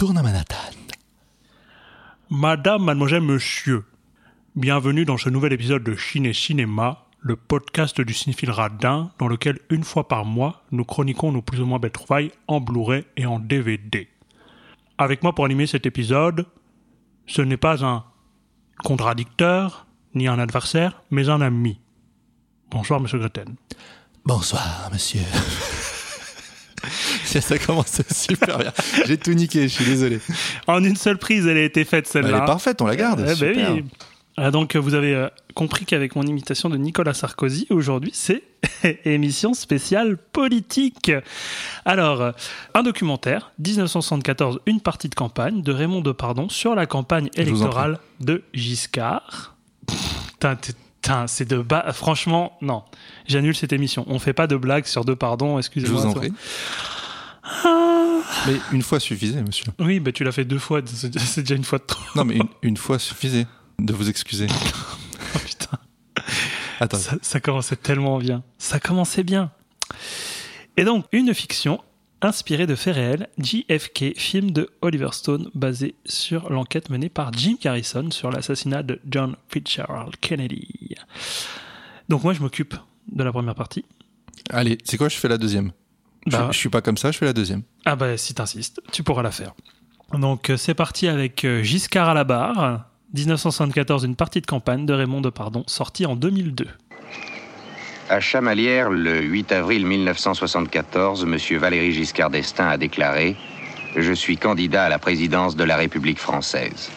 À Manhattan. Madame, mademoiselle, monsieur, bienvenue dans ce nouvel épisode de Chine et Cinéma, le podcast du cinéphile radin, dans lequel une fois par mois, nous chroniquons nos plus ou moins belles trouvailles en Blu-ray et en DVD. Avec moi pour animer cet épisode, ce n'est pas un contradicteur, ni un adversaire, mais un ami. Bonsoir, monsieur Greten. Bonsoir, monsieur. ça commence super bien. J'ai tout niqué, je suis désolé. En une seule prise, elle a été faite celle-là. Elle est parfaite, on la garde. Eh ben super. oui. Ah, donc vous avez euh, compris qu'avec mon imitation de Nicolas Sarkozy, aujourd'hui c'est émission spéciale politique. Alors, un documentaire, 1974, une partie de campagne de Raymond Depardon sur la campagne électorale de Giscard. Putain, c'est de bas. Franchement, non. J'annule cette émission. On fait pas de blagues sur Depardon, Je excusez-moi. vous en prie. Ah. Mais une fois suffisait, monsieur. Oui, bah tu l'as fait deux fois, c'est déjà une fois de trop. Non, mais une, une fois suffisait de vous excuser. Oh, putain. Attends. Ça, ça commençait tellement bien. Ça commençait bien. Et donc, une fiction inspirée de faits réels, JFK, film de Oliver Stone basé sur l'enquête menée par Jim Garrison sur l'assassinat de John Fitzgerald Kennedy. Donc moi, je m'occupe de la première partie. Allez, c'est quoi Je fais la deuxième? Je- Bah. je, suis pas comme ça, je fais la deuxième. Ah bah si t'insistes, tu pourras la faire. Donc euh, c'est parti avec euh, Giscard à la barre, 1974, une partie de campagne de Raymond Depardon, sortie en 2002. À Chamalières, le 8 avril 1974, M. Valéry Giscard d'Estaing a déclaré Je suis candidat à la présidence de la République française.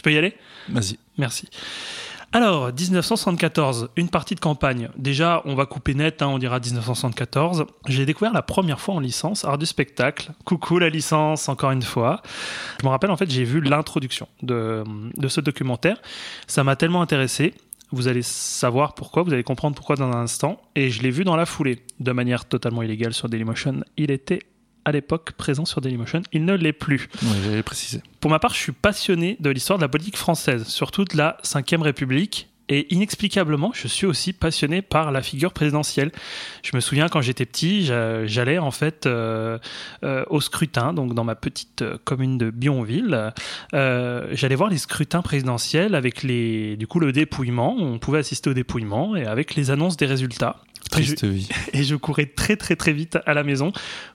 Je peux y aller? Vas-y. Merci. Alors, 1974, une partie de campagne. Déjà, on va couper net, hein, on dira 1974. J'ai découvert la première fois en licence art du spectacle. Coucou la licence, encore une fois. Je me rappelle, en fait, j'ai vu l'introduction de, de ce documentaire. Ça m'a tellement intéressé. Vous allez savoir pourquoi, vous allez comprendre pourquoi dans un instant. Et je l'ai vu dans la foulée, de manière totalement illégale sur Dailymotion. Il était à l'époque présent sur Dailymotion. Il ne l'est plus. Ouais, j'avais précisé. Pour ma part, je suis passionné de l'histoire de la politique française, surtout de la Ve République. Et inexplicablement, je suis aussi passionné par la figure présidentielle. Je me souviens quand j'étais petit, j'a- j'allais en fait euh, euh, au scrutin, donc dans ma petite euh, commune de Bionville. Euh, j'allais voir les scrutins présidentiels avec les, du coup, le dépouillement. On pouvait assister au dépouillement et avec les annonces des résultats. Triste vie. et je courais très très très vite à la maison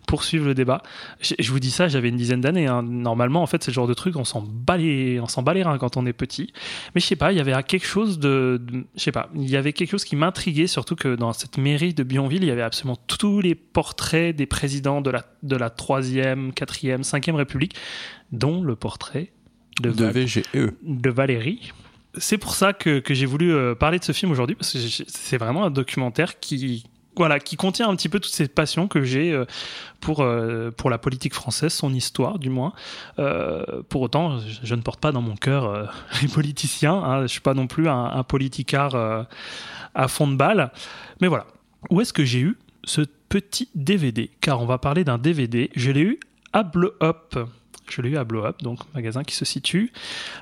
pour suivre le débat. Je, je vous dis ça, j'avais une dizaine d'années. hein. Normalement, en fait, c'est le genre de truc, on s'en bat les, on s'en bat les reins quand on est petit. Mais je sais pas, il y avait quelque chose de, de- je sais pas, il y avait quelque chose qui m'intriguait, surtout que dans cette mairie de Bionville, il y avait absolument tous les portraits des présidents de la de la troisième, quatrième, cinquième République, dont le portrait de, De Val- VGE. de Valérie. C'est pour ça que, j'ai voulu euh, parler de ce film aujourd'hui, parce que c'est vraiment un documentaire qui, voilà, qui contient un petit peu toutes ces passions que j'ai euh, pour, euh, pour la politique française, son histoire du moins. Pour autant, je, ne porte pas dans mon cœur les politiciens, hein, je suis pas non plus un, un politicard à fond de balle. Mais voilà, où est-ce que j'ai eu ce petit DVD Car on va parler d'un DVD, je l'ai eu à Blow Up. Je l'ai eu à Blow Up, donc magasin qui se situe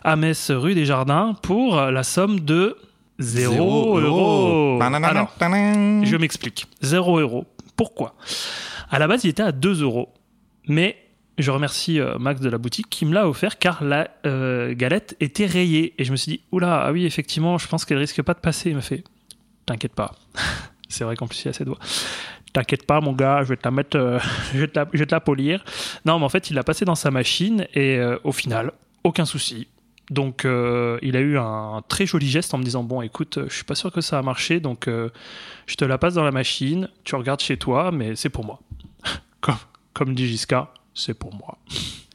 à Metz, rue des Jardins, pour la somme de 0 euros. Alors, je m'explique. 0 euros. Pourquoi? À la base, il était à 2 euros. Mais je remercie euh, Max de la boutique qui me l'a offert car la euh, galette était rayée. Et je me suis dit, oula, ah oui, effectivement, je pense qu'elle risque pas de passer. Il m'a fait, t'inquiète pas. C'est vrai qu'en plus, il a cette voix. T'inquiète pas, mon gars, je vais te la mettre, euh, je, vais te la, polir. Non, mais en fait, il l'a passé dans sa machine et euh, au final, aucun souci. Donc, euh, il a eu un très joli geste en me disant Bon, écoute, je suis pas sûr que ça a marché, donc je te la passe dans la machine, tu regardes chez toi, mais c'est pour moi. comme, comme dit Giscard, c'est pour moi.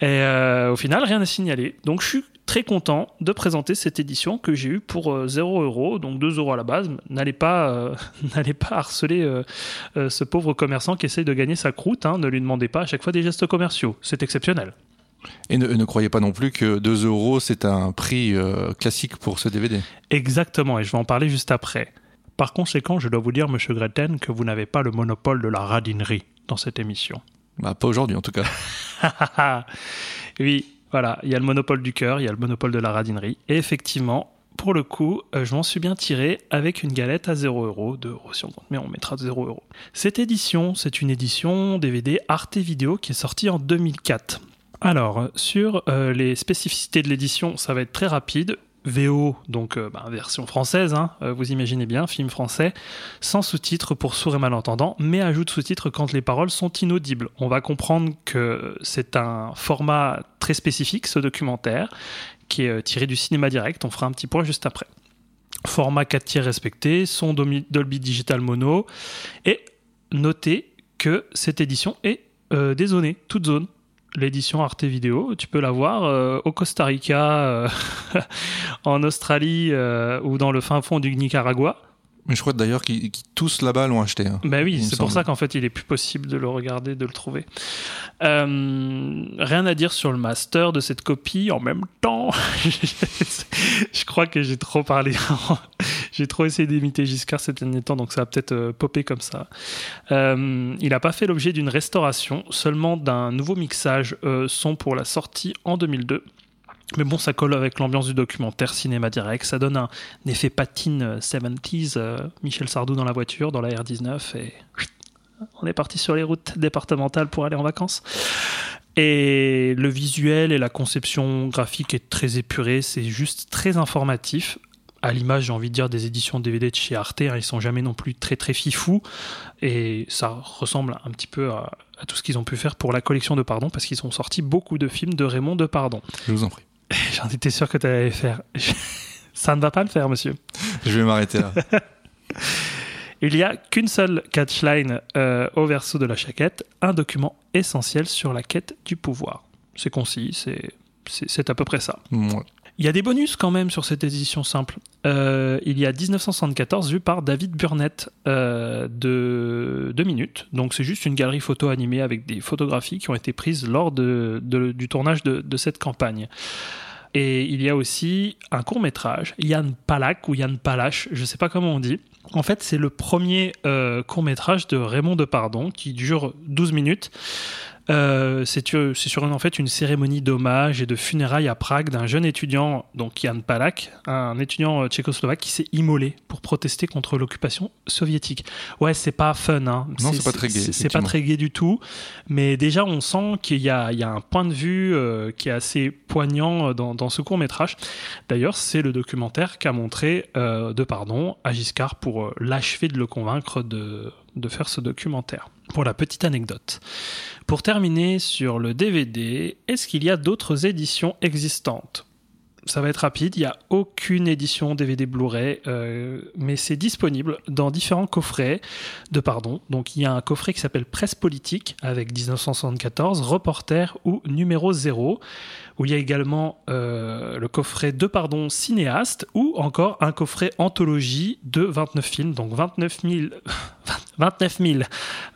Et au final, rien à signaler. Donc, je suis très content de présenter cette édition que j'ai eue pour euh, 0 euros, donc 2 euros à la base. N'allez pas, euh, n'allez pas harceler euh, euh, ce pauvre commerçant qui essaye de gagner sa croûte. hein. Ne lui demandez pas à chaque fois des gestes commerciaux. C'est exceptionnel. Et ne, ne croyez pas non plus que 2 euros, c'est un prix euh, classique pour ce DVD. Exactement, et je vais en parler juste après. Par conséquent, je dois vous dire, monsieur Greten, que vous n'avez pas le monopole de la radinerie dans cette émission. Bah, pas aujourd'hui en tout cas. oui, voilà, il y a le monopole du cœur, il y a le monopole de la radinerie. Et effectivement, pour le coup, euh, je m'en suis bien tiré avec une galette à 0 euros, 2 euros si on mais on mettra 0 euros. Cette édition, c'est une édition DVD Arte Vidéo qui est sortie en 2004. Alors, sur euh, les spécificités de l'édition, ça va être très rapide. VO, donc euh, bah, version française, hein, euh, vous imaginez bien, film français, sans sous-titres pour sourds et malentendants, mais ajoute sous-titres quand les paroles sont inaudibles. On va comprendre que c'est un format très spécifique, ce documentaire, qui est euh, tiré du cinéma direct, on fera un petit point juste après. Format 4 tiers respecté, son Dolby Digital Mono, et notez que cette édition est euh, toute zone l'édition Arte Vidéo. Tu peux la voir euh, au Costa Rica, euh, en Australie euh, ou dans le fin fond du Nicaragua. Mais je crois d'ailleurs qu'ils tous là-bas l'ont acheté. Hein, ben oui, c'est pour ça qu'en fait il est plus possible de le regarder, de le trouver. Euh, rien à dire sur le master de cette copie. En même temps, je crois que j'ai trop parlé. j'ai trop essayé d'imiter Giscard ces derniers temps, donc ça a peut-être euh, popé comme ça. Euh, il n'a pas fait l'objet d'une restauration, seulement d'un nouveau mixage euh, son pour la sortie en 2002. Mais bon, ça colle avec l'ambiance du documentaire cinéma direct. Ça donne un, effet patine 70s, euh, Michel Sardou dans la voiture, dans la R19, et on est parti sur les routes départementales pour aller en vacances. Et le visuel et la conception graphique est très épuré, c'est juste très informatif. À l'image, j'ai envie de dire, des éditions DVD de chez Arte, hein, ils sont jamais non plus très très fifous. Et ça ressemble un petit peu à, à tout ce qu'ils ont pu faire pour la collection de Pardon, parce qu'ils ont sorti beaucoup de films de Raymond de Pardon. Je vous en prie. J'en étais sûr que tu allais faire. Ça ne va pas le faire, monsieur. Je vais m'arrêter là. Il n'y a qu'une seule catchline euh, au verso de la chaquette, un document essentiel sur la quête du pouvoir. C'est concis, c'est, c'est, c'est à peu près ça. Ouais. Il y a des bonus quand même sur cette édition simple. Euh, il y a 1974 vu par David Burnett euh, de 2 minutes. Donc c'est juste une galerie photo animée avec des photographies qui ont été prises lors de, du tournage de, cette campagne. Et il y a aussi un court métrage, Yann Palak ou Yann Palache, je sais pas comment on dit. En fait, c'est le premier court métrage de Raymond Depardon qui dure 12 minutes. Euh, c'est sur en fait une cérémonie d'hommage et de funérailles à Prague d'un jeune étudiant, donc Jan Palak, un étudiant euh, tchécoslovaque qui s'est immolé pour protester contre l'occupation soviétique. Ouais, c'est pas fun, hein. Non, c'est pas très gai, C'est pas très gai du tout, mais déjà on sent qu'il y y a un point de vue euh, qui est assez poignant dans, dans ce court métrage. D'ailleurs, c'est le documentaire qu'a montré euh, de pardon à Giscard pour l'achever de le convaincre de, de faire ce documentaire. Pour la petite anecdote. Pour terminer sur le DVD, est-ce qu'il y a d'autres éditions existantes? Ça va être rapide, il n'y a aucune édition DVD Blu-ray, euh, mais c'est disponible dans différents coffrets de pardon. Donc il y a un coffret qui s'appelle Presse politique avec 1974, Reporter ou Numéro 0, où il y a également euh, le coffret de pardon cinéaste ou encore un coffret anthologie de 29 films, donc 29 000, 29 000,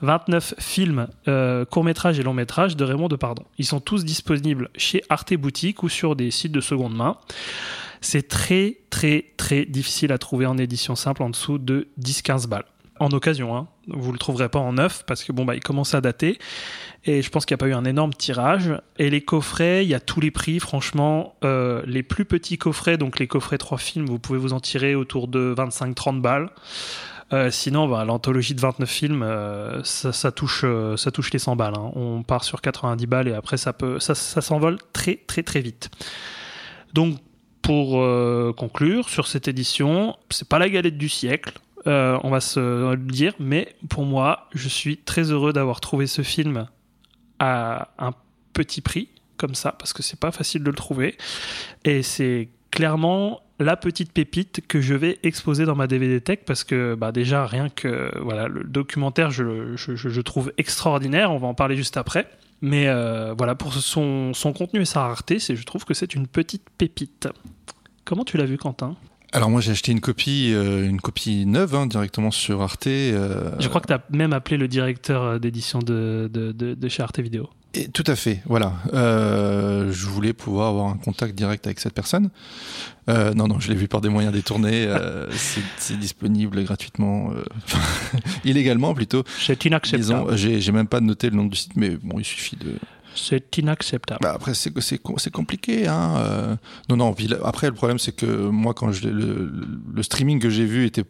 29 films, euh, courts-métrages et longs-métrages de Raymond Depardon. Ils sont tous disponibles chez Arte Boutique ou sur des sites de seconde main. C'est très, très, très difficile à trouver en édition simple en dessous de 10-15 balles. En occasion, hein. vous le trouverez pas en neuf parce que bon bah il commence à dater et je pense qu'il n'y a pas eu un énorme tirage. Et les coffrets, il y a tous les prix. Franchement, euh, les plus petits coffrets, donc les coffrets 3 films, vous pouvez vous en tirer autour de 25-30 balles. Euh, sinon, bah, l'anthologie de 29 films, euh, ça, touche, ça touche les 100 balles. hein. On part sur 90 balles et après ça ça, s'envole très très très vite. Donc, pour conclure sur cette édition, c'est pas la galette du siècle. on va se le dire, mais pour moi, je suis très heureux d'avoir trouvé ce film un petit prix comme ça parce que c'est pas facile de le trouver. Et c'est clairement la petite pépite que je vais exposer dans ma DVD Tech parce que bah déjà rien que voilà le documentaire je- je trouve extraordinaire. On va en parler juste après. Mais euh, voilà pour son, son contenu et sa rareté c'est je trouve que c'est une petite pépite. Comment tu l'as vu Quentin? Alors moi j'ai acheté une copie, euh, une copie neuve hein, directement sur Arte. euh, je crois que tu as même appelé le directeur euh, d'édition de, de, de, de chez Arte Vidéo Et tout à fait, voilà. Euh, je voulais pouvoir avoir un contact direct avec cette personne. Non, non, je l'ai vu par des moyens détournés. C'est- disponible gratuitement, illégalement plutôt. C'est inacceptable. J'ai même pas noté le nom du site, mais bon, il suffit de. C'est inacceptable. Bah, après, c'est c'est com- c'est compliqué. Hein. euh. Non, non. après, le problème, c'est que moi, quand je, le, le streaming que j'ai vu était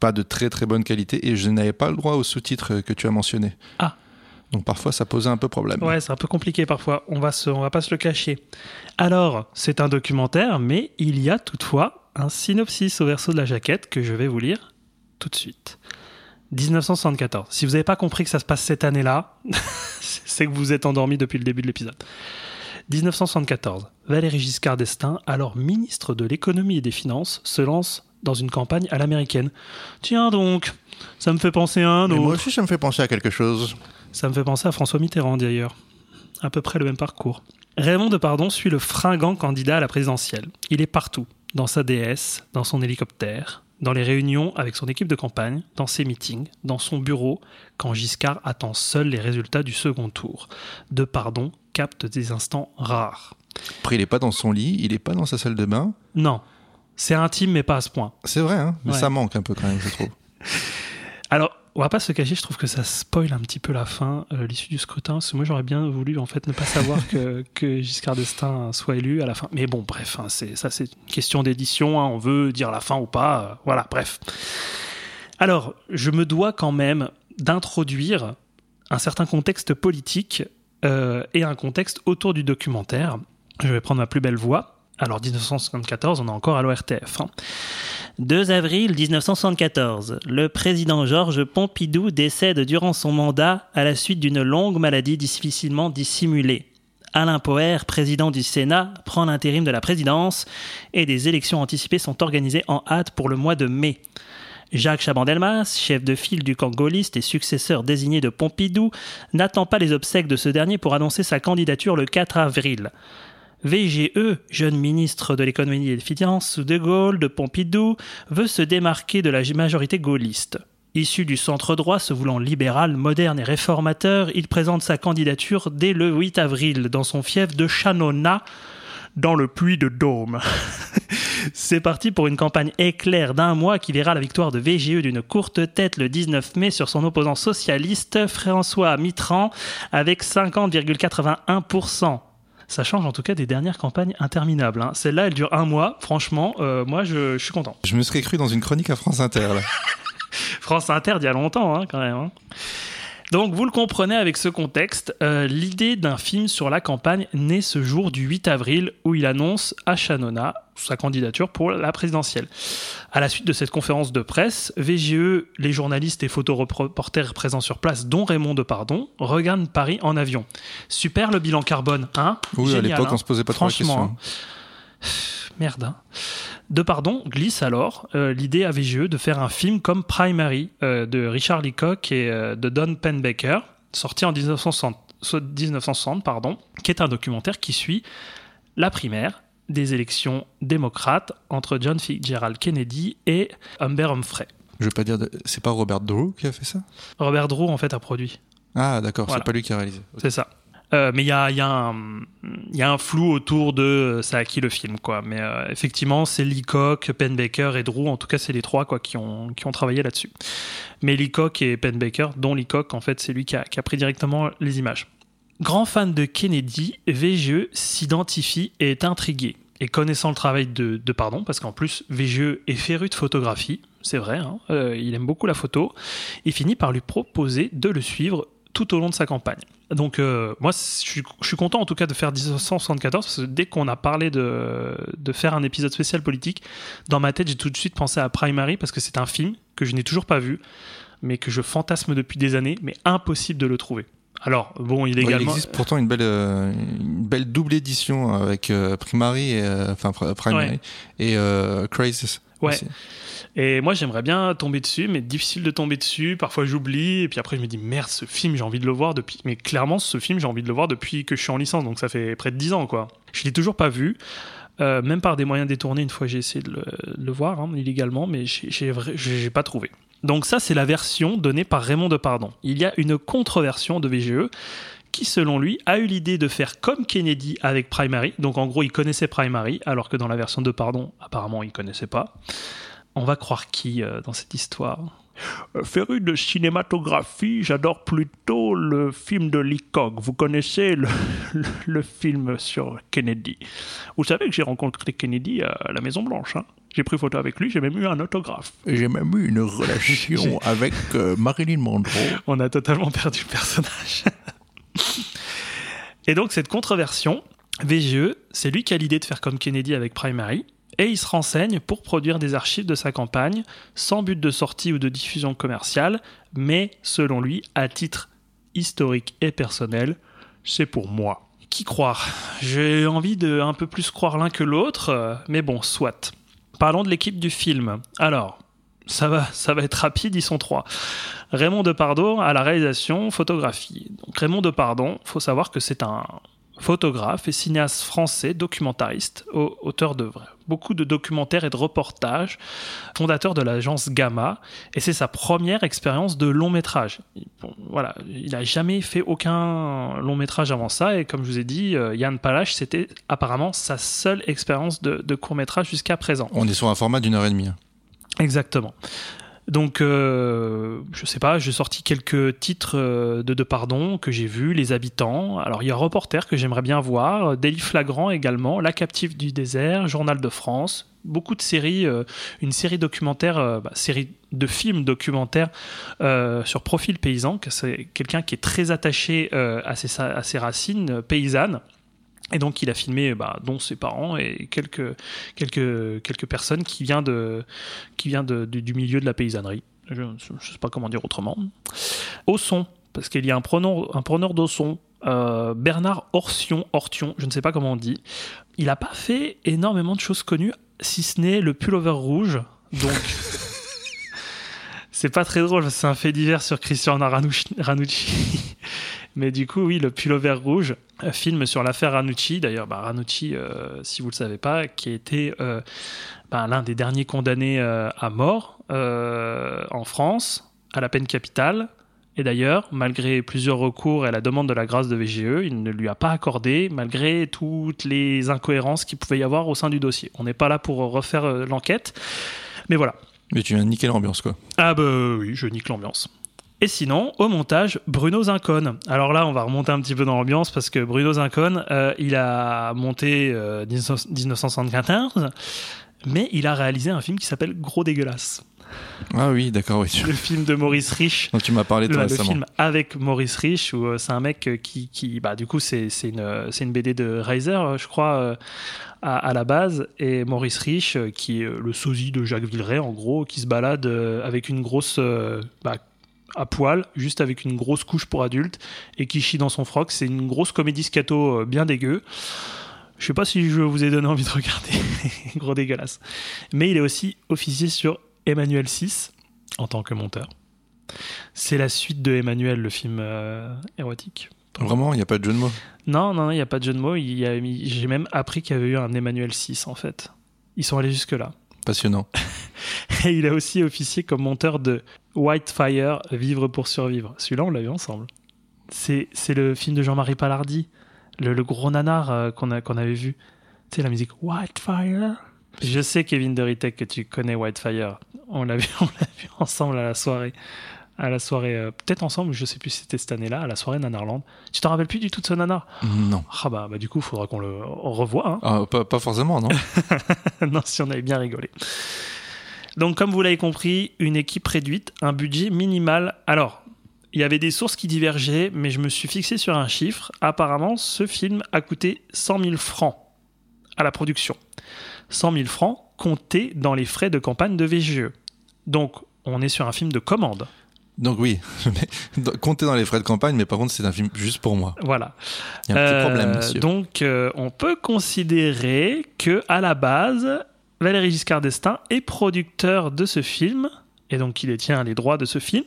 pas de très très bonne qualité et je n'avais pas le droit aux sous-titres que tu as mentionnés. Ah. Donc parfois, ça posait un peu problème. Ouais, c'est un peu compliqué parfois. On va se, on va pas se le cacher. Alors, c'est un documentaire, mais il y a toutefois un synopsis au verso de la jaquette que je vais vous lire tout de suite. 1974. Si vous n'avez pas compris que ça se passe cette année-là, c'est que vous êtes endormi depuis le début de l'épisode. 1974. Valéry Giscard d'Estaing, alors ministre de l'économie et des finances, se lance dans une campagne à l'américaine. Tiens donc, ça me fait penser à un autre. moi aussi, ça me fait penser à quelque chose. Ça me fait penser à François Mitterrand d'ailleurs. À peu près le même parcours. Raymond Depardon suit le fringant candidat à la présidentielle. Il est partout, dans sa DS, dans son hélicoptère, dans les réunions avec son équipe de campagne, dans ses meetings, dans son bureau, quand Giscard attend seul les résultats du second tour. Depardon capte des instants rares. Après, il est pas dans son lit, il est pas dans sa salle de bain. Non, c'est intime mais pas à ce point. C'est vrai, hein mais Ouais. ça manque un peu quand même, je trouve. Alors, on va pas se cacher, je trouve que ça spoil un petit peu la fin, euh, l'issue du scrutin. Parce que moi, j'aurais bien voulu en fait ne pas savoir que, que Giscard d'Estaing soit élu à la fin. Mais bon, bref, hein, c'est ça, c'est une question d'édition. hein, on veut dire la fin ou pas. euh, voilà, bref. Alors, je me dois quand même d'introduire un certain contexte politique euh, et un contexte autour du documentaire. Je vais prendre ma plus belle voix. Alors, 1974, on est encore à l'ORTF. hein. 2 avril 1974, le président Georges Pompidou décède durant son mandat à la suite d'une longue maladie difficilement dissimulée. Alain Poher, président du Sénat, prend l'intérim de la présidence et des élections anticipées sont organisées en hâte pour le mois de mai. Jacques Chaban-Delmas, chef de file du camp gaulliste et successeur désigné de Pompidou, n'attend pas les obsèques de ce dernier pour annoncer sa candidature le 4 avril. VGE, jeune ministre de l'économie et des finances De Gaulle, de Pompidou, veut se démarquer de la majorité gaulliste. Issu du centre droit, se voulant libéral, moderne et réformateur, il présente sa candidature dès le 8 avril dans son fief de Chanona, dans le puits de Dôme. C'est parti pour une campagne éclair d'un mois qui verra la victoire de VGE d'une courte tête le 19 mai sur son opposant socialiste François Mitterrand avec 50,81%. Ça change en tout cas des dernières campagnes interminables. hein. Celle-là, elle dure un mois. Franchement, euh, moi, je, je suis content. Je me serais cru dans une chronique à France Inter. Là. France Inter d'il y a longtemps, hein, quand même. hein. Donc, vous le comprenez avec ce contexte, euh, l'idée d'un film sur la campagne naît ce jour du 8 avril où il annonce à Chanona sa candidature pour la présidentielle. À la suite de cette conférence de presse, VGE, les journalistes et photoreporters présents sur place, dont Raymond Depardon, regardent Paris en avion. Super le bilan carbone, hein? Oui, à l'époque, hein? on se posait pas trop la question. Merde. hein. Depardon glisse alors euh, l'idée à VGE de faire un film comme Primary euh, de Richard Leacock et euh, de Don Penbaker, sorti en 1960, so- 1960 pardon, qui est un documentaire qui suit la primaire des élections démocrates entre John Fitzgerald Kennedy et Humbert Humphrey. Je veux pas dire. de- C'est pas Robert Drew qui a fait ça? Robert Drew en fait a produit. Ah, d'accord, Voilà. c'est pas lui qui a réalisé. C'est ça. Euh, mais il y a, a un- a flou autour de ça à qui le film quoi. Mais euh, effectivement, c'est Leacock, Penbaker et Drew. En tout cas, c'est les trois quoi qui ont travaillé là-dessus. Mais Leacock et Penbaker, dont Leacock en fait, c'est lui qui a, a pris directement les images. Grand fan de Kennedy, VGE s'identifie et est intrigué. Et connaissant le travail de, de Pardon, parce qu'en plus VGE est féru de photographie, c'est vrai, hein, euh, il aime beaucoup la photo, il finit par lui proposer de le suivre tout au long de sa campagne. Donc euh, moi, je suis, je suis content en tout cas de faire 1974, parce que dès qu'on a parlé de, de faire un épisode spécial politique, dans ma tête, j'ai tout de suite pensé à Primary, parce que c'est un film que je n'ai toujours pas vu, mais que je fantasme depuis des années, mais impossible de le trouver. Alors, bon, il est Ouais, il existe pourtant une belle, euh, une belle double édition avec euh, Primary, et, euh, enfin Pr- Primary Ouais. et Crisis. Ouais. aussi. Et moi, j'aimerais bien tomber dessus, mais difficile de tomber dessus. Parfois, j'oublie. Et puis après, je me dis, merde, ce film, j'ai envie de le voir depuis. Mais clairement, ce film, j'ai envie de le voir depuis que je suis en licence. Donc, ça fait près de 10 ans, quoi. Je l'ai toujours pas vu. Euh, même par des moyens détournés, une fois j'ai essayé de le, voir hein, illégalement, mais j'ai pas trouvé. Donc ça, c'est la version donnée par Raymond Depardon. Il y a une contre-version de VGE qui, selon lui, a eu l'idée de faire comme Kennedy avec Primary. Donc en gros, il connaissait Primary, alors que dans la version de Pardon, apparemment, il connaissait pas. On va croire qui euh, dans cette histoire? Euh, Féru de cinématographie, j'adore plutôt le film de Leacock. Vous connaissez le, le- le film sur Kennedy? Vous savez que j'ai rencontré Kennedy à la Maison Blanche. hein. J'ai pris photo avec lui, j'ai même eu un autographe. J'ai même eu une relation avec euh, Marilyn Monroe. On a totalement perdu le personnage. et donc, cette controversion, VGE, c'est lui qui a l'idée de faire comme Kennedy avec Primary. Et il se renseigne pour produire des archives de sa campagne, sans but de sortie ou de diffusion commerciale, mais selon lui, à titre historique et personnel, c'est pour moi. Qui croire? J'ai envie de un peu plus croire l'un que l'autre, mais bon, soit. Parlons de l'équipe du film. Alors, ça va, ça va être rapide, ils sont trois. Raymond Depardon à la réalisation, photographie. Donc Raymond Depardon, faut savoir que c'est un photographe et cinéaste français, documentariste, au- auteur vra- beaucoup de documentaires et de reportages, fondateur de l'agence Gamma, et c'est sa première expérience de long métrage. Bon, voilà, il n'a jamais fait aucun long métrage avant ça, et comme je vous ai dit, euh, Yann Palach, c'était apparemment sa seule expérience de, de court métrage jusqu'à présent. On est sur un format d'une heure et demie. hein. Exactement. Donc, euh, je sais pas, j'ai sorti quelques titres euh, de De Pardon que j'ai vus, Les Habitants. Alors, il y a Reporter que j'aimerais bien voir, Délit Flagrant également, La Captive du désert, Journal de France, beaucoup de séries, euh, une série documentaire, euh, bah, série de films documentaires euh, sur Profil Paysan, que c'est quelqu'un qui est très attaché euh, à, ses, racines euh, paysannes. Et donc, il a filmé, bah, dont ses parents et quelques, quelques, quelques personnes qui viennent, de, qui vient de, du, du milieu de la paysannerie. Je ne sais pas comment dire autrement. Au son, parce qu'il y a un preneur, un preneur d'au son, euh, Bernard Orsion, Ortion, je ne sais pas comment on dit. Il n'a pas fait énormément de choses connues, si ce n'est le pullover rouge. Donc. C'est pas très drôle, c'est un fait divers sur Christian Ranucci. Mais du coup, oui, le pullover rouge, un film sur l'affaire Ranucci. D'ailleurs, bah, Ranucci, euh, si vous le savez pas, qui a été euh, bah, l'un des derniers condamnés euh, à mort euh, en France, à la peine capitale. Et d'ailleurs, malgré plusieurs recours et la demande de la grâce de VGE, il ne lui a pas accordé, malgré toutes les incohérences qu'il pouvait y avoir au sein du dossier. On n'est pas là pour refaire euh, l'enquête. Mais voilà, Mais tu viens de niquer l'ambiance, quoi. ah bah oui, je nique l'ambiance. Et sinon, au montage, Bruno Zincon. Alors là, on va remonter un petit peu dans l'ambiance parce que Bruno Zincon, euh, il a monté euh, 19- 1974, mais il a réalisé un film qui s'appelle Gros dégueulasse. Ah oui, d'accord, oui. Le film de Maurice Rich. Donc tu m'as parlé de Le, toi le récemment. film avec Maurice Rich, où euh, c'est un mec euh, qui, qui bah, du coup, c'est une, une BD de Reiser, je crois, euh, à, à la base, et Maurice Rich, qui est le sosie de Jacques Villeray, en gros, qui se balade euh, avec une grosse. bah, à poil, juste avec une grosse couche pour adultes, et qui chie dans son froc. C'est une grosse comédie scato euh, bien dégueu. Je sais pas si je vous ai donné envie de regarder, gros dégueulasse. Mais il est aussi officier sur Emmanuel 6 en tant que monteur. C'est la suite de Emmanuel, le film euh, érotique. Vraiment, il n'y a pas de jeu de mots. Non, non, il n'y a pas de jeu de mots. J'ai même appris qu'il y avait eu un Emmanuel 6 en fait. Ils sont allés jusque-là. Passionnant. Et il a aussi officié comme monteur de Whitefire, Vivre pour survivre. Celui-là, on l'a vu ensemble. C'est le film de Jean-Marie Palardi, le, le gros nanar euh, qu'on qu'on avait vu. Tu sais, la musique Whitefire. Je sais, Kevin Deritek, que tu connais Whitefire. On l'a vu, vu ensemble à la soirée. À la soirée, euh, peut-être ensemble, je sais plus si c'était cette année-là, à la soirée Nanarland. Tu t'en rappelles plus du tout de ce nanar? Non. Ah bah, bah du coup, il faudra qu'on le revoie. Hein. Ah, pas, pas forcément, non non, si on avait bien rigolé. Donc, comme vous l'avez compris, une équipe réduite, un budget minimal. Alors, il y avait des sources qui divergeaient, mais je me suis fixé sur un chiffre. Apparemment, ce film a coûté 100 000 francs à la production. 100 000 francs comptés dans les frais de campagne de VGE. Donc, on est sur un film de commande. Donc oui, comptez dans les frais de campagne, mais par contre, c'est un film juste pour moi. Voilà. Il y a un petit Euh, problème, monsieur. Donc, euh, on peut considérer que à la base, Valéry Giscard d'Estaing est producteur de ce film, et donc il détient les droits de ce film,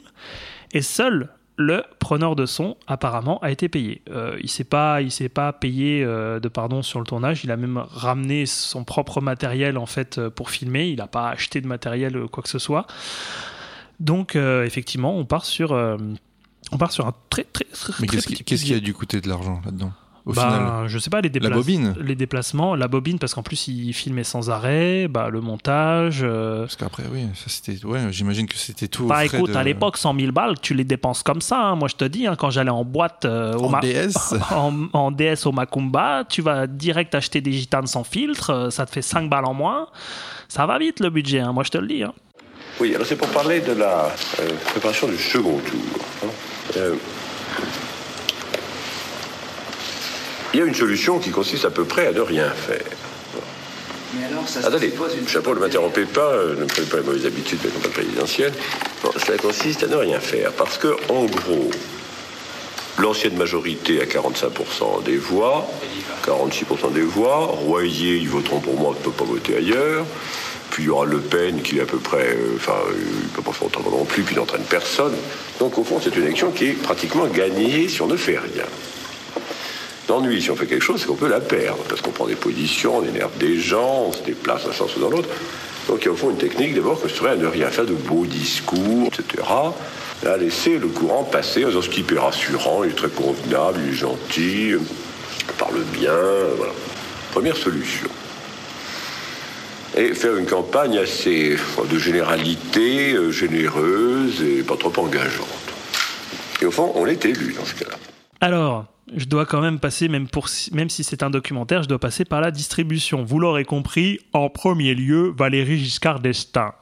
et seul le preneur de son apparemment a été payé. Euh, il s'est pas, il s'est pas payé euh, de pardon sur le tournage. Il a même ramené son propre matériel en fait pour filmer. Il n'a pas acheté de matériel quoi que ce soit. Donc euh, effectivement, on part sur euh, On part sur un très très très, Mais très qu'est-ce qui, petit qu'est-ce qui a dû coûter de l'argent là-dedans Au Bah, final? je sais pas les La déplacements. bobine Les déplacements, la bobine parce qu'en plus il filmait sans arrêt, bah le montage. euh, Parce qu'après, oui, ça c'était. Ouais, j'imagine que c'était tout. Bah écoute, de- à l'époque 100 000 balles, tu les dépenses comme ça. hein. Moi je te dis, hein, quand j'allais en boîte euh, au En Ma- DS en, en DS au Macumba, tu vas direct acheter des gitanes sans filtre, ça te fait 5 balles en moins. Ça va vite le budget, hein, moi je te le dis. hein. Oui, alors c'est pour parler de la euh, préparation du second tour. hein. Euh, il y a une solution qui consiste à peu près à ne rien faire. Mais alors, ça Attendez, une chapeau, ne m'interrompez pas, euh, ne prenez pas les mauvaises habitudes de la campagne présidentielle. Non, ça consiste à ne rien faire, parce que, en gros, l'ancienne majorité a 45% des voix, 46% des voix, Royer, ils voteront pour moi, ne peut pas voter ailleurs. Puis il y aura Le Pen qui est à peu près, euh, enfin, euh, il ne peut pas faire autrement non plus, puis il n'entraîne personne. Donc au fond, c'est une élection qui est pratiquement gagnée si on ne fait rien. L'ennui, si on fait quelque chose, c'est qu'on peut la perdre, parce qu'on prend des positions, on énerve des gens, on se déplace d'un sens ou dans l'autre. Donc il y a au fond une technique d'abord que serait à ne rien faire de beaux discours, etc. Et à laisser le courant passer en disant ce type est rassurant, il est très convenable, il est gentil, il parle bien, voilà. Première solution. Et faire une campagne assez de généralité, euh, généreuse et pas trop engageante. Et au fond, on est élu dans ce cas-là. Alors, je dois quand même passer, même, si c'est un documentaire, je dois passer par la distribution. Vous l'aurez compris, en premier lieu, Valéry Giscard d'Estaing.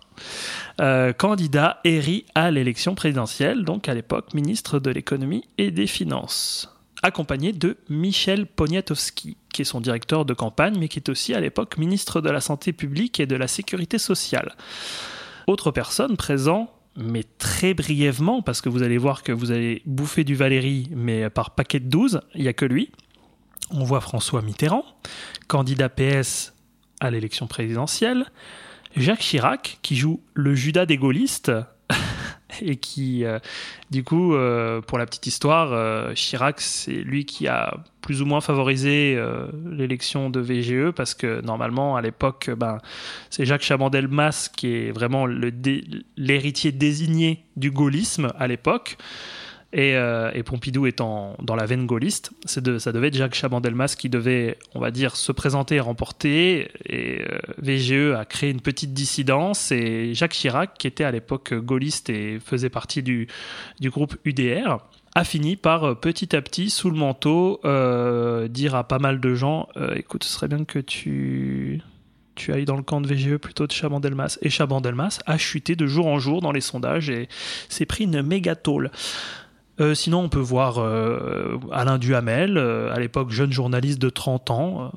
Euh, candidat éri à l'élection présidentielle, donc à l'époque ministre de l'économie et des finances, accompagné de Michel Poniatowski, qui est son directeur de campagne, mais qui est aussi à l'époque ministre de la Santé publique et de la Sécurité sociale. Autre personne présent, mais très brièvement, parce que vous allez voir que vous allez bouffer du Valérie, mais par paquet de 12, il n'y a que lui. On voit François Mitterrand, candidat PS à l'élection présidentielle. Jacques Chirac, qui joue le Judas des gaullistes, et qui, euh, du coup, euh, pour la petite histoire, euh, Chirac, c'est lui qui a plus ou moins favorisé l'élection de VGE, parce que normalement, à l'époque, ben, c'est Jacques Chaban-Delmas qui est vraiment l'héritier désigné du gaullisme à l'époque. Et, euh, et Pompidou étant dans la veine gaulliste, ça devait être Jacques Chaban-Delmas qui devait, on va dire, se présenter et remporter. Et euh, VGE a créé une petite dissidence. Et Jacques Chirac, qui était à l'époque gaulliste et faisait partie du, groupe UDR, a fini par euh, petit à petit, sous le manteau, dire à pas mal de gens écoute, ce serait bien que tu tu ailles dans le camp de VGE plutôt de Chaban-Delmas. Et Chaban-Delmas a chuté de jour en jour dans les sondages et s'est pris une méga tôle. Euh, sinon, on peut voir euh, Alain Duhamel, euh, à l'époque jeune journaliste de 30 ans,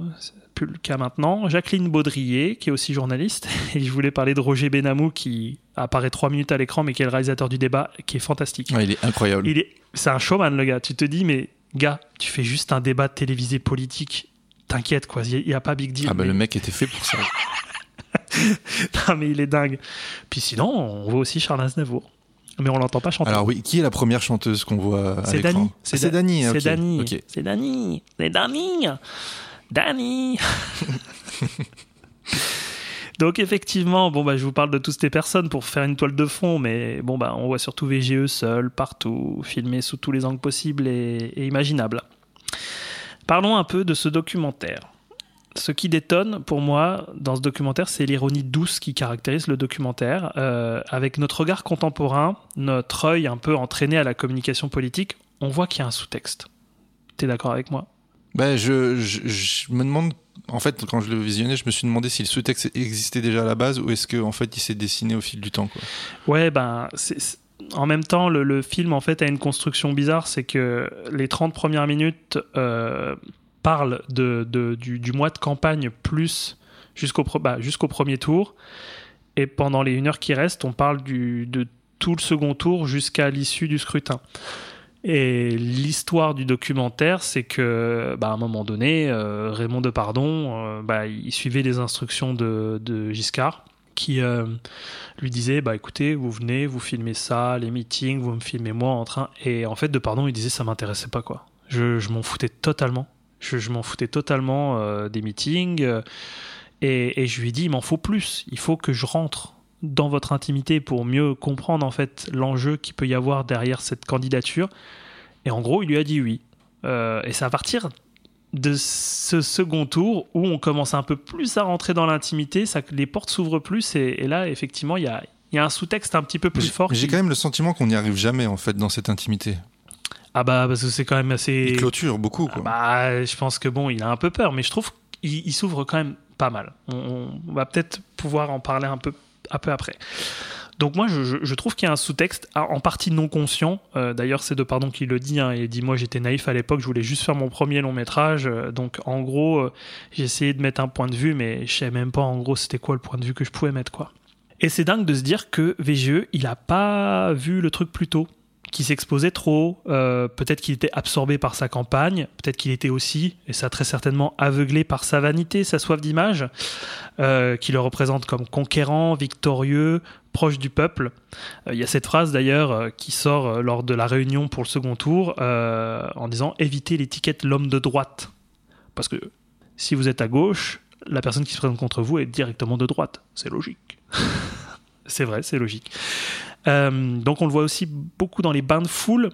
plus le cas maintenant. Jacqueline Baudrier, qui est aussi journaliste. Et je voulais parler de Roger Benamou, qui apparaît 3 minutes à l'écran, mais qui est le réalisateur du débat, qui est fantastique. Ouais, il est incroyable. Il est, c'est un showman, le gars. Tu te dis, mais gars, tu fais juste un débat télévisé politique. T'inquiète, quoi. Il n'y a, pas big deal. Ah bah mais- le mec était fait pour ça. Non, mais il est dingue. Puis sinon, on voit aussi Charles Aznavour. Mais on l'entend pas chanter. Alors oui, qui est la première chanteuse qu'on voit à c'est Dani. Ah, C'est Dani. C'est Dani. C'est Dani. C'est Dani. Dani. Donc effectivement, bon bah je vous parle de toutes ces personnes pour faire une toile de fond, mais bon bah on voit surtout VGE seul, partout, filmé sous tous les angles possibles et, et imaginables. Parlons un peu de ce documentaire. Ce qui détonne pour moi dans ce documentaire, c'est l'ironie douce qui caractérise le documentaire. Euh, avec notre regard contemporain, notre œil un peu entraîné à la communication politique, on voit qu'il y a un sous-texte. T'es d'accord avec moi? Bah, je, je, je me demande, en fait, quand je le visionnais, je me suis demandé si le sous-texte existait déjà à la base ou est-ce qu'en en fait il s'est dessiné au fil du temps. Quoi. Ouais, ben, c'est- en même temps, le, le film en fait a une construction bizarre, c'est que les 30 premières minutes euh, parlent de, du, mois de campagne plus bah, jusqu'au premier tour, et pendant les une heure qui restent, on parle de tout le second tour jusqu'à l'issue du scrutin. Et l'histoire du documentaire, c'est que, bah, à un moment donné, euh, Raymond Depardon, euh, bah, il suivait les instructions de, Giscard, qui euh, lui disait, bah, écoutez, vous venez, vous filmez ça, les meetings, vous me filmez moi en train. Et en fait, Depardon, il disait, ça m'intéressait pas, quoi. Je m'en foutais totalement. Je, je m'en foutais totalement euh, des meetings. euh, et, et je lui ai dit, il m'en faut plus. Il faut que je rentre dans votre intimité pour mieux comprendre en fait l'enjeu qui peut y avoir derrière cette candidature. Et en gros, il lui a dit oui. Euh, et c'est à partir de ce second tour où on commence un peu plus à rentrer dans l'intimité, ça, les portes s'ouvrent plus et, et là, effectivement, il y a, il y a un sous-texte un petit peu plus fort. J'ai qui- quand même le sentiment qu'on n'y arrive jamais en fait dans cette intimité. Ah bah parce que c'est quand même assez. Il clôture beaucoup Ah quoi. bah, je pense que bon, il a un peu peur, mais je trouve qu'il il s'ouvre quand même pas mal. On, on va peut-être pouvoir en parler un peu, un peu après. Donc moi, je, je- je trouve qu'il y a un sous-texte, ah, en partie non conscient. Euh, D'ailleurs, c'est de Pardon qui le dit. hein, il dit moi, j'étais naïf à l'époque, je voulais juste faire mon premier long métrage. Euh, donc en gros, euh, j'ai essayé de mettre un point de vue, mais je savais même pas en gros c'était quoi le point de vue que je pouvais mettre quoi. Et c'est dingue de se dire que VGE, il a pas vu le truc plus tôt, qu'il s'exposait trop, euh, peut-être qu'il était absorbé par sa campagne, peut-être qu'il était aussi, et ça très certainement, aveuglé par sa vanité, sa soif d'image, euh, qui le représente comme conquérant, victorieux, proche du peuple. Euh, Il y a cette phrase d'ailleurs qui sort lors de la réunion pour le second tour en disant évitez l'étiquette l'homme de droite. Parce que si vous êtes à gauche, la personne qui se présente contre vous est directement de droite. C'est logique. c'est vrai, c'est logique. Euh, donc on le voit aussi beaucoup dans les bains de foule.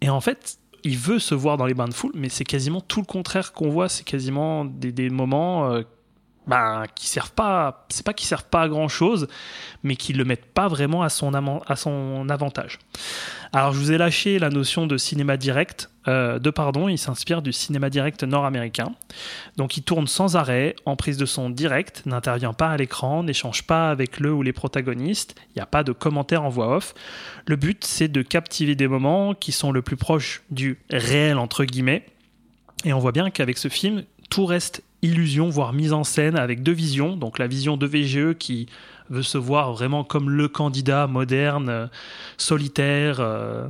Et en fait, il veut se voir dans les bains de foule, mais c'est quasiment tout le contraire qu'on voit. C'est quasiment des, moments euh, ben, qui servent pas. C'est pas qu'ils servent pas à grand chose, mais qui le mettent pas vraiment à son, à son avantage. Alors je vous ai lâché la notion de cinéma direct. Euh, de pardon, il s'inspire du cinéma direct nord-américain. Donc il tourne sans arrêt, en prise de son direct, n'intervient pas à l'écran, n'échange pas avec le ou les protagonistes, il n'y a pas de commentaires en voix off. Le but, c'est de captiver des moments qui sont le plus proches du réel, entre guillemets. Et on voit bien qu'avec ce film, tout reste illusion, voire mise en scène avec deux visions. Donc la vision de VGE qui veut se voir vraiment comme le candidat moderne, euh, solitaire, euh,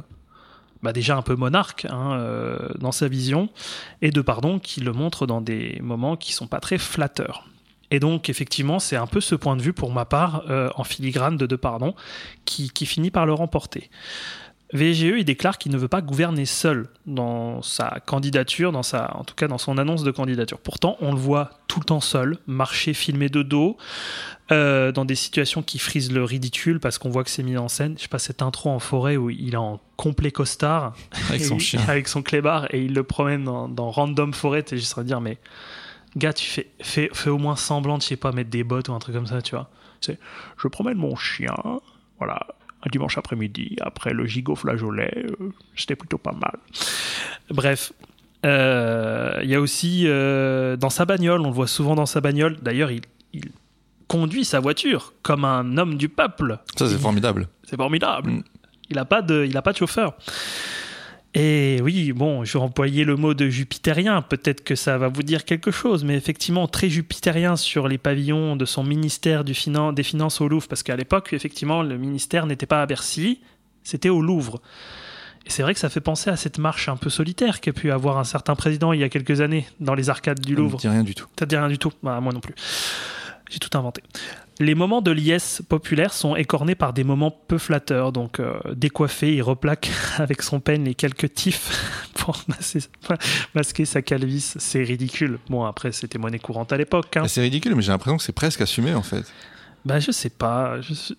bah déjà un peu monarque hein, euh, dans sa vision, et de pardon qui le montre dans des moments qui sont pas très flatteurs. Et donc effectivement, c'est un peu ce point de vue pour ma part en filigrane de De Pardon qui, qui finit par le remporter. VGE, il déclare qu'il ne veut pas gouverner seul dans sa candidature, dans sa, en tout cas dans son annonce de candidature. Pourtant, on le voit tout le temps seul, marcher, filmer de dos, euh, dans des situations qui frisent le ridicule parce qu'on voit que c'est mis en scène. Je sais pas, cette intro en forêt où il est en complet costard Avec et son chien. avec son clébard et il le promène dans, dans random forêt. T'es juste à dire, mais gars, tu fais, fais, fais au moins semblant de, je sais pas, mettre des bottes ou un truc comme ça, tu vois. Je promène mon chien, voilà, un dimanche après-midi, après le gigot flageolet, euh, c'était plutôt pas mal. Bref. euh, Il y a aussi euh, dans sa bagnole, on le voit souvent dans sa bagnole. D'ailleurs, il, il conduit sa voiture comme un homme du peuple. Ça c'est formidable. c'est formidable. Mm. Il n'a pas, de- il a pas de chauffeur. Et oui, bon, je vais employer le mot de jupitérien. Peut-être que ça va vous dire quelque chose, mais effectivement, très jupitérien sur les pavillons de son ministère du finan- des Finances au Louvre, parce qu'à l'époque, effectivement, le ministère n'était pas à Bercy, c'était au Louvre. Et c'est vrai que ça fait penser à cette marche un peu solitaire qu'a pu avoir un certain président il y a quelques années dans les arcades du Ça me Louvre. dit rien du tout. Ça te dit rien du tout Bah, Moi non plus. J'ai tout inventé. Les moments de liesse populaire sont écornés par des moments peu flatteurs. Donc, euh, décoiffé, il replaque avec son peigne les quelques tifs pour masquer sa calvitie. C'est ridicule. Bon, après, c'était monnaie courante à l'époque. hein. C'est ridicule, mais j'ai l'impression que c'est presque assumé en fait. Bah, je sais pas. Je, je,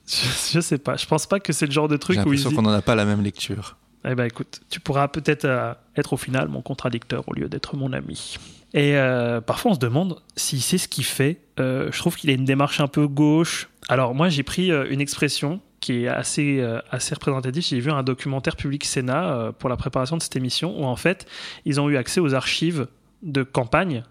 je sais pas. Je pense pas que c'est le genre de J'ai truc où il l'impression qu'on n'en a pas la même lecture. Eh ben écoute, tu pourras peut-être euh, être au final mon contradicteur au lieu d'être mon ami. Et euh, parfois on se demande s'il sait ce qu'il fait. Euh, je trouve qu'il a une démarche un peu gauche. Alors moi j'ai pris euh, une expression qui est assez, assez représentative. J'ai vu un documentaire public Sénat pour la préparation de cette émission où en fait ils ont eu accès aux archives de campagne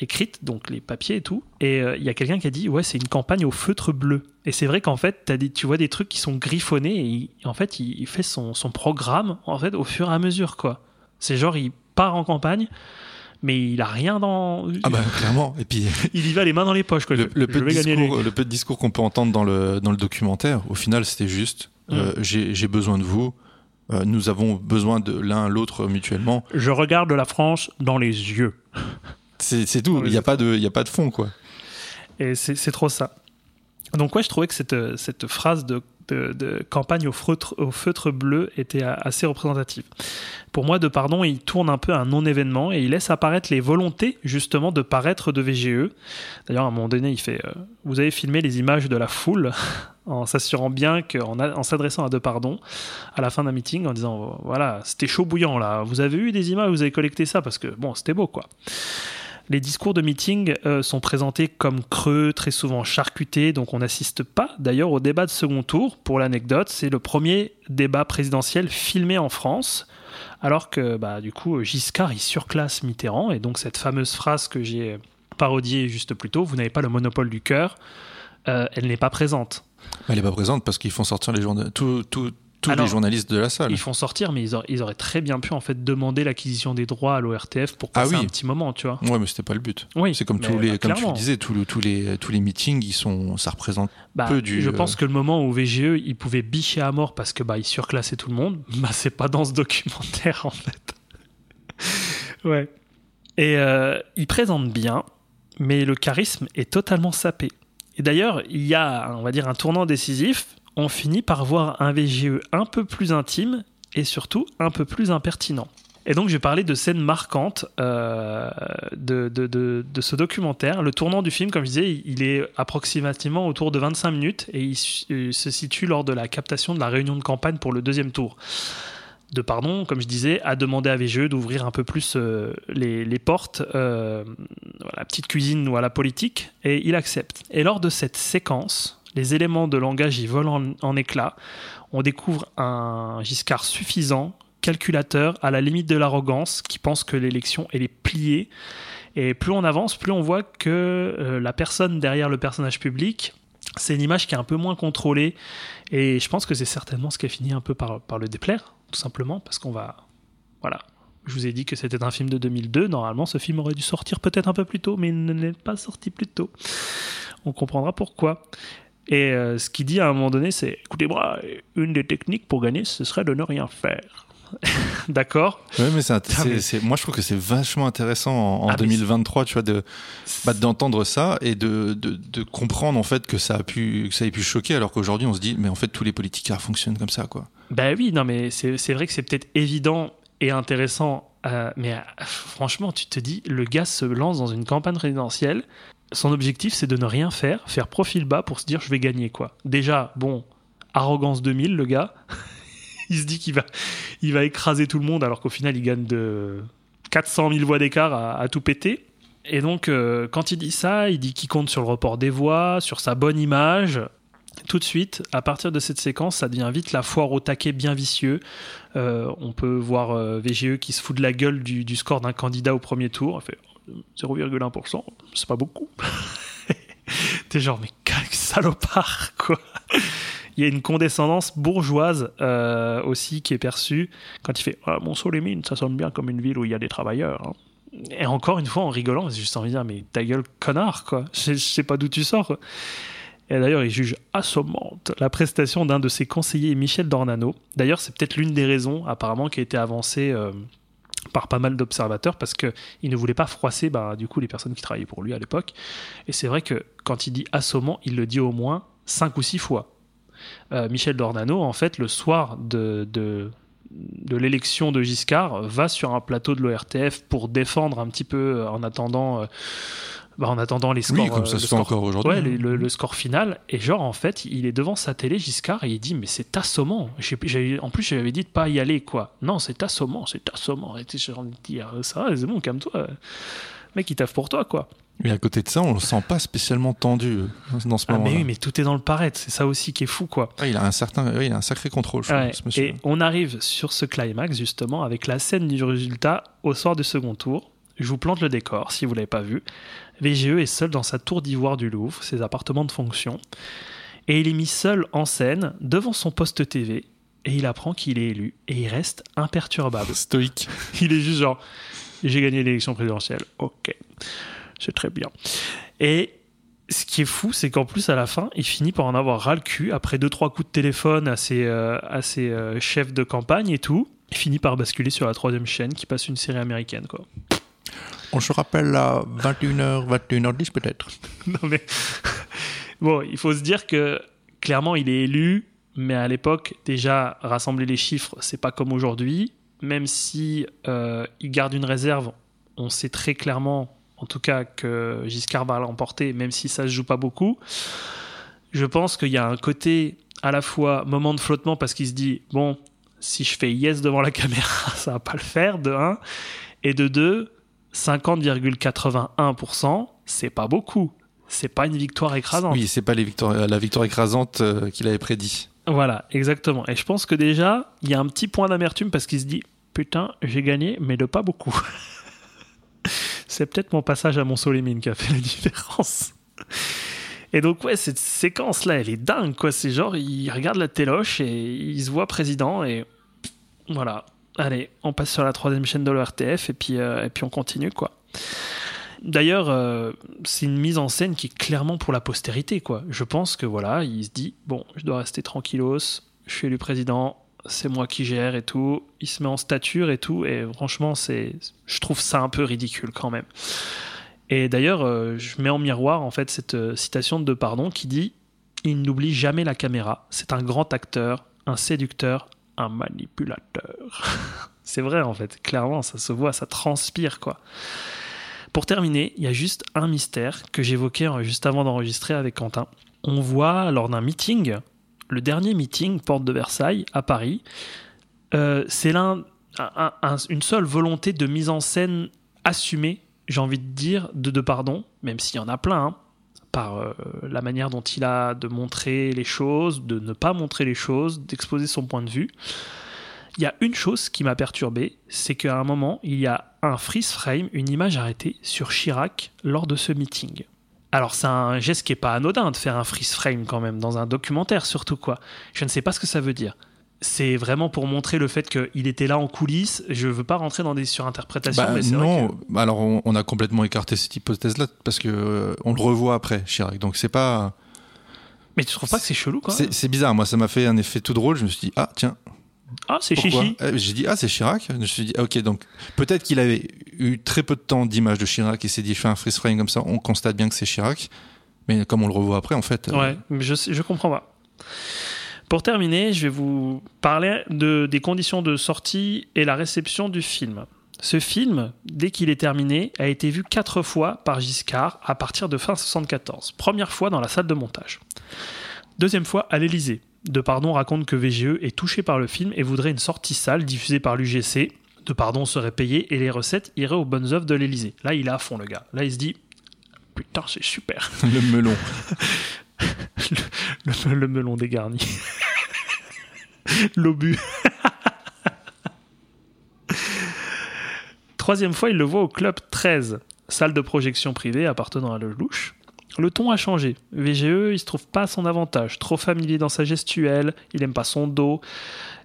écrites, donc les papiers et tout. Et il y a quelqu'un qui a dit ouais c'est une campagne au feutre bleu. Et c'est vrai qu'en fait des, tu vois des trucs qui sont griffonnés et en fait il, il fait son, son programme en fait au fur et à mesure quoi. C'est genre il part en campagne mais il a rien dans Ah bah clairement. Et puis il y va les mains dans les poches quoi. le, le peu de les- discours, le peu de discours qu'on peut entendre dans le, dans le documentaire, au final c'était juste Mm. euh, j'ai besoin de vous, euh, nous avons besoin de l'un l'autre mutuellement. Je regarde la France dans les yeux. C'est tout, il n'y a, pas de- il a pas de fond quoi. Et c'est trop ça. Donc ouais, je trouvais que cette, cette phrase de, de, campagne au feutre, bleu était assez représentative. Pour moi, De Pardon, il tourne un peu un non-événement et il laisse apparaître les volontés justement de paraître de VGE. D'ailleurs, à un moment donné, il fait euh, Vous avez filmé les images de la foule en s'assurant bien qu'en en s'adressant à De Pardon à la fin d'un meeting en disant Voilà, c'était chaud bouillant là, vous avez eu des images, vous avez collecté ça parce que bon, c'était beau quoi. Les discours de meeting euh, sont présentés comme creux, très souvent charcutés, donc on n'assiste pas d'ailleurs au débat de second tour. Pour l'anecdote, c'est le premier débat présidentiel filmé en France, alors que bah, du coup Giscard il surclasse Mitterrand, et donc cette fameuse phrase que j'ai parodiée juste plus tôt, vous n'avez pas le monopole du cœur, euh, elle n'est pas présente. Elle n'est pas présente parce qu'ils font sortir les journa- tous- tous- tous Alors, les journalistes de la salle. Ils font sortir, mais ils, auraient- ils auraient très bien pu en fait demander l'acquisition des droits à l'ORTF pour Ah passer oui. un petit moment, tu vois. Ouais, mais c'était pas le but. Oui, C'est comme tous les, bah, comme tu disais, tous, le- tous les, tous les meetings, ils sont, ça représente. Bah, peu du, je euh, pense que le moment où VGE il pouvait bicher à mort parce que bah il surclassait tout le monde, bah c'est pas dans ce documentaire en fait. ouais. Et euh, il présente bien, mais le charisme est totalement sapé. Et d'ailleurs, il y a, on va dire, un tournant décisif. On finit par voir un VGE un peu plus intime et surtout un peu plus impertinent. Et donc, je vais parler de scènes marquantes euh, de, ce documentaire. Le tournant du film, comme je disais, il est approximativement autour de 25 minutes et il euh, se situe lors de la captation de la réunion de campagne pour le deuxième tour. De pardon, comme je disais, a demandé à VGE d'ouvrir un peu plus euh, les, portes à la petite cuisine ou à la politique, et il accepte. Et lors de cette séquence, les éléments de langage y volent en, en éclats. On découvre un Giscard suffisant, calculateur, à la limite de l'arrogance, qui pense que l'élection, est pliée. Et plus on avance, plus on voit que euh, la personne derrière le personnage public, c'est une image qui est un peu moins contrôlée. Et je pense que c'est certainement ce qui a fini un peu par, par le déplaire, tout simplement, parce qu'on va. Voilà. Je vous ai dit que c'était un film de 2002. Normalement, ce film aurait dû sortir peut-être un peu plus tôt, mais il n'est pas sorti plus tôt. On comprendra pourquoi. Et euh, ce qu'il dit à un moment donné, c'est écoutez-moi, une des techniques pour gagner, ce serait de ne rien faire. D'accord? Ouais, mais c'est, Ah, mais- moi je trouve que c'est vachement intéressant en, en Ah, mais 2023, tu vois, de, bah, d'entendre ça et de, de, de comprendre en fait que ça a pu, que ça ait pu choquer, alors qu'aujourd'hui on se dit, mais en fait tous les politiciens fonctionnent comme ça, quoi. Ben oui, non, mais c'est c'est vrai que c'est peut-être évident et intéressant, euh, mais euh, franchement, tu te dis, le gars se lance dans une campagne présidentielle. Son objectif, c'est de ne rien faire, faire profil bas pour se dire, je vais gagner, quoi. Déjà, bon, arrogance 2000, le gars. il se dit qu'il va, il va écraser tout le monde, alors qu'au final, il gagne de 400 000 voix d'écart à, tout péter. Et donc, euh, quand il dit ça, il dit qu'il compte sur le report des voix, sur sa bonne image. Tout de suite, à partir de cette séquence, ça devient vite la foire au taquet bien vicieux. Euh, on peut voir euh, VGE qui se fout de la gueule du, du score d'un candidat au premier tour. Elle fait 0,1%, c'est pas beaucoup. T'es genre, mais quel salopard, quoi. Il y a une condescendance bourgeoise euh, aussi qui est perçue quand il fait ah, Monceau-les-Mines, ça sonne bien comme une ville où il y a des travailleurs. hein. Et encore une fois, en rigolant, j'ai juste envie de dire Mais ta gueule, connard, quoi. Je, sais pas d'où tu sors. Et d'ailleurs, il juge assommante la prestation d'un de ses conseillers, Michel Dornano. D'ailleurs, c'est peut-être l'une des raisons, apparemment, qui a été avancée euh, par pas mal d'observateurs, parce qu'il ne voulait pas froisser, bah, du coup, les personnes qui travaillaient pour lui à l'époque. Et c'est vrai que quand il dit assommant, il le dit au moins cinq ou six fois. Euh, Michel Dornano, en fait, le soir de, de, de l'élection de Giscard, va sur un plateau de l'ORTF pour défendre un petit peu euh, en attendant, euh, bah, en attendant les scores. oui, comme euh, ça le se fait encore aujourd'hui. Ouais, le, le score final. Et genre, en fait, il est devant sa télé, Giscard, et il dit Mais c'est assommant. J'ai- j'ai- en plus, j'avais dit de pas y aller, quoi. Non, c'est assommant, c'est assommant. Et j'ai envie de dire Ça va, c'est bon, calme-toi. Mec, il taffe pour toi, quoi. Et à côté de ça, on le sent pas spécialement tendu euh, dans ce Ah, moment-là. mais oui, mais tout est dans le paraître. C'est ça aussi qui est fou, quoi. Ah, il a un certain, oui, il a un sacré contrôle, je Ouais, et on arrive sur ce climax justement avec la scène du résultat au soir du second tour. Je vous plante le décor si vous l'avez pas vu. VGE est seul dans sa tour d'ivoire du Louvre, ses appartements de fonction, et il est mis seul en scène devant son poste TV et il apprend qu'il est élu et il reste imperturbable. Stoïque. Il est juste genre j'ai gagné l'élection présidentielle. Ok, c'est très bien. Et ce qui est fou, c'est qu'en plus, à la fin, il finit par en avoir ras le cul après deux, trois coups de téléphone à ses, euh, à ses euh, chefs de campagne et tout. Il finit par basculer sur la troisième chaîne qui passe une série américaine, quoi. On se rappelle à 21h, 21h10 peut-être. non, mais Bon, il faut se dire que clairement, il est élu, mais à l'époque, déjà, rassembler les chiffres, c'est pas comme aujourd'hui. Même si euh, il garde une réserve, on sait très clairement, en tout cas, que Giscard va l'emporter, même si ça se joue pas beaucoup. Je pense qu'il y a un côté à la fois moment de flottement parce qu'il se dit bon, si je fais yes devant la caméra, ça va pas le faire, de 1. Et de 2, 50,81%, c'est pas beaucoup. C'est pas une victoire écrasante. Oui, c'est pas les victoires, la victoire écrasante euh, qu'il avait prédit. Voilà, exactement. Et je pense que déjà, il y a un petit point d'amertume parce qu'il se dit putain, j'ai gagné, mais de pas beaucoup. c'est peut-être mon passage à Mont-Solémine qui a fait la différence. Et donc, ouais, cette séquence-là, elle est dingue, quoi. C'est genre, il regarde la téloche et il se voit président et voilà. Allez, on passe sur la troisième chaîne de l'ORTF et puis, euh, et puis on continue, quoi. D'ailleurs, euh, c'est une mise en scène qui est clairement pour la postérité, quoi. Je pense que voilà, il se dit bon, je dois rester tranquillos, je suis élu président, c'est moi qui gère et tout. Il se met en stature et tout, et franchement, c'est, je trouve ça un peu ridicule quand même. Et d'ailleurs, euh, je mets en miroir en fait cette citation de Pardon qui dit Il n'oublie jamais la caméra. C'est un grand acteur, un séducteur, un manipulateur. c'est vrai en fait, clairement, ça se voit, ça transpire quoi. Pour terminer, il y a juste un mystère que j'évoquais euh, juste avant d'enregistrer avec Quentin. On voit lors d'un meeting, le dernier meeting, porte de Versailles, à Paris, euh, c'est un- un- une seule volonté de mise en scène assumée, j'ai envie de dire, de, de pardon, même s'il y en a plein, hein, par euh, la manière dont il a de montrer les choses, de ne pas montrer les choses, d'exposer son point de vue. Il y a une chose qui m'a perturbé, c'est qu'à un moment, il y a un freeze frame, une image arrêtée sur Chirac lors de ce meeting. Alors c'est un geste qui est pas anodin de faire un freeze frame quand même dans un documentaire surtout quoi. Je ne sais pas ce que ça veut dire. C'est vraiment pour montrer le fait qu'il était là en coulisses. Je veux pas rentrer dans des surinterprétations. Bah, mais vrai non, que- Bah, alors on, on a complètement écarté cette hypothèse-là parce que euh, on le revoit après Chirac. Donc c'est pas, Mais tu trouves pas que c'est chelou même c'est bizarre. Moi, ça m'a fait un effet tout drôle. Je me suis dit ah tiens, Ah c'est chichi. Euh, J'ai dit ah c'est Chirac. Je me suis dit ah, ok donc peut-être qu'il avait eu très peu de temps d'image de Chirac et s'est dit je fais un freeze frame comme ça. On constate bien que c'est Chirac. Mais comme on le revoit après, en fait. euh, Ouais, mais je, je comprends pas. Pour terminer, je vais vous parler de, des conditions de sortie et la réception du film. Ce film, dès qu'il est terminé, a été vu quatre fois par Giscard à partir de fin 74. Première fois dans la salle de montage. Deuxième fois à l'Elysée. Depardon raconte que VGE est touché par le film et voudrait une sortie salle diffusée par l'UGC. Depardon serait payé et les recettes iraient aux bonnes œuvres de l'Elysée. Là, il est à fond, le gars. Là, il se dit Putain, c'est super. le melon. le, melon dégarni. L'obus. Troisième fois, il le voit au club 13, salle de projection privée appartenant à Lelouch. Le ton a changé. VGE, il se trouve pas à son avantage. Trop familier dans sa gestuelle, il aime pas son dos,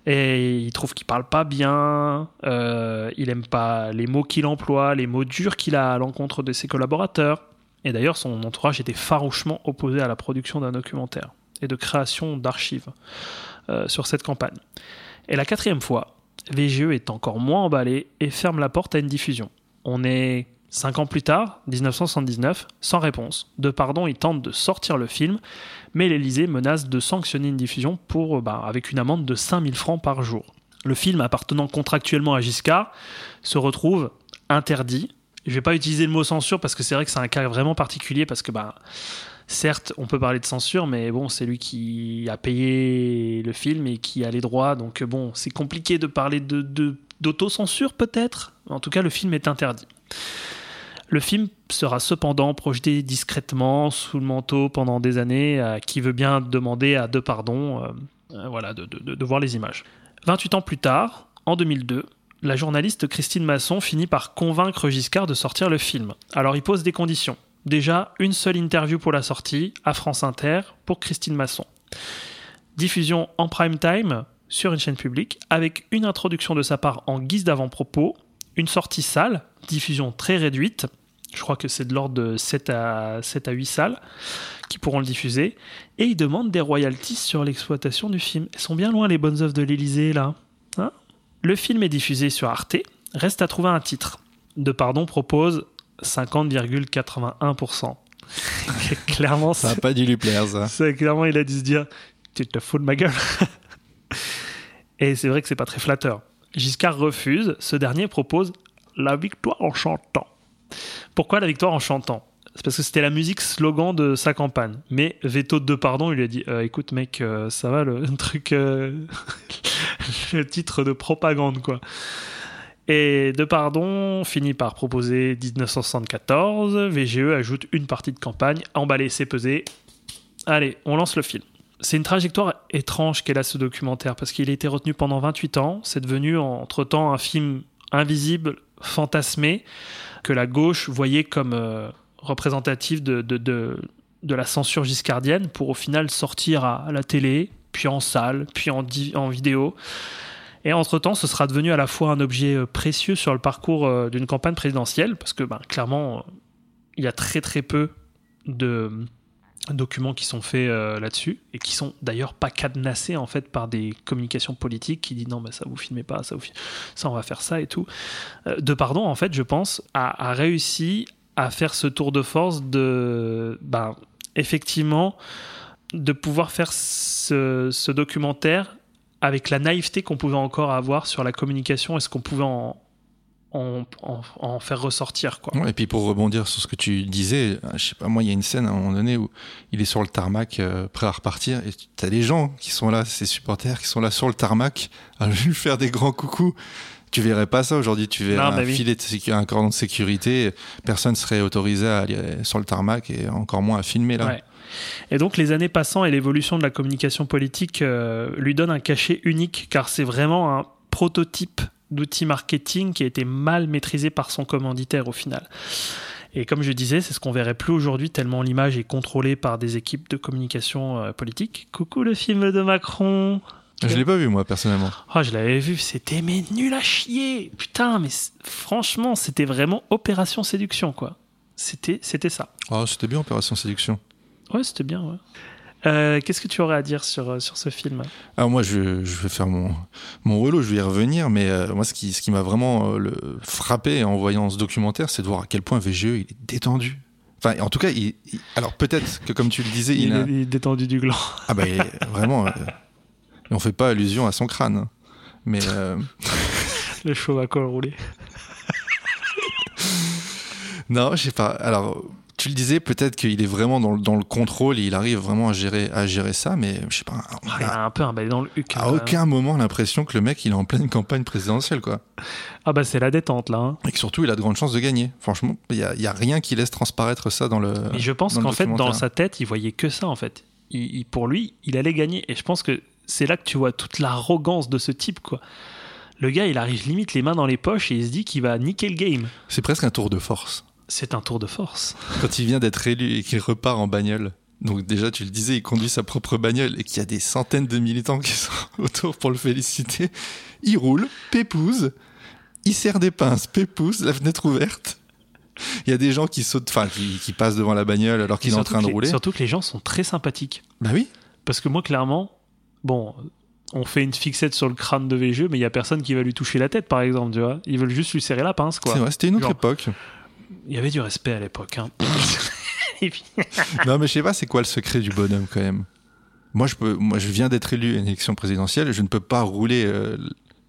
et il trouve qu'il parle pas bien, euh, il aime pas les mots qu'il emploie, les mots durs qu'il a à l'encontre de ses collaborateurs. Et d'ailleurs, son entourage était farouchement opposé à la production d'un documentaire et de création d'archives euh, sur cette campagne. Et la quatrième fois, VGE est encore moins emballé et ferme la porte à une diffusion. On est cinq ans plus tard, 1979, sans réponse. De pardon, il tente de sortir le film, mais l'Elysée menace de sanctionner une diffusion pour, bah, avec une amende de 5000 francs par jour. Le film appartenant contractuellement à Giscard se retrouve interdit. Je vais pas utiliser le mot censure parce que c'est vrai que c'est un cas vraiment particulier parce que bah, certes on peut parler de censure mais bon c'est lui qui a payé le film et qui a les droits donc bon c'est compliqué de parler de, d'autocensure peut-être en tout cas le film est interdit. Le film sera cependant projeté discrètement sous le manteau pendant des années à qui veut bien demander à deux pardons euh, euh, voilà, de- de- de voir les images. 28 ans plus tard, en 2002, la journaliste Christine Masson finit par convaincre Giscard de sortir le film. Alors il pose des conditions. Déjà, une seule interview pour la sortie à France Inter pour Christine Masson. Diffusion en prime time sur une chaîne publique avec une introduction de sa part en guise d'avant-propos, une sortie salle, diffusion très réduite, je crois que c'est de l'ordre de 7 à, 7 à 8 salles qui pourront le diffuser, et il demande des royalties sur l'exploitation du film. Elles sont bien loin les bonnes œuvres de l'Elysée là. Le film est diffusé sur Arte, reste à trouver un titre. De Pardon propose 50,81%. clairement, Ça n'a pas dû lui plaire, ça. clairement, il a dû se dire Tu te fous de ma gueule. Et c'est vrai que c'est pas très flatteur. Giscard refuse. Ce dernier propose la victoire en chantant. Pourquoi la victoire en chantant? C'est parce que c'était la musique slogan de sa campagne. Mais veto de pardon, il lui a dit Euh, Écoute, mec, euh, ça va le truc. euh, le titre de propagande, quoi. Et de pardon finit par proposer 1974. VGE ajoute une partie de campagne. Emballé, c'est pesé. Allez, on lance le film. C'est une trajectoire étrange qu'elle a ce documentaire parce qu'il a été retenu pendant 28 ans. C'est devenu entre-temps un film invisible, fantasmé, que la gauche voyait comme représentatif de, de, de, la censure giscardienne pour au final sortir à, la télé, puis en salle, puis en, en vidéo. Et entre-temps, ce sera devenu à la fois un objet euh, précieux sur le parcours euh, d'une campagne présidentielle, parce que ben, clairement, euh, il y a très très peu de documents qui sont faits euh, là-dessus et qui sont d'ailleurs pas cadenassés en fait par des communications politiques qui disent non mais ça vous filmez pas ça on va faire ça et tout Euh, de pardon en fait je pense a, a réussi à faire ce tour de force de ben, effectivement de pouvoir faire ce, documentaire avec la naïveté qu'on pouvait encore avoir sur la communication et ce qu'on pouvait en, en, faire ressortir quoi et puis pour rebondir sur ce que tu disais, je sais pas, moi, il y a une scène à un moment donné où il est sur le tarmac, euh, prêt à repartir, et t'as des gens qui sont là, ses supporters, qui sont là sur le tarmac, à lui faire des grands coucous. Tu verrais pas ça aujourd'hui, tu verrais Non, un bah oui. filet de un cordon de sécurité, personne serait autorisé à aller sur le tarmac et encore moins à filmer là. Ouais. Et donc les années passant et l'évolution de la communication politique euh, lui donnent un cachet unique car c'est vraiment un prototype d'outil marketing qui a été mal maîtrisé par son commanditaire au final. Et comme je disais, c'est ce qu'on verrait plus aujourd'hui tellement l'image est contrôlée par des équipes de communication euh, politique. Coucou le film de Macron. Je l'ai pas vu moi personnellement. Oh, je l'avais vu, c'était mais nul à chier. Putain, mais franchement, c'était vraiment opération séduction quoi. C'était c'était ça. Oh, c'était bien Opération Séduction. Ouais, c'était bien. Ouais. Euh, Qu'est-ce que tu aurais à dire sur, euh, sur ce film? Alors moi, je, je vais faire mon, mon je vais y revenir, mais euh, moi, ce qui, ce qui m'a vraiment euh, le, frappé en voyant ce documentaire, c'est de voir à quel point VGE il est détendu. Enfin, en tout cas, il, il- alors peut-être que comme tu le disais, il, il, a, est, détendu du gland. ah bah il est vraiment, et on fait pas allusion à son crâne, mais euh, Le show à col roulé. non, je sais pas. Alors, tu le disais, peut-être qu'il est vraiment dans, le- dans le contrôle, et il arrive vraiment à gérer, à gérer ça, mais je sais pas. on Ah, il a un peu un balai dans le huc. à euh. aucun moment l'impression que le mec il est en pleine campagne présidentielle, quoi. Ah bah c'est la détente là. hein. Et que surtout, il a de grandes chances de gagner. Franchement, il n'y a, rien qui laisse transparaître ça dans le. Mais je pense qu'en fait, dans sa tête, il voyait que ça en fait. Il- il- pour lui, il allait gagner. Et je pense que c'est là que tu vois toute l'arrogance de ce type quoi. Le gars, il arrive limite les mains dans les poches et il se dit qu'il va niquer le game. C'est presque un tour de force. C'est un tour de force. Quand il vient d'être élu et qu'il repart en bagnole. Donc déjà, tu le disais, il conduit sa propre bagnole et qu'il y a des centaines de militants qui sont autour pour le féliciter. Il roule, pépouze, il serre des pinces, pépouze, la fenêtre ouverte. Il y a des gens qui sautent, enfin, qui, qui passent devant la bagnole alors qu'il est en train de les- rouler. Surtout que les gens sont très sympathiques. Bah oui. Parce que moi, clairement, bon, on fait une fixette sur le crâne de VG, mais il y a personne qui va lui toucher la tête, par exemple, tu vois. Ils veulent juste lui serrer la pince, quoi. C'est vrai, c'était une autre Genre- époque. Il y avait du respect à l'époque. Hein. Non, mais je sais pas, c'est quoi le secret du bonhomme quand même? Moi, je peux, moi, je viens d'être élu à une élection présidentielle. Je ne peux pas rouler euh,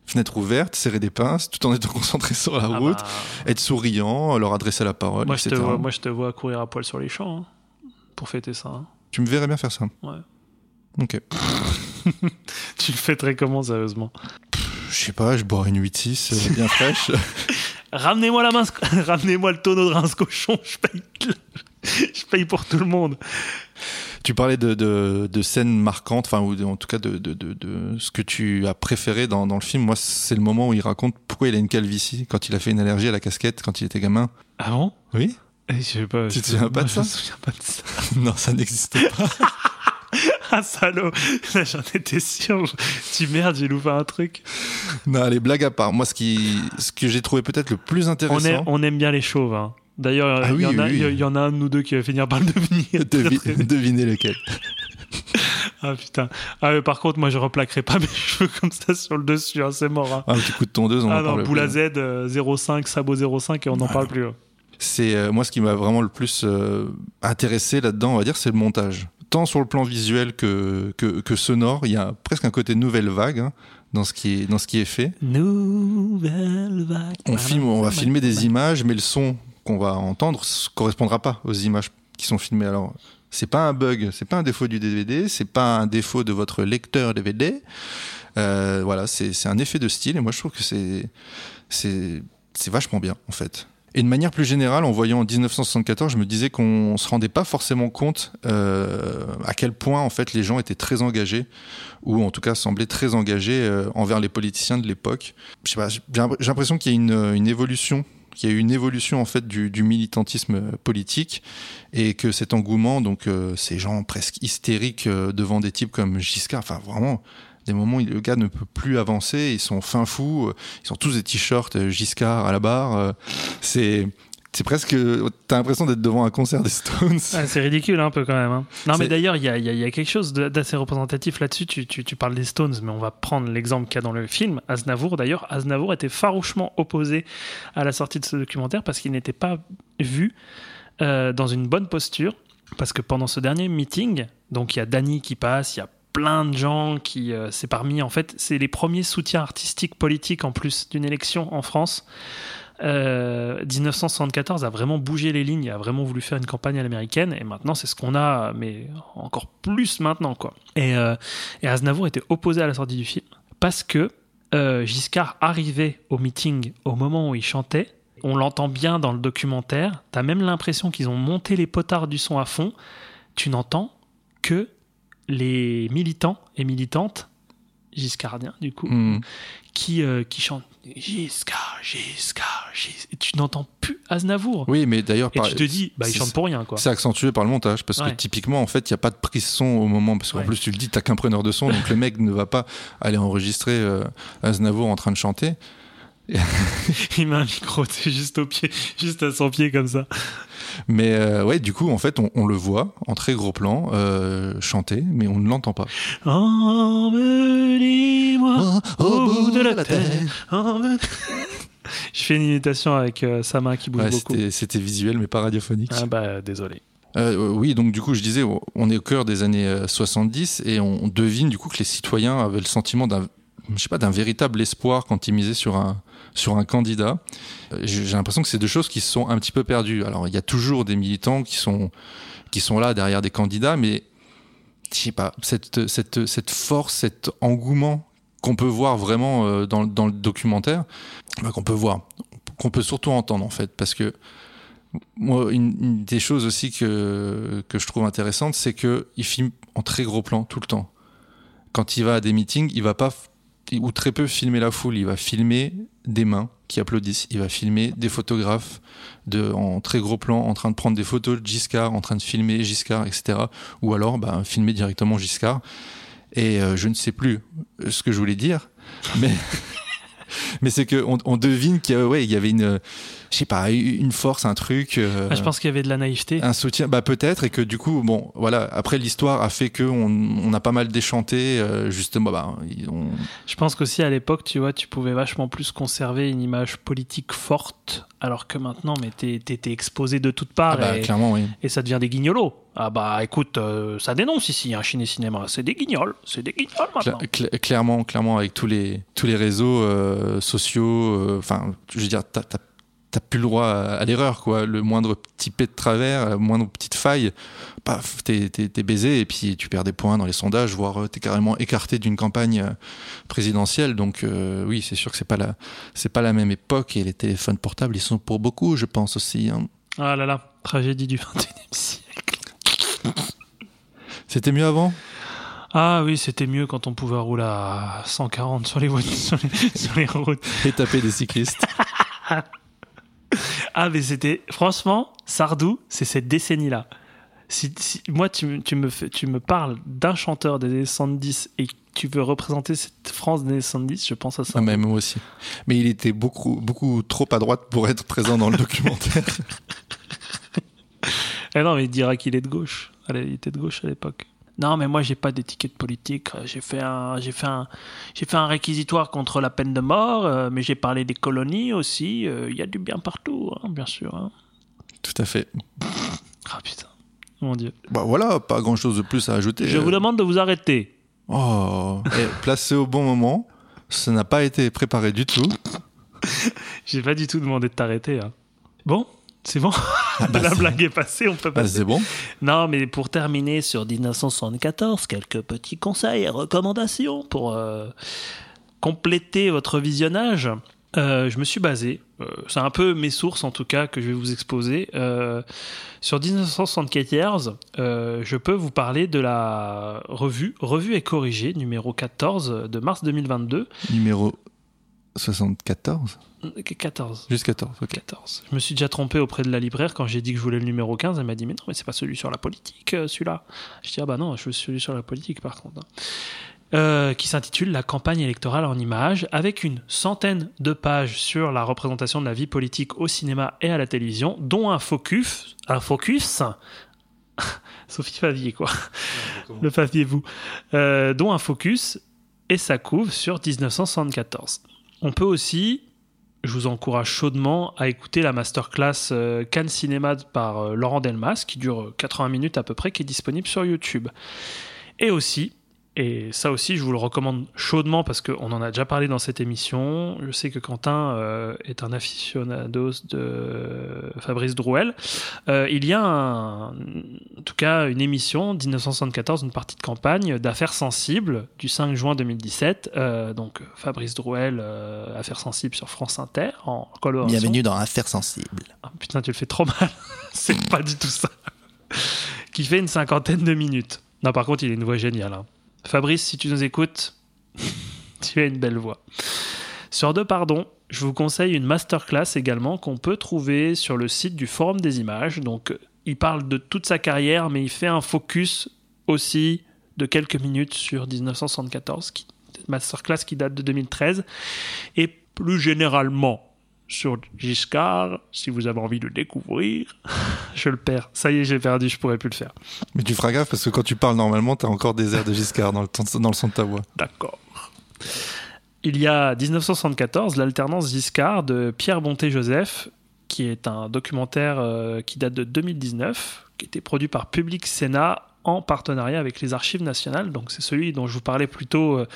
fenêtre ouverte, serrer des pinces, tout en étant concentré sur la Ah route, bah, être souriant, leur adresser la parole, moi, je te vois, moi, je te vois courir à poil sur les champs hein, pour fêter ça. hein. Tu me verrais bien faire ça. Ouais. Ok. Tu le fêterais comment, sérieusement Je sais pas, je bois une 8-6 euh, bien fraîche. Ramenez-moi la mince, ramenez-moi le tonneau de rince cochon, je paye, je paye pour tout le monde. tu parlais de, de, de scènes marquantes, enfin, ou de- en tout cas de, de, ce que tu as préféré dans, dans le film. Moi, c'est le moment où il raconte pourquoi il a une calvitie quand il a fait une allergie à la casquette quand il était gamin. Ah bon? Oui Eh, Je sais pas. Tu te souviens pas de ça Je me souviens pas de ça. Non, ça n'existe pas. Ah salaud J'en étais sûr. Tu merde, j'ai loupé un truc. Non, les blagues à part. Moi, ce, qui, ce que j'ai trouvé peut-être le plus On, intéressant. on aime bien les chauves. hein. D'ailleurs, Ah il y, oui, en a- oui, oui. il y a- il y en a un de nous deux qui va finir par le devenir. Devi- devinez lequel. Ah putain. Ah, mais par contre, moi je replaquerai pas mes cheveux comme ça sur le dessus, hein, c'est mort. hein. Un petit coup de tondeuse, on Ah en non, parle boule à plus. Z, euh, 05, sabot 05 et on n'en Ah parle plus. hein. C'est euh, moi ce qui m'a vraiment le plus euh, intéressé là-dedans, on va dire, c'est le montage. Tant sur le plan visuel que, que, que sonore, il y a presque un côté nouvelle vague hein, dans ce qui est dans ce qui est fait. Nouvelle vague. On filme, on va filmer des images, mais le son qu'on va entendre s- correspondra pas aux images qui sont filmées. Alors, c'est pas un bug, c'est pas un défaut du DVD, c'est pas un défaut de votre lecteur DVD. Euh, voilà, c'est un effet de style et moi je trouve que c'est vachement bien en fait. Et de manière plus générale, en voyant 1974, je me disais qu'on se rendait pas forcément compte euh, à quel point en fait les gens étaient très engagés ou en tout cas semblaient très engagés euh, envers les politiciens de l'époque. J'ai l'impression qu'il y a une, une évolution y a eu une évolution en fait du, militantisme euh, politique et que cet engouement, donc euh, ces gens presque hystériques euh, devant des types comme Giscard, enfin vraiment des moments où le gars ne peut plus avancer, ils sont fin fous, euh, ils ont tous des t-shirts euh, Giscard à la barre, euh, c'est c'est presque t'as l'impression d'être devant un concert des Stones. Ah, c'est ridicule un peu quand même. hein. Non, mais d'ailleurs, il y a, y a- il y a quelque chose d'assez représentatif là-dessus. Tu, tu- tu parles des Stones, mais on va prendre l'exemple qu'il y a dans le film. Aznavour, d'ailleurs, Aznavour était farouchement opposé à la sortie de ce documentaire parce qu'il n'était pas vu euh, dans une bonne posture. Parce que pendant ce dernier meeting, donc il y a Danny qui passe, il y a plein de gens qui. euh, c'est parmi, en fait, c'est les premiers soutiens artistiques politiques en plus d'une élection en France. Euh, 1974 a vraiment bougé les lignes, a vraiment voulu faire une campagne à l'américaine, et maintenant c'est ce qu'on a, mais encore plus maintenant quoi. Et, euh, et Aznavour était opposé à la sortie du film parce que euh, Giscard arrivait au meeting au moment où il chantait. On l'entend bien dans le documentaire. T'as même l'impression qu'ils ont monté les potards du son à fond. Tu n'entends que les militants et militantes giscardiens du coup Hmm. qui, euh, qui chantent Giscard, Giscard, Giscard. Et tu n'entends plus Aznavour. Oui, mais d'ailleurs, par- tu te dis, bah, il chante pour rien, quoi. C'est accentué par le montage parce que typiquement en fait il n'y a pas de prise son au moment parce qu'en Ouais. plus tu le dis t'as qu'un preneur de son donc le mec ne va pas aller enregistrer euh, Aznavour en train de chanter Il met un micro, c'est juste au pied, juste à son pied comme ça. mais euh, ouais du coup en fait on, on le voit en très gros plan euh, chanter mais on ne l'entend pas Emmenez-moi Oh, au bout de la terre. Emmenez- Je fais une imitation avec euh, sa main qui bouge Ouais, beaucoup. c'était visuel mais pas radiophonique Ah bah désolé. Euh, oui, donc du coup, je disais, on est au cœur des années euh, 70 et on devine du coup que les citoyens avaient le sentiment d'un, je sais pas, d'un véritable espoir quand ils misaient sur un sur un candidat. Euh, J'ai l'impression que c'est deux choses qui se sont un petit peu perdues. Alors, il y a toujours des militants qui sont qui sont là derrière des candidats, mais je sais pas, cette cette cette force, cet engouement qu'on peut voir vraiment euh, dans, dans le documentaire, bah, qu'on peut voir, qu'on peut surtout entendre en fait, parce que moi, une, des choses aussi que, que je trouve intéressante, c'est que il filme en très gros plan tout le temps. Quand il va à des meetings, il va pas ou très peu filmer la foule, il va filmer des mains qui applaudissent, il va filmer des photographes de, en très gros plan en train de prendre des photos de Giscard, en train de filmer Giscard, etc. Ou alors bah, filmer directement Giscard. Et euh, je ne sais plus ce que je voulais dire, mais mais c'est que on, devine qu'il y, a- ouais, y avait une, je sais pas, une force, un truc. euh, Ah, je pense qu'il y avait de la naïveté. un soutien, bah peut-être, et que du coup, bon, voilà, après l'histoire a fait que on, a pas mal déchanté, euh, justement, bah, Je pense qu'aussi à l'époque, tu vois, tu pouvais vachement plus conserver une image politique forte, alors que maintenant, mais t'es- t'étais exposé de toutes parts ah bah, et, clairement, oui. et ça devient des guignolos. Ah bah écoute, euh, ça dénonce ici, un Chine Cinéma. C'est des guignols, c'est des guignols maintenant. Cla- cla- clairement, clairement, avec tous les tous les réseaux sociaux, enfin, je veux dire, t'as t'as- plus le droit à, à l'erreur, quoi. Le moindre petit pet de travers, la moindre petite faille, paf, t'es t'es- t'es baisé et puis tu perds des points dans les sondages, voire euh, t'es carrément écarté d'une campagne euh, présidentielle. Donc euh, oui, c'est sûr que c'est pas la c'est pas la même époque et les téléphones portables, ils sont pour beaucoup, je pense aussi. hein. Ah là là, tragédie du 21 e siècle. C'était mieux avant? Ah oui, c'était mieux quand on pouvait rouler à 140 sur les, sur les, sur les routes. Et taper des cyclistes. Ah, mais c'était. Franchement, Sardou, c'est cette décennie-là. Si, si- moi, tu, me- tu, me fais, tu me parles d'un chanteur des années 70 et tu veux représenter cette France des années 70, je pense à ça. Ah, mais moi aussi. Mais il était beaucoup, beaucoup trop à droite pour être présent dans le documentaire. Eh non, mais il dira qu'il est de gauche. Allez, il était de gauche à l'époque. Non, mais moi, j'ai pas d'étiquette politique. J'ai fait un, j'ai fait un, j'ai fait un réquisitoire contre la peine de mort, euh, mais j'ai parlé des colonies aussi. Euh, Il y a du bien partout, hein, bien sûr. hein. Tout à fait. Ah putain, mon dieu. Bah voilà, pas grand chose de plus à ajouter. Je vous demande de vous arrêter. Oh, et placé au bon moment, ça n'a pas été préparé du tout. J'ai pas du tout demandé de t'arrêter. hein. Bon, c'est bon? bah, La blague est passée, on peut Bah, passer. c'est bon. Non, mais pour terminer sur 1974, quelques petits conseils et recommandations pour euh, compléter votre visionnage. Euh, je me suis basé, euh, c'est un peu mes sources en tout cas que je vais vous exposer. Sur 1974, euh, je peux vous parler de la revue, revue et corrigée, numéro 14 de mars 2022. Numéro 74 Euh, 14. Juste 14, ok. 14. Je me suis déjà trompé auprès de la libraire quand j'ai dit que je voulais le numéro 15. Elle m'a dit Mais non, mais c'est pas celui sur la politique, euh, celui-là. Je dis Ah bah non, je veux celui sur la politique par contre. hein. Euh, qui s'intitule La campagne électorale en images, avec une centaine de pages sur la représentation de la vie politique au cinéma et à la télévision, dont un focus. Un focus Sophie Favier, quoi. Le Favier-vous. Euh, dont un focus et ça couvre sur 1974. On peut aussi je vous encourage chaudement à écouter la masterclass euh, Cannes Cinéma par euh, Laurent Delmas, qui dure euh, 80 minutes à peu près, qui est disponible sur YouTube. Et aussi, et ça aussi je vous le recommande chaudement parce qu'on en a déjà parlé dans cette émission, je sais que Quentin euh, est un aficionados de Fabrice Drouel, Euh, il y a un- en tout cas une émission 1974, une partie de campagne d'affaires sensibles du 5 juin 2017, euh, donc Fabrice Drouel, Affaires sensibles sur France Inter en collaboration. Bienvenue dans Affaires sensibles. Ah, putain, tu le fais trop mal. C'est pas du tout ça. Qui fait une cinquantaine de minutes. Non, par contre, il a une voix géniale. hein. Fabrice, si tu nous écoutes, tu as une belle voix. Sur deux, pardon, je vous conseille une masterclass également qu'on peut trouver sur le site du Forum des images. Donc, il parle de toute sa carrière, mais il fait un focus aussi de quelques minutes sur 1974, qui, masterclass qui date de 2013. Et plus généralement, sur Giscard, si vous avez envie de le découvrir. je le perds. Ça y est, j'ai perdu, je pourrais plus le faire. Mais tu feras gaffe parce que quand tu parles normalement, t'as encore des airs de Giscard dans le, ton- dans le son de ta voix. D'accord. Il y a 1974, l'alternance Giscard de Pierre Bonté-Joseph, qui est un documentaire euh, qui date de 2019, qui était produit par Public Sénat en partenariat avec les Archives nationales. Donc c'est celui dont je vous parlais plus tôt euh,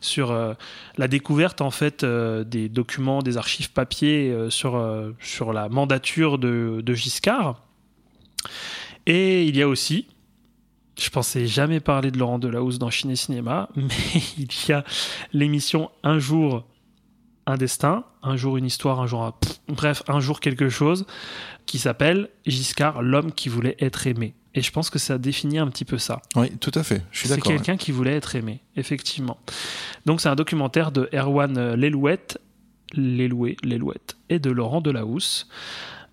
sur euh, la découverte en fait euh, des documents, des archives papier sur, sur la mandature de, Giscard. Et il y a aussi, je pensais jamais parler de Laurent Delahousse dans Chine et Cinéma, mais il y a l'émission Un jour, un destin, un jour une histoire, un jour un... bref, un jour quelque chose, qui s'appelle Giscard, l'homme qui voulait être aimé. Et je pense que ça définit un petit peu ça. Oui, tout à fait. Je suis C'est d'accord. quelqu'un qui voulait être aimé, effectivement. Donc c'est un documentaire de Erwan Lelouette, Lelouet, Lelouette et de Laurent Delahousse.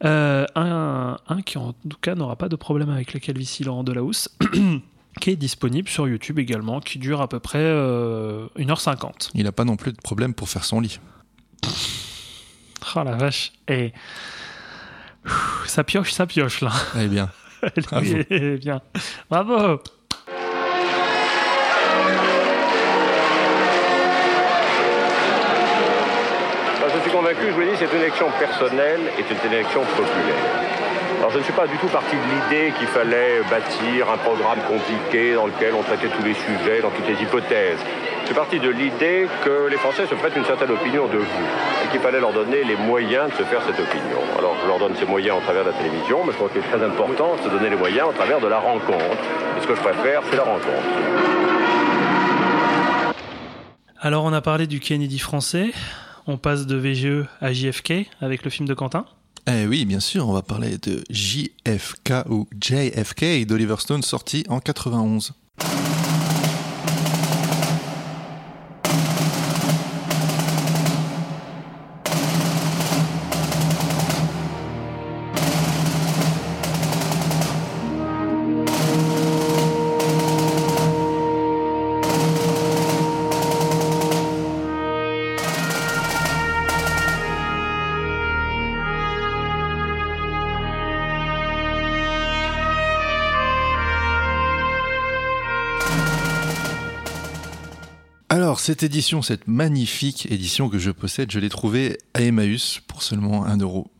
Euh, un, un qui en tout cas n'aura pas de problème avec la calvitie, Laurent Delahousse, qui est disponible sur YouTube également, qui dure à peu près euh, 1h50. Il n'a pas non plus de problème pour faire son lit. Oh la vache. Et Ouh, ça pioche, ça pioche là. Eh bien. Lui est bien. Bravo. Je suis convaincu, je vous l'ai dit, c'est une élection personnelle et c'est une élection populaire. Alors je ne suis pas du tout parti de l'idée qu'il fallait bâtir un programme compliqué dans lequel on traitait tous les sujets, dans toutes les hypothèses. Je suis parti de l'idée que les Français se prêtent une certaine opinion de vous et qu'il fallait leur donner les moyens de se faire cette opinion. Alors je leur donne ces moyens au travers de la télévision, mais je crois qu'il est très important de se donner les moyens au travers de la rencontre. Et ce que je préfère, c'est la rencontre. Alors on a parlé du Kennedy français. On passe de VGE à JFK avec le film de Quentin. eh oui, bien sûr, on va parler de JFK ou JFK d'Oliver Stone sorti en 91. Cette édition, cette magnifique édition que je possède, je l'ai trouvée à Emmaüs pour seulement 1 euro.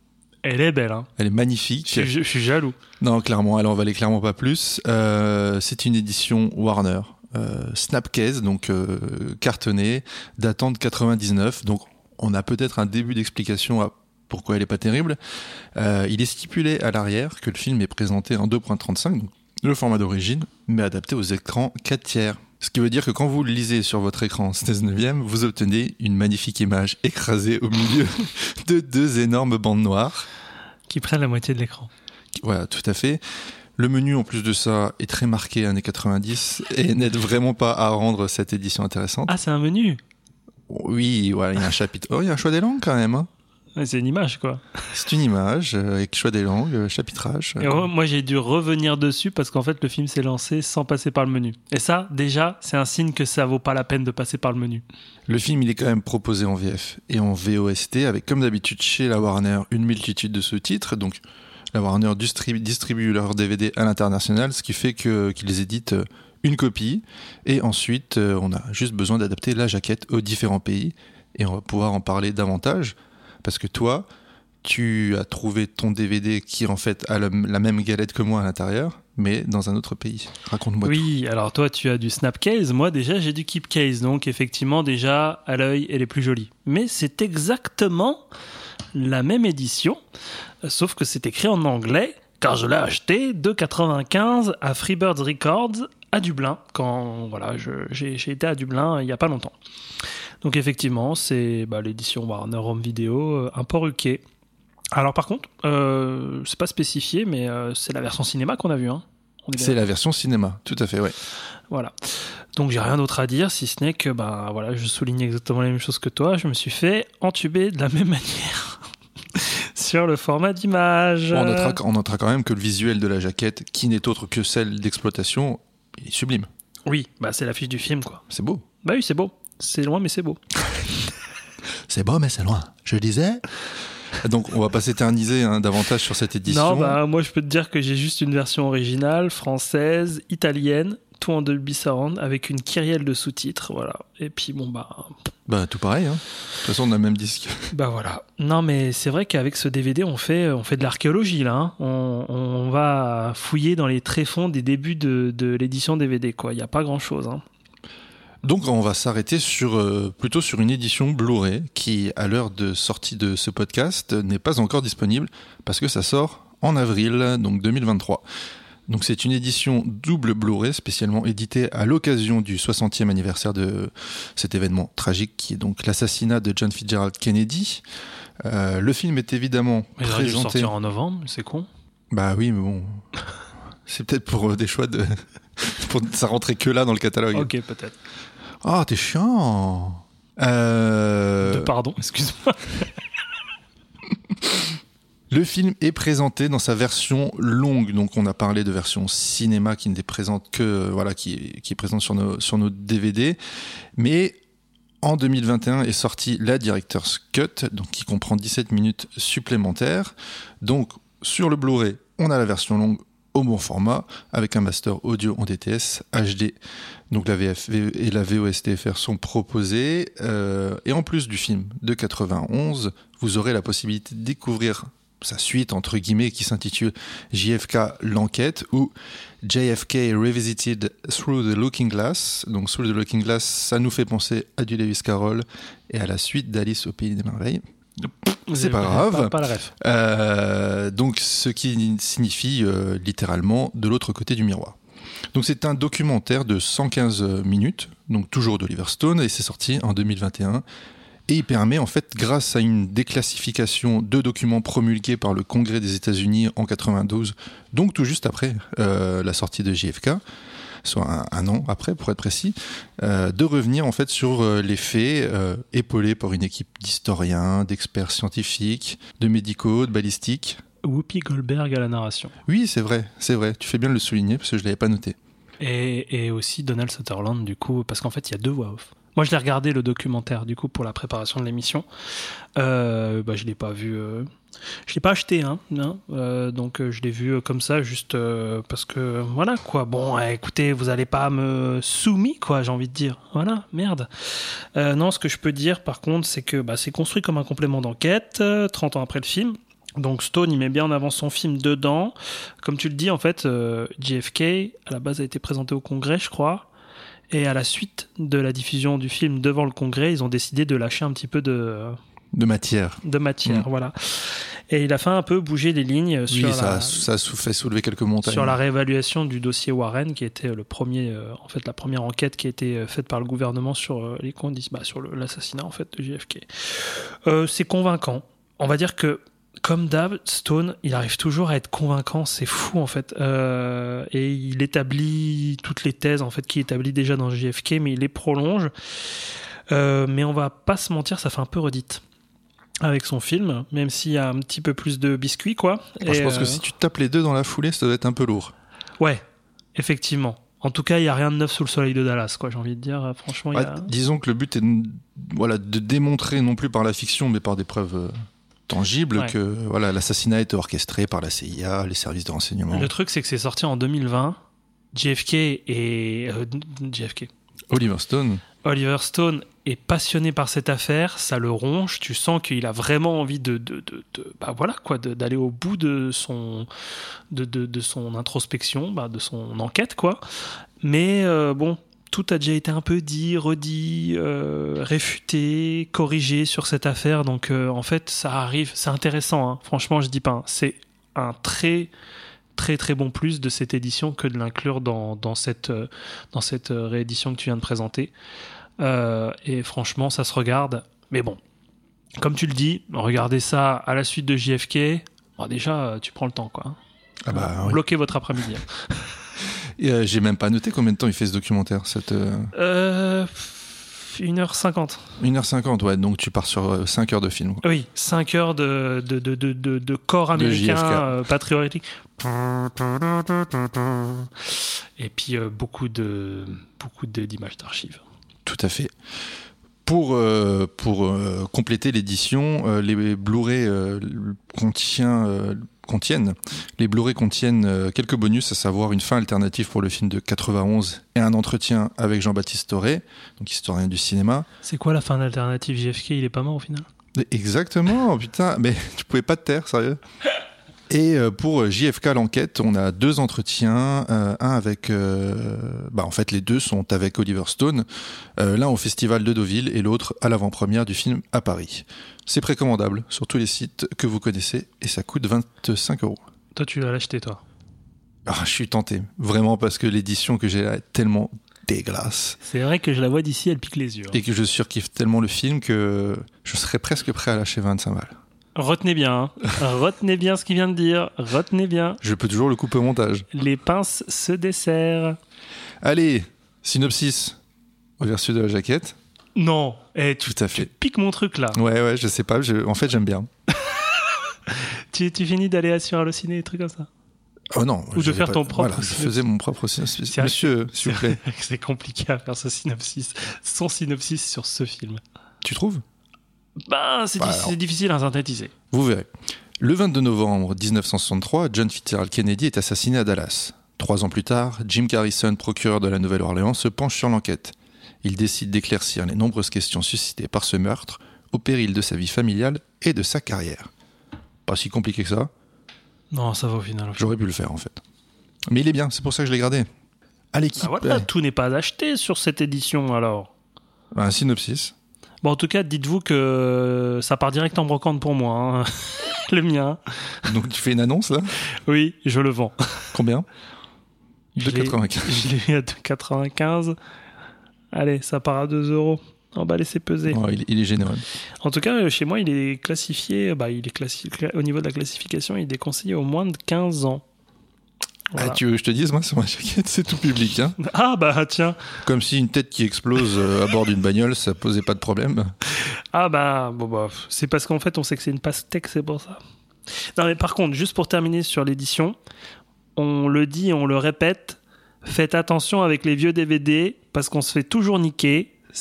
Elle est belle, hein. Elle est magnifique. Je, je- je suis jaloux. Non, clairement, elle en valait clairement pas plus. Euh, c'est une édition Warner, euh, Snapcase, donc euh, cartonnée, datant de 99. Donc, on a peut-être un début d'explication à pourquoi elle est pas terrible. Il est stipulé à l'arrière que le film est présenté en 2.35, donc le format d'origine, mais adapté aux écrans 4 tiers. Ce qui veut dire que quand vous lisez sur votre écran 16 neuvième, vous obtenez une magnifique image écrasée au milieu de deux énormes bandes noires. Qui prennent la moitié de l'écran. Voilà, tout à fait. Le menu, en plus de ça, est très marqué années 90 et n'aide vraiment pas à rendre cette édition intéressante. Ah, c'est un menu? Oui, voilà, il y a un chapitre. Oh, il y a un choix des langues quand même. hein. Ouais, C'est une image, quoi. C'est une image euh, avec choix des langues, euh, chapitrage. Et moi, moi, j'ai dû revenir dessus parce qu'en fait, le film s'est lancé sans passer par le menu. Et ça, déjà, c'est un signe que ça vaut pas la peine de passer par le menu. Le film, il est quand même proposé en VF et en VOST avec, comme d'habitude, chez la Warner, une multitude de sous-titres. Donc, la Warner distribue, distribue leurs DVD à l'international, ce qui fait que qu'ils éditent euh, une copie. Et ensuite, on a juste besoin d'adapter la jaquette aux différents pays. Et on va pouvoir en parler davantage. Parce que toi, tu as trouvé ton DVD qui, en fait, a le- la même galette que moi à l'intérieur, mais dans un autre pays. Raconte-moi tout. Oui, alors toi, tu as du Snapcase. Moi, déjà, j'ai du Keepcase. Donc, effectivement, déjà, à l'œil, elle est plus jolie. Mais c'est exactement la même édition, euh, sauf que c'est écrit en anglais, car je l'ai acheté de 95 à Freebirds Records à Dublin, quand voilà, j'ai j'ai été à Dublin il n'y a pas longtemps. Donc, effectivement, c'est bah, l'édition Warner Home Video, euh, un port UK. Alors, par contre, euh, c'est pas spécifié, mais euh, c'est la version cinéma qu'on a vue. Hein. C'est la version cinéma, tout à fait, ouais. voilà. Donc j'ai rien d'autre à dire si ce n'est que bah voilà, je souligne exactement la même chose que toi. Je me suis fait entuber de la même manière sur le format d'image. Bon, on, notera, on notera quand même que le visuel de la jaquette, qui n'est autre que celle d'exploitation, est sublime. Oui, bah c'est l'affiche du film quoi. C'est beau. Bah oui, c'est beau. C'est loin mais c'est beau. C'est beau, mais c'est loin. Je disais. Donc, on va pas s'éterniser hein, davantage sur cette édition. Non, bah moi je peux te dire que j'ai juste une version originale, française, italienne, tout en Dolby Surround avec une kyrielle de sous-titres, voilà. Et puis bon bah Bah, tout pareil. Hein. De toute façon, on a le même disque. Bah voilà. Non mais c'est vrai qu'avec ce DVD on fait on fait de l'archéologie là. hein. On, on va fouiller dans les tréfonds des débuts de, de l'édition DVD quoi. Il y a pas grand chose. Hein. Donc, on va s'arrêter sur euh, plutôt sur une édition Blu-ray qui, à l'heure de sortie de ce podcast, n'est pas encore disponible parce que ça sort en avril, donc 2023. Donc, c'est une édition double Blu-ray spécialement éditée à l'occasion du 60e anniversaire de cet événement tragique qui est donc l'assassinat de John Fitzgerald Kennedy. Euh, le film est évidemment Mais il présenté. sortir en novembre, c'est con. Bah oui, mais bon. C'est peut-être pour euh, des choix de. Ça rentrait que là dans le catalogue. Ok peut-être. Ah, t'es chiant. Euh, De Pardon, excuse-moi. Le film est présenté dans sa version longue, donc on a parlé de version cinéma qui ne présente que euh, voilà qui, est- qui est présente sur nos sur nos DVD, mais en 2021 est sortie la Director's Cut, donc qui comprend 17 minutes supplémentaires. Donc sur le Blu-ray, on a la version longue au bon format avec un master audio en DTS HD. Donc la VF et la VOSTFR sont proposées euh, et en plus du film de 91, vous aurez la possibilité de découvrir sa suite entre guillemets qui s'intitule JFK l'enquête ou JFK Revisited Through the Looking Glass. Donc Through the Looking Glass, ça nous fait penser à du Lewis Carroll et à la suite d'Alice au pays des merveilles. C'est pas grave. Pas, pas. Euh, donc, ce qui signifie euh, littéralement de l'autre côté du miroir. Donc, c'est un documentaire de 115 minutes, donc toujours d'Oliver Stone, et c'est sorti en 2021. Et il permet, en fait, grâce à une déclassification de documents promulgués par le Congrès des États-Unis en 92, donc tout juste après euh, la sortie de JFK, soit un, un an après pour être précis, euh, de revenir en fait sur euh, les faits euh, épaulés par une équipe d'historiens, d'experts scientifiques, de médicaux, de balistiques. Whoopi Goldberg à la narration. Oui, c'est vrai, c'est vrai. Tu fais bien de le souligner parce que je l'avais pas noté. Et, et aussi Donald Sutherland, du coup, parce qu'en fait, il y a deux voix off. Moi, je l'ai regardé le documentaire, du coup, pour la préparation de l'émission. Euh, bah, je l'ai pas vu. euh, Je l'ai pas acheté, hein. euh, donc, euh, je l'ai vu euh, comme ça, juste parce que voilà, quoi. Bon, écoutez, vous allez pas me soumis, quoi, j'ai envie de dire. Voilà, merde. Non, ce que je peux dire, par contre, c'est que bah, c'est construit comme un complément d'enquête, euh, 30 ans après le film. Donc Stone, il met bien en avant son film dedans. Comme tu le dis, en fait, JFK, à la base, a été présenté au Congrès, je crois. Et à la suite de la diffusion du film devant le Congrès, ils ont décidé de lâcher un petit peu de, De matière. de matière, Mm. voilà. Et il a fait un peu bouger les lignes sur, Oui, ça, la, ça fait soulever quelques montagnes. sur la réévaluation du dossier Warren, qui était le premier, euh, en fait, la première enquête qui a été euh, faite par le gouvernement sur euh, les conditions, bah, sur l'assassinat en fait de JFK. Euh, c'est convaincant. On va dire que comme d'hab, Stone, il arrive toujours à être convaincant. C'est fou en fait, et il établit toutes les thèses en fait qu'il établit déjà dans JFK, mais il les prolonge. Mais on va pas se mentir, ça fait un peu redite avec son film, même s'il y a un petit peu plus de biscuits quoi. Moi, je pense que euh, si tu tapes les deux dans la foulée, ça doit être un peu lourd. Ouais, effectivement. En tout cas, il n'y a rien de neuf sous le soleil de Dallas, quoi. J'ai envie de dire, franchement, y a... Disons que le but est de, voilà, de démontrer, non plus par la fiction, mais par des preuves euh, tangibles, Ouais. que voilà, l'assassinat était orchestré par la CIA, les services de renseignement. Le truc, c'est que c'est sorti en 2020. JFK et euh, JFK. Oliver Stone, Oliver Stone est passionné par cette affaire, ça le ronge. Tu sens qu'il a vraiment envie de, de, de, de- bah voilà quoi, d'aller au bout de son, de son introspection, bah, de son enquête quoi. Mais euh, bon, tout a déjà été un peu dit, redit, euh, réfuté, corrigé sur cette affaire. Donc euh, en fait, ça arrive, c'est intéressant. hein. Franchement, je dis pas, hein. c'est un très très très bon plus de cette édition que de l'inclure dans, dans cette, euh, dans cette euh, réédition que tu viens de présenter. Euh, et franchement, ça se regarde. Mais bon, comme tu le dis, regardez ça à la suite de JFK. bon, déjà, tu prends le temps, quoi. ah bah, oui. Bloquez votre après-midi. Et, euh, j'ai même pas noté combien de temps il fait ce documentaire. Cette, 1h50. 1h50, ouais, donc tu pars sur euh, 5 heures de film. quoi. Oui, 5 heures de, de, de, de, de, corps américain euh, patriotique. Et puis euh, beaucoup de beaucoup d'images d'archives. Tout à fait. Pour, euh, pour euh, compléter l'édition, euh, les Blu-ray euh, contient, euh, contiennent, les Blu-ray contiennent euh, quelques bonus, à savoir une fin alternative pour le film de 91 et un entretien avec Jean-Baptiste Toré, donc historien du cinéma. C'est quoi la fin d'alternative JFK Il est pas mort au final? Exactement, putain, mais tu pouvais pas te taire, sérieux? Et euh, pour JFK l'enquête, on a deux entretiens, euh, un avec, euh, bah en fait les deux sont avec Oliver Stone, euh, l'un au festival de Deauville et l'autre à l'avant-première du film à Paris. C'est précommandable sur tous les sites que vous connaissez et ça coûte 25 euros. Toi, tu l'as acheté, toi. Ah, je suis tenté, vraiment parce que l'édition que j'ai là est tellement dégueulasse C'est vrai que je la vois d'ici, elle pique les yeux. hein. et que je surkiffe tellement le film que je serais presque prêt à lâcher 25 balles. Retenez bien, hein. retenez bien ce qu'il vient de dire, retenez bien. Je peux toujours le couper au montage. Les pinces se desserrent. Allez, synopsis au versu de la jaquette. Non, eh, tu, Tout à tu fait. piques mon truc là. Ouais, ouais, je sais pas. je- En fait, j'aime bien. Tu, tu finis d'aller sur Allociné, des trucs comme ça. Oh non. Ou de faire pas- ton propre Voilà, je faisais mon propre synopsis. Monsieur, s'il vous plaît. C'est compliqué à faire ce synopsis, son synopsis sur ce film. Tu trouves? Bah, c'est Bah, difficile à synthétiser. Vous verrez. Le 22 novembre 1963, John Fitzgerald Kennedy est assassiné à Dallas. Trois ans plus tard, Jim Garrison, procureur de la Nouvelle-Orléans, se penche sur l'enquête. Il décide d'éclaircir les nombreuses questions suscitées par ce meurtre, au péril de sa vie familiale et de sa carrière. Pas si compliqué que ça. Non, ça va au final. J'aurais pu le faire en fait. Mais il est bien, c'est pour ça que je l'ai gardé. À l'équipe, Bah voilà, euh, tout n'est pas acheté sur cette édition alors. un synopsis. Bon, en tout cas, dites-vous que ça part direct en brocante pour moi. hein. Le mien. Donc tu fais une annonce là? Oui, je le vends. Combien? Je l'ai- 2,95. Je l'ai mis à 2,95. Allez, ça part à 2 euros. On va laisser peser. Oh, il, il est généreux. En tout cas, chez moi, il est classifié. Bah, il est classi- cla- au niveau de la classification, il est déconseillé au moins de 15 ans. Voilà. Ah, tu veux que je te dise, moi, sur ma jaquette, c'est tout public. Hein Ah, bah tiens. Comme si une tête qui explose euh, à bord d'une bagnole, ça posait pas de problème. Ah bah, bon bah, c'est parce qu'en fait, on sait que c'est une pastèque, c'est pour ça. Non mais par contre, juste pour terminer sur l'édition, on le dit et on le répète, faites attention avec les vieux DVD parce qu'on se fait toujours niquer.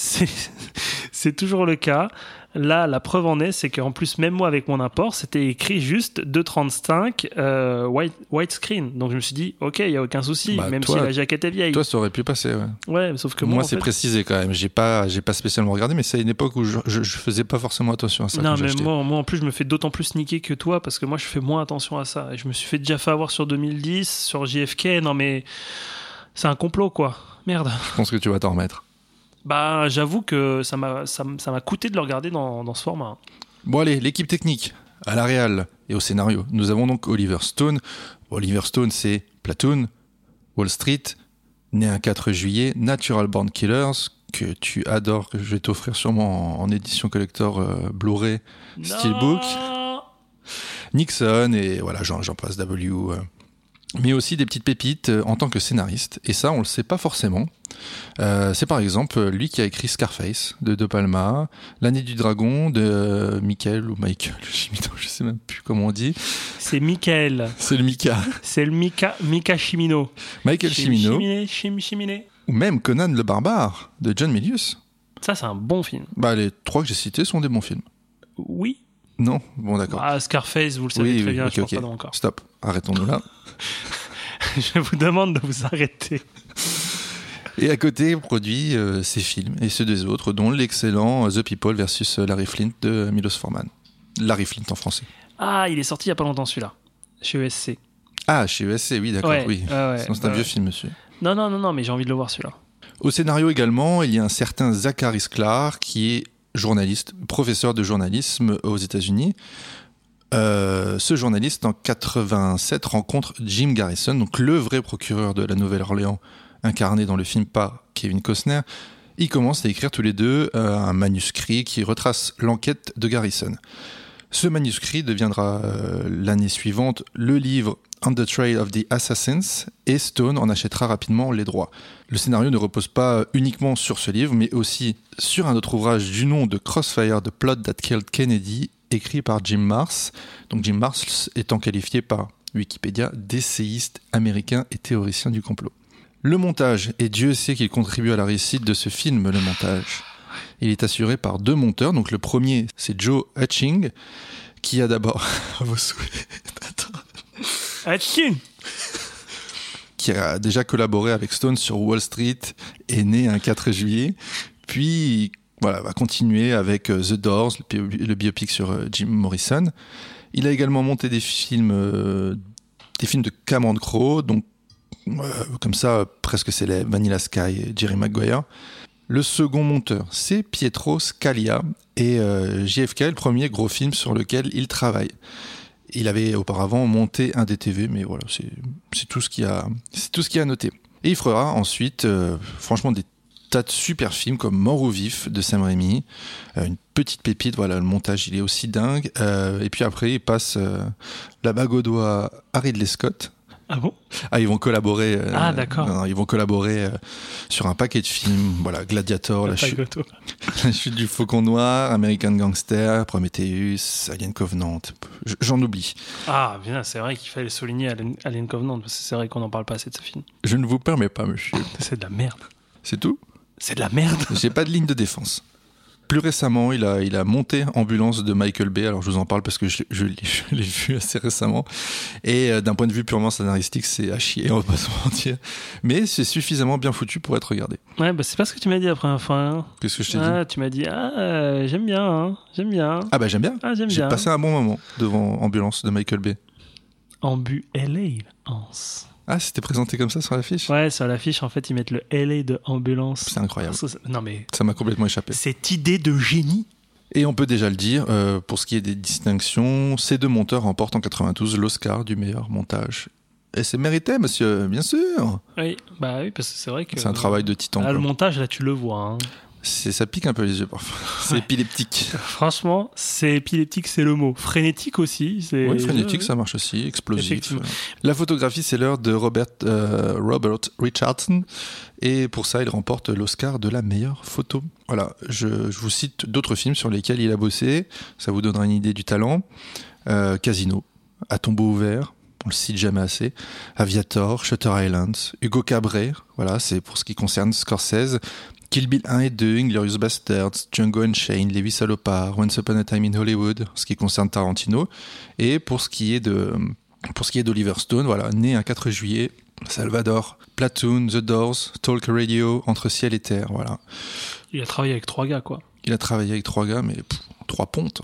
C'est toujours le cas. Là, la preuve en est, c'est qu'en plus, même moi avec mon import, c'était écrit juste 2,35 euh, white, white screen. Donc je me suis dit, ok, il y a aucun souci, Bah, même toi- si la jaquette est vieille. Toi, ça aurait pu passer, ouais. ouais, sauf que Moi, c'est fait- précisé quand même. J'ai pas, j'ai pas spécialement regardé, mais c'est à une époque où je, je, je faisais pas forcément attention à ça. Non, mais moi, moi, en plus, je me fais d'autant plus niquer que toi parce que moi, je fais moins attention à ça. Et je me suis fait déjà fait avoir sur 2010, sur JFK. Non, mais c'est un complot, quoi. Merde. Je pense que tu vas t'en remettre. Bah, j'avoue que ça m'a ça m'a coûté de le regarder dans, dans ce format. Bon allez, l'équipe technique, à la réal et au scénario. Nous avons donc Oliver Stone. Oliver Stone, c'est Platoon, Wall Street, né un 4 juillet, Natural Born Killers, que tu adores, que je vais t'offrir sûrement en, en édition collector euh, Blu-ray, Steelbook. Nixon, et voilà, j'en j'en passe W. euh. Mais aussi des petites pépites euh, en tant que scénariste. Et ça, on le sait pas forcément. Euh, c'est par exemple euh, lui qui a écrit Scarface de De Palma, L'année du dragon de euh, Michael ou Michael, je sais même plus comment on dit. C'est Michael. C'est le Mika. C'est le Mika, Mika Chimino. Michael Chim-. Chiminé, Chim- Chiminé. Ou même Conan le barbare de John Milius. Ça, c'est un bon film. Bah, les trois que j'ai cités sont des bons films. Oui. Non? Bon, d'accord. Ah, Scarface, vous le savez Oui, très oui, bien, ok, je pense ok. pas encore. Stop, arrêtons-nous là. je vous demande de vous arrêter. Et à côté, produit euh, ses films et ceux des autres, dont l'excellent The People versus Larry Flint de Milos Forman. Larry Flint en français. Ah, il est sorti il y a pas longtemps celui-là. Chez ESC. Ah, chez ESC, oui, d'accord, Ouais, oui. ouais, c'est un vieux film, monsieur. Non, non, non, non, mais j'ai envie de le voir celui-là. Au scénario également, il y a un certain Zachary Sklar qui est journaliste, professeur de journalisme aux États-Unis. Euh, ce journaliste, en 87, rencontre Jim Garrison, donc le vrai procureur de la Nouvelle-Orléans, incarné dans le film par Kevin Costner. Ils commencent à écrire tous les deux euh, un manuscrit qui retrace l'enquête de Garrison. Ce manuscrit deviendra euh, l'année suivante le livre On the Trail of the Assassins et Stone en achètera rapidement les droits. Le scénario ne repose pas uniquement sur ce livre, mais aussi sur un autre ouvrage du nom de Crossfire, The Plot That Killed Kennedy, écrit par Jim Mars. Donc Jim Mars étant qualifié par Wikipédia d'essayiste américain et théoricien du complot. Le montage, et Dieu sait qu'il contribue à la réussite de ce film, le montage. Il est assuré par deux monteurs. Donc le premier, c'est Joe Hutching, qui a d'abord. Atching qui a déjà collaboré avec Stone sur Wall Street, est né un 4 juillet, puis voilà, va continuer avec euh, The Doors, le, bi- le biopic sur euh, Jim Morrison. Il a également monté des films, euh, des films de Cameron Crowe, donc comme ça presque célèbre, Vanilla Sky et Jerry Maguire. Le second monteur, c'est Pietro Scalia et JFK, le premier gros film sur lequel il travaille. Il avait auparavant monté un DTV, mais voilà, c'est tout ce qu'il y a, c'est tout ce qu'il a à noter. Et il fera ensuite, franchement, des tas de super films comme Mort ou Vif de Sam Raimi, euh, une petite pépite, voilà, le montage il est aussi dingue. Euh, et puis après, il passe euh, la bague au doigt à Ridley Scott. Ah bon? Ah, ils vont collaborer. euh, Ah, d'accord. ils vont collaborer euh, sur un paquet de films. Voilà, Gladiator, la chute, gâteau. la chute du Faucon Noir, American Gangster, Prometheus, Alien Covenant. J'en oublie. Ah, bien, c'est vrai qu'il fallait souligner Alien, Alien Covenant, parce que c'est vrai qu'on n'en parle pas assez de ce film. Je ne vous permets pas, monsieur. C'est de la merde. C'est tout? C'est de la merde J'ai pas de ligne de défense. Plus récemment, il a, il a monté Ambulance de Michael Bay. Alors, je vous en parle parce que je, je l'ai je l'ai vu assez récemment. Et euh, d'un point de vue purement scénaristique, c'est à chier, on va pas se mentir. Mais c'est suffisamment bien foutu pour être regardé. Ouais, bah c'est pas ce que tu m'as dit la première fois. hein. Qu'est-ce que je t'ai dit Ah, tu m'as dit, ah, euh, j'aime bien, hein, j'aime bien. Ah bah j'aime bien. Ah, j'aime J'ai bien. passé un bon moment devant Ambulance de Michael Bay. Ambu LA, Hans. Ah, c'était présenté comme ça sur l'affiche Ouais, sur l'affiche, en fait, ils mettent le LA de ambulance. C'est incroyable. Non, mais Ça m'a complètement échappé. cette idée de génie. Et on peut déjà le dire, euh, pour ce qui est des distinctions, ces deux monteurs remportent en 92 l'Oscar du meilleur montage. Et c'est mérité, monsieur, bien sûr. Oui, bah oui, parce que c'est vrai que. C'est un travail de titan. Ah, le montage, là, tu le vois. hein. C'est, ça pique un peu les yeux parfois. C'est Ouais. épileptique. Franchement, c'est épileptique, c'est le mot. Frénétique aussi. Oui, frénétique, ça marche aussi, explosif. La photographie, c'est l'heure de Robert, euh, Robert Richardson. Et pour ça, il remporte l'Oscar de la meilleure photo. Voilà, je, je vous cite d'autres films sur lesquels il a bossé. Ça vous donnera une idée du talent. Euh, Casino, À tombeau ouvert, on le cite jamais assez. Aviator, Shutter Island, Hugo Cabret, voilà, c'est pour ce qui concerne Scorsese, Kill Bill 1 et 2, Inglorious Bastards, Django Unchained, Levi Salopard, Once Upon a Time in Hollywood, ce qui concerne Tarantino. Et pour ce qui est de pour ce qui est d'Oliver Stone, voilà, né un 4 juillet, Salvador, Platoon, The Doors, Talk Radio, Entre ciel et terre, voilà. Il a travaillé avec trois gars, quoi. Il a travaillé avec trois gars, mais pff, trois pontes.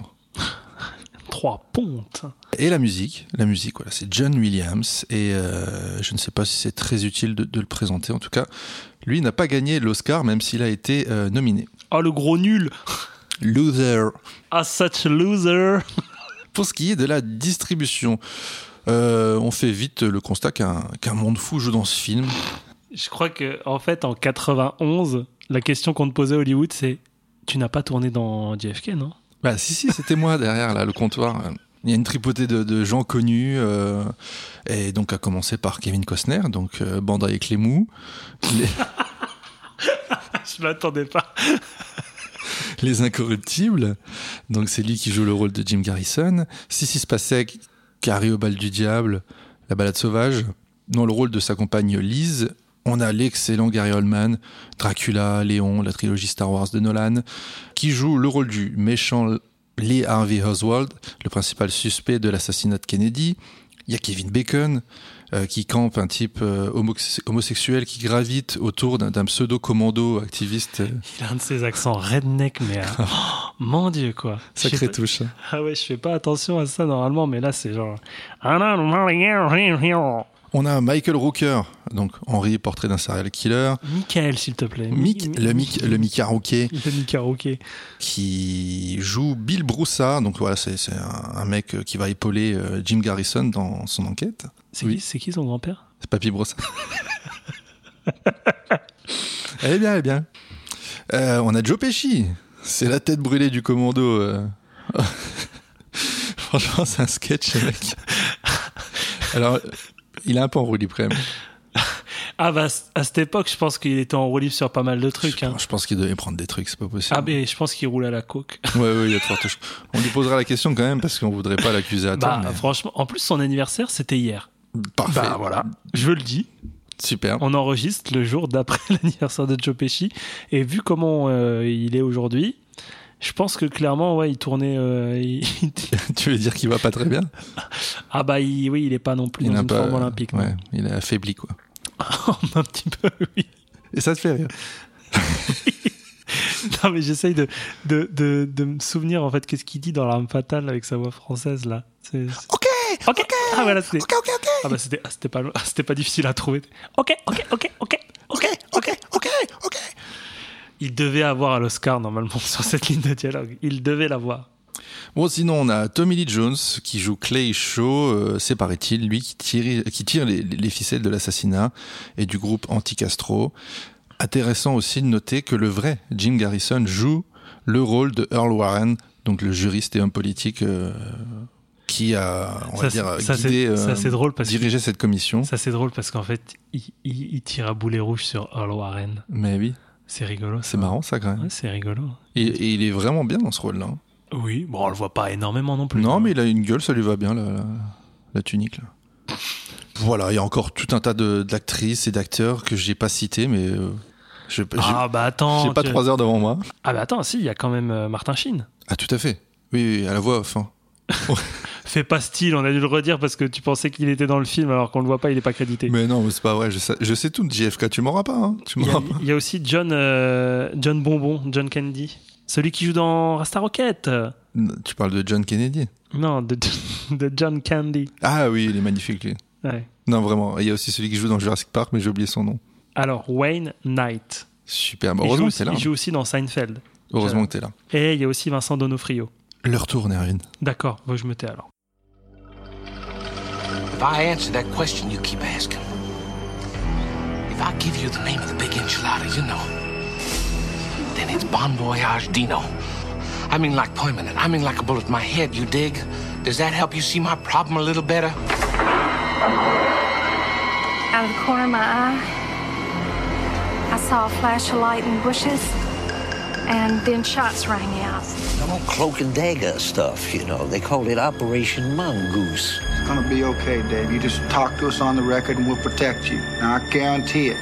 Trois pontes. Et la musique, la musique, voilà, c'est John Williams. Et euh, je ne sais pas si c'est très utile de, de le présenter. En tout cas, lui n'a pas gagné l'Oscar, même s'il a été euh, nominé. Oh, le gros nul Loser. Ah, such a loser Pour ce qui est de la distribution, euh, on fait vite le constat qu'un qu'un monde fou joue dans ce film. Je crois que, en fait, en 91, la question qu'on te posait à Hollywood, c'est Tu n'as pas tourné dans JFK, non? Bah si si, c'était moi derrière là, le comptoir. Il y a une tripotée de, de gens connus, euh, et donc à commencer par Kevin Costner, donc euh, Bande avec les Je m'attendais pas. les incorruptibles, donc c'est lui qui joue le rôle de Jim Garrison, Sissi Spacek, Carré au bal du diable, La balade sauvage, dans le rôle de sa compagne Liz. On a l'excellent Gary Oldman, Dracula, Léon, la trilogie Star Wars de Nolan, qui joue le rôle du méchant Lee Harvey Oswald, le principal suspect de l'assassinat de Kennedy. Il y a Kevin Bacon, euh, qui campe un type euh, homo- homosexuel qui gravite autour d'un pseudo-commando activiste. Il a un de ses accents redneck, mais. euh, oh, mon dieu, quoi. Sacrée pas- touche. Ah ouais, je fais pas attention à ça normalement, mais là, c'est genre. On a Michael Rooker, donc Henri, portrait d'un serial killer. Michael, s'il te plaît. Mick, Mi- le Mick, le Mick Rooker, Le Mick Karaoke. qui joue Bill Broussard. Donc voilà, c'est c'est un, un mec qui va épauler euh, Jim Garrison dans son enquête. C'est Oui. qui, c'est qui son grand-père? C'est Papy Broussard. elle est bien, elle est bien. Euh, on a Joe Pesci. C'est la tête brûlée du commando. euh. Franchement, c'est un sketch, mec. Alors, il est un peu en roue libre, quand même. Ah bah à cette époque, je pense qu'il était en roue libre sur pas mal de trucs. Je, hein. pense- je pense qu'il devait prendre des trucs, c'est pas possible. Ah mais je pense qu'il roule à la coke. Ouais, ouais, il y a de fortes chances. On lui posera la question quand même parce qu'on voudrait pas l'accuser à tort. Bah mais- franchement, en plus son anniversaire c'était hier. Parfait. Bah voilà, je le dis. Super. On enregistre le jour d'après l'anniversaire de Joe Pesci et vu comment euh, il est aujourd'hui, je pense que clairement ouais il tournait. euh, il- tu veux dire qu'il va pas très bien? Ah bah il- oui il est pas non plus dans n'a une forme olympique. Ouais, il est affaibli quoi. un petit peu oui. Et ça te fait rire. Non mais j'essaye de, de, de, de me souvenir en fait qu'est-ce qu'il dit dans l'arme fatale avec sa voix française là. Ok. Ok. Ah voilà c'était. Ok, ok, ok. Ah bah c'était ah, c'était pas ah, c'était pas difficile à trouver. Ok ok. Ok, ok, ok, ok. Il devait avoir à l'Oscar normalement sur cette ligne de dialogue. Il devait l'avoir. Bon, sinon, on a Tommy Lee Jones qui joue Clay Shaw, euh, c'est paraît-il, lui qui tire, qui tire les, les ficelles de l'assassinat et du groupe anti-Castro. Intéressant aussi de noter que le vrai Jim Garrison joue le rôle de Earl Warren, donc le juriste et homme politique euh, qui a, on va dire, c'est- ça, guidé, c'est- ça, euh, c'est drôle parce que dirigé cette commission. ça c'est drôle parce qu'en fait il, il- il tire à boulet rouge sur Earl Warren. Mais oui, C'est rigolo. c'est marrant ça quand même. Ouais, c'est rigolo. Et, et il est vraiment bien dans ce rôle-là. hein. Oui, bon on le voit pas énormément non plus. Non, mais il a une gueule, ça lui va bien, la, la, la tunique. Là. Voilà, il y a encore tout un tas de- d'actrices et d'acteurs que j'ai pas cités, mais euh, je j'ai Ah bah attends. j'ai pas tu- trois heures devant moi. Ah bah attends, si, il y a quand même euh, Martin Sheen. Ah, tout à fait. Oui, oui, à la voix off. hein. Fais pas style, on a dû le redire parce que tu pensais qu'il était dans le film alors qu'on le voit pas, il est pas crédité. Mais non, c'est pas vrai, je sais, je sais tout de JFK, tu m'auras pas. Hein. Tu Il y, a, m'auras pas. il y a aussi John, euh, John Bonbon, John Candy. Celui qui joue dans Rasta Rocket. Tu parles de John Kennedy. Non, de, de John Candy. Ah oui, il est magnifique, lui. Ouais. Non, vraiment. Il y a aussi celui qui joue dans Jurassic Park, mais j'ai oublié son nom. Alors, Wayne Knight. Super. Bah, heureusement que aussi, t'es là. il joue aussi dans Seinfeld. Heureusement que t'es là. Et il y a aussi Vincent Donofrio. Leur tour, Erwin. D'accord, je me tais alors. If I answer that question you keep asking, if I give you the name of the big enchilada, you know, then it's Bon Voyage Dino. I mean like permanent. I mean like a bullet in my head, you dig? Does that help you see my problem a little better? Out of the corner of my eye, I saw a flash of light in bushes, and then shots rang out. No more cloak and dagger stuff, you know. They called it Operation Mongoose. It's gonna be okay, Dave. You just talk to us on the record and we'll protect you. Now, I guarantee it.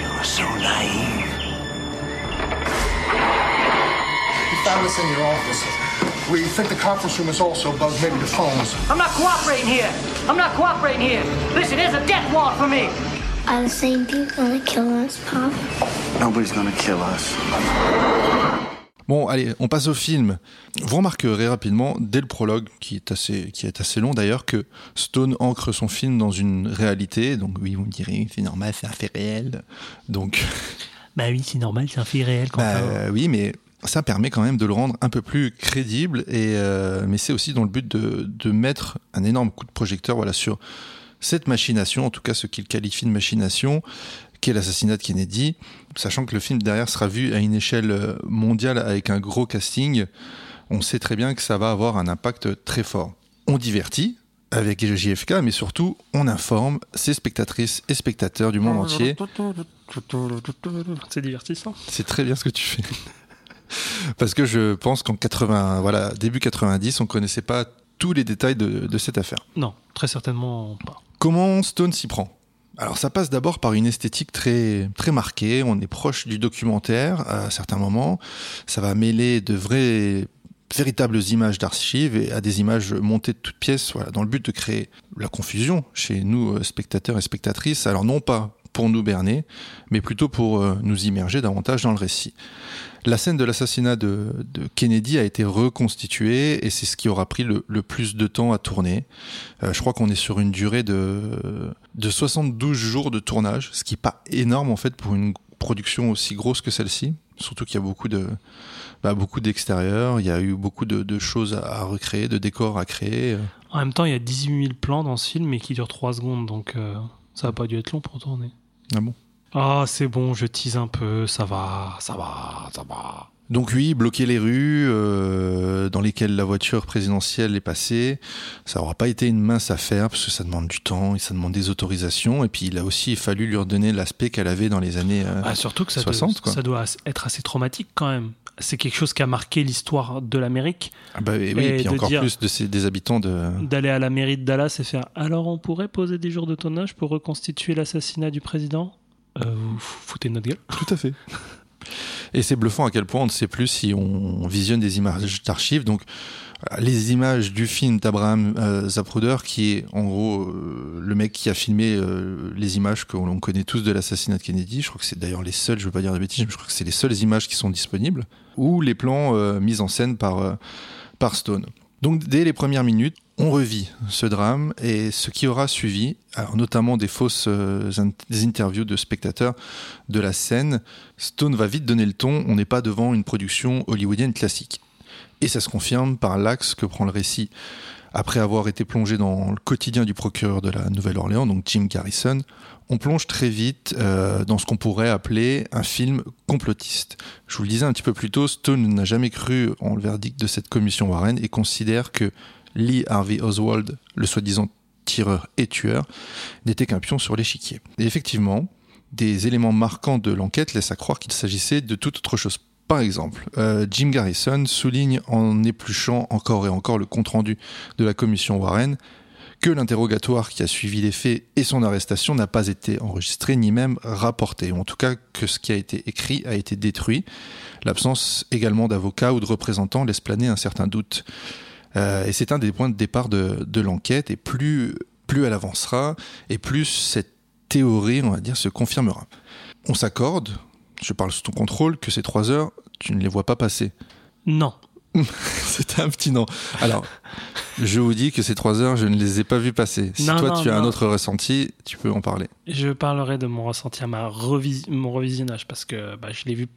You're so naive. We found this in your office. We think the conference room is also bugged, maybe the phones. I'm not cooperating here. I'm not cooperating here. Listen, there's a death warrant for me. Are the same people gonna kill us, Pop? Nobody's gonna kill us. Bon, allez, on passe au film. Vous remarquerez rapidement, dès le prologue, qui est assez, qui est assez long d'ailleurs, que Stone ancre son film dans une réalité. Donc oui, vous me direz, c'est normal, c'est un fait réel. Donc, Bah oui, c'est normal, c'est un fait réel. Quand bah, euh, oui, mais ça permet quand même de le rendre un peu plus crédible. Et euh, mais c'est aussi dans le but de, de mettre un énorme coup de projecteur, voilà, sur cette machination, en tout cas ce qu'il qualifie de machination, qui est l'assassinat de Kennedy, sachant que le film derrière sera vu à une échelle euh, mondiale avec un gros casting, on sait très bien que ça va avoir un impact très fort. On divertit avec JFK, mais surtout on informe ses spectatrices et spectateurs du monde entier. C'est divertissant. C'est très bien ce que tu fais. Parce que je pense qu'en 80, voilà, début 90, on connaissait pas tous les détails de, de cette affaire. Non, très certainement pas. Comment Stone s'y prend? Alors ça passe d'abord par une esthétique très très marquée, on est proche du documentaire à certains moments, ça va mêler de vraies véritables images d'archives et à des images montées de toutes pièces voilà, dans le but de créer la confusion chez nous euh, spectateurs et spectatrices. Alors non pas pour nous berner, mais plutôt pour euh, nous immerger davantage dans le récit. La scène de l'assassinat de, Kennedy a été reconstituée et c'est ce qui aura pris le, plus de temps à tourner. Euh, je crois qu'on est sur une durée de, de 72 jours de tournage, ce qui est pas énorme en fait pour une production aussi grosse que celle-ci. Surtout qu'il y a beaucoup de bah, beaucoup d'extérieur, il y a eu beaucoup de, choses à recréer, de décors à créer. En même temps, il y a 18 000 plans dans ce film mais qui dure 3 secondes, donc euh, ça va pas dû être long pour tourner. Ah bon? Ah, c'est bon, je tease un peu, ça va, ça va, ça va. Donc oui, bloquer les rues euh, dans lesquelles la voiture présidentielle est passée, ça n'aura pas été une mince affaire parce que ça demande du temps et ça demande des autorisations. Et puis il a aussi fallu lui redonner l'aspect qu'elle avait dans les années euh, ah, surtout que ça 60. Doit, ça doit être assez traumatique quand même. C'est quelque chose qui a marqué l'histoire de l'Amérique. Ah bah oui, et puis encore plus de ces, des habitants de... D'aller à la mairie de Dallas et faire « Alors on pourrait poser des jours de tournage pour reconstituer l'assassinat du président ?» Euh, vous foutez de notre gueule Tout à fait. Et c'est bluffant à quel point on ne sait plus si on visionne des images d'archives. Donc, les images du film d'Abraham euh, Zapruder, qui est en gros euh, le mec qui a filmé euh, les images que l'on connaît tous de l'assassinat de Kennedy. Je crois que c'est d'ailleurs les seules, je veux pas dire de bêtises, mais je crois que c'est les seules images qui sont disponibles, ou les plans mis en scène par, par Stone. Donc, dès les premières minutes, on revit ce drame et ce qui aura suivi, alors notamment des fausses euh, interviews de spectateurs de la scène, Stone va vite donner le ton, on n'est pas devant une production hollywoodienne classique. Et ça se confirme par l'axe que prend le récit. Après avoir été plongé dans le quotidien du procureur de la Nouvelle-Orléans, donc Jim Garrison, on plonge très vite euh, dans ce qu'on pourrait appeler un film complotiste. Je vous le disais un petit peu plus tôt, Stone n'a jamais cru en le verdict de cette commission Warren et considère que Lee Harvey Oswald, le soi-disant tireur et tueur, n'était qu'un pion sur l'échiquier. Effectivement, des éléments marquants de l'enquête laissent à croire qu'il s'agissait de toute autre chose. Par exemple, euh, Jim Garrison souligne en épluchant encore et encore le compte-rendu de la commission Warren que l'interrogatoire qui a suivi les faits et son arrestation n'a pas été enregistré ni même rapporté, ou en tout cas que ce qui a été écrit a été détruit. L'absence également d'avocats ou de représentants laisse planer un certain doute. Euh, et c'est un des points de départ de, de l'enquête. Et plus, plus elle avancera, et plus cette théorie, on va dire, se confirmera. On s'accorde, je parle sous ton contrôle, que ces trois heures, tu ne les vois pas passer. Non. C'était un petit non. Alors, je vous dis que ces trois heures, je ne les ai pas vues passer. Si Non, toi, non, tu as un autre ressenti, tu peux en parler. Je parlerai de mon ressenti à ma revis mon revisionnage parce que bah, je l'ai vu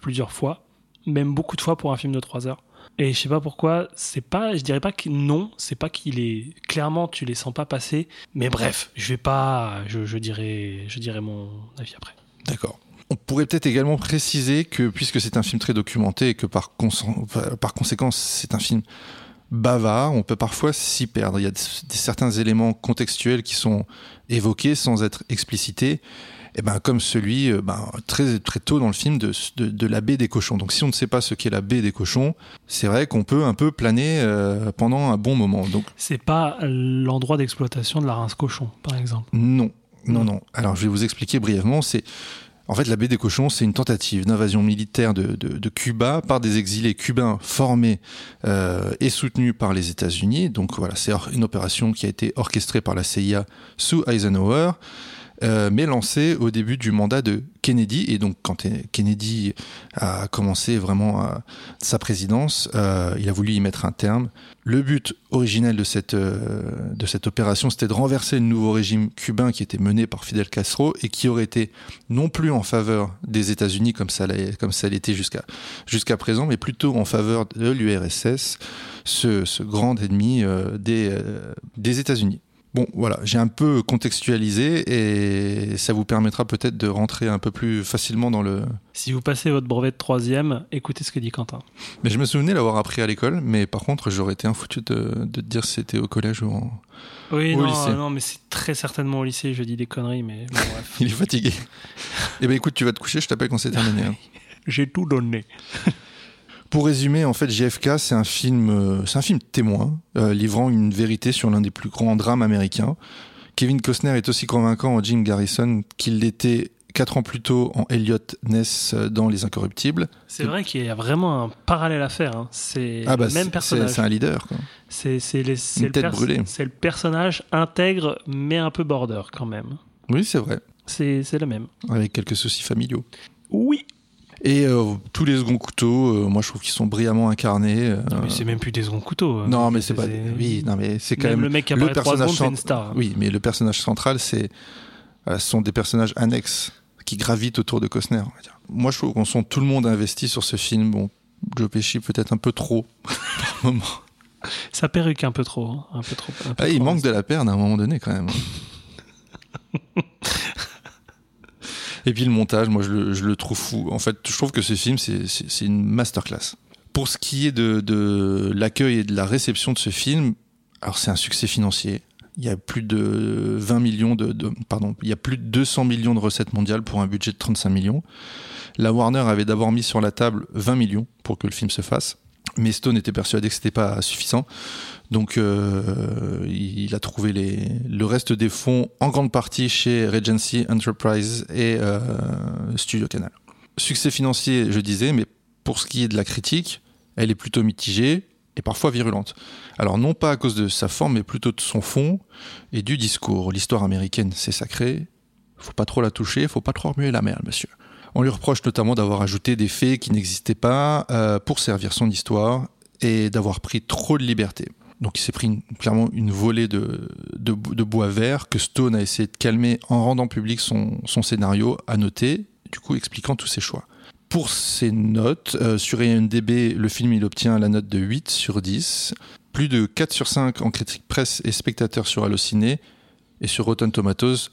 plusieurs fois, même beaucoup de fois pour un film de 3 heures. Et je sais pas pourquoi, c'est pas, je dirais pas que non, c'est pas qu'il est clairement tu les sens pas passer, mais bref, je vais pas, je, dirais, je dirais mon avis après. D'accord. On pourrait peut-être également préciser que puisque c'est un film très documenté et que par, par conséquence c'est un film bavard, on peut parfois s'y perdre. Il y a certains éléments contextuels qui sont évoqués sans être explicités, et ben comme celui euh, ben, très très tôt dans le film de, de, de la baie des cochons. Donc si on ne sait pas ce qu'est la baie des cochons, c'est vrai qu'on peut un peu planer euh, pendant un bon moment. Donc C'est pas l'endroit d'exploitation de la rince cochon, par exemple. non, non, non. Alors je vais vous expliquer brièvement. C'est En fait, la baie des cochons, c'est une tentative d'invasion militaire de, de, de, Cuba par des exilés cubains formés euh, et soutenus par les États-Unis. Donc voilà, c'est une opération qui a été orchestrée par la CIA sous Eisenhower. Euh, mais lancé au début du mandat de Kennedy. Et donc, quand Kennedy a commencé vraiment à, sa présidence, euh, il a voulu y mettre un terme. Le but originel de cette, euh, opération, c'était de renverser le nouveau régime cubain qui était mené par Fidel Castro et qui aurait été non plus en faveur des États-Unis comme ça l'était jusqu'à présent, mais plutôt en faveur de l'URSS, ce, grand ennemi euh, euh, des États-Unis. Bon, voilà, j'ai un peu contextualisé et ça vous permettra peut-être de rentrer un peu plus facilement dans le. Si vous passez votre brevet de troisième, écoutez ce que dit Quentin. Mais je me souvenais l'avoir appris à l'école, mais par contre, j'aurais été infoutu de, de te dire si c'était au collège ou en. Oui, au non, lycée. non, mais c'est très certainement au lycée, je dis des conneries, mais bon, bref. Il est fatigué. eh ben écoute, tu vas te coucher, je t'appelle quand c'est terminé. hein. J'ai tout donné. Pour résumer, en fait, JFK, c'est un film, euh, c'est un film témoin, euh, livrant une vérité sur l'un des plus grands drames américains. Kevin Costner est aussi convaincant en Jim Garrison qu'il l'était quatre ans plus tôt en Elliot Ness euh, dans Les Incorruptibles. C'est vrai qu'il y a vraiment un parallèle à faire. hein. C'est Ah bah, le même personnage. c'est un leader. C'est le pers- le personnage intègre, mais un peu border quand même. Oui, c'est vrai, c'est le même. avec quelques soucis familiaux. Oui. Et euh, tous les seconds couteaux, euh, moi je trouve qu'ils sont brillamment incarnés. euh, Mais c'est même plus des seconds couteaux. hein. Non, mais c'est pas. Oui, non, mais c'est quand même. le mec qui apparaît trois secondes, une star. hein. Oui, mais le personnage central, c'est, euh, ce sont des personnages annexes qui gravitent autour de Costner. on va dire. Moi, je trouve qu'on sent tout le monde investi sur ce film. Bon, Joe Pesci peut-être un peu trop par moment. Sa perruque un peu trop. hein. Un peu trop. un peu Ah, il trop manque de la perle à un moment donné quand même. Et puis le montage, moi je le, trouve fou. En fait, je trouve que ce film, c'est- une masterclass. Pour ce qui est de, de l'accueil et de la réception de ce film, alors c'est un succès financier. Il y a plus de 20 millions de, de- pardon, il y a plus de 200 millions de recettes mondiales pour un budget de 35 millions. La Warner avait d'abord mis sur la table 20 millions pour que le film se fasse, mais Stone était persuadé que c'était pas suffisant. Donc euh, il a trouvé le reste des fonds en grande partie chez Regency Enterprise et euh, Studio Canal. Succès financier, je disais, mais pour ce qui est de la critique, elle est plutôt mitigée et parfois virulente. Alors non pas à cause de sa forme, mais plutôt de son fond et du discours. L'histoire américaine, c'est sacré, faut pas trop la toucher, faut pas trop remuer la mer, monsieur. On lui reproche notamment d'avoir ajouté des faits qui n'existaient pas euh, pour servir son histoire et d'avoir pris trop de liberté. Donc il s'est pris clairement une volée de, bois vert que Stone a essayé de calmer en rendant public son, son scénario à noter, du coup expliquant tous ses choix. Pour ses notes, euh, sur IMDB, le film il obtient la note de 8 sur 10, plus de 4 sur 5 en critique presse et spectateurs sur Allociné, et sur Rotten Tomatoes,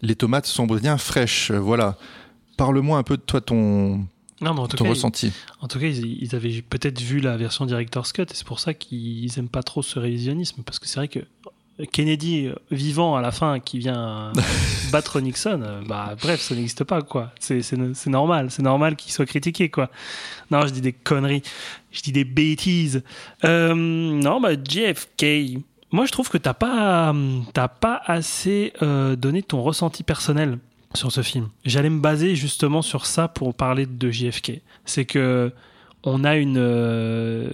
les tomates sont bien fraîches. Voilà. Parle-moi un peu de toi, ton, Non, mais en tout ton cas, ressenti. ils- en tout cas, ils, ils avaient peut-être vu la version Director's Cut et c'est pour ça qu'ils aiment pas trop ce révisionnisme parce que c'est vrai que Kennedy euh, vivant à la fin qui vient battre Nixon, euh, bah bref, ça n'existe pas quoi. C'est normal, c'est normal qu'il soit critiqué quoi. Non, je dis des conneries, je dis des bêtises. Euh, non, bah JFK. Moi, je trouve que t'as pas, pas assez euh, donné ton ressenti personnel sur ce film. J'allais me baser justement sur ça pour parler de JFK. C'est que on a une euh,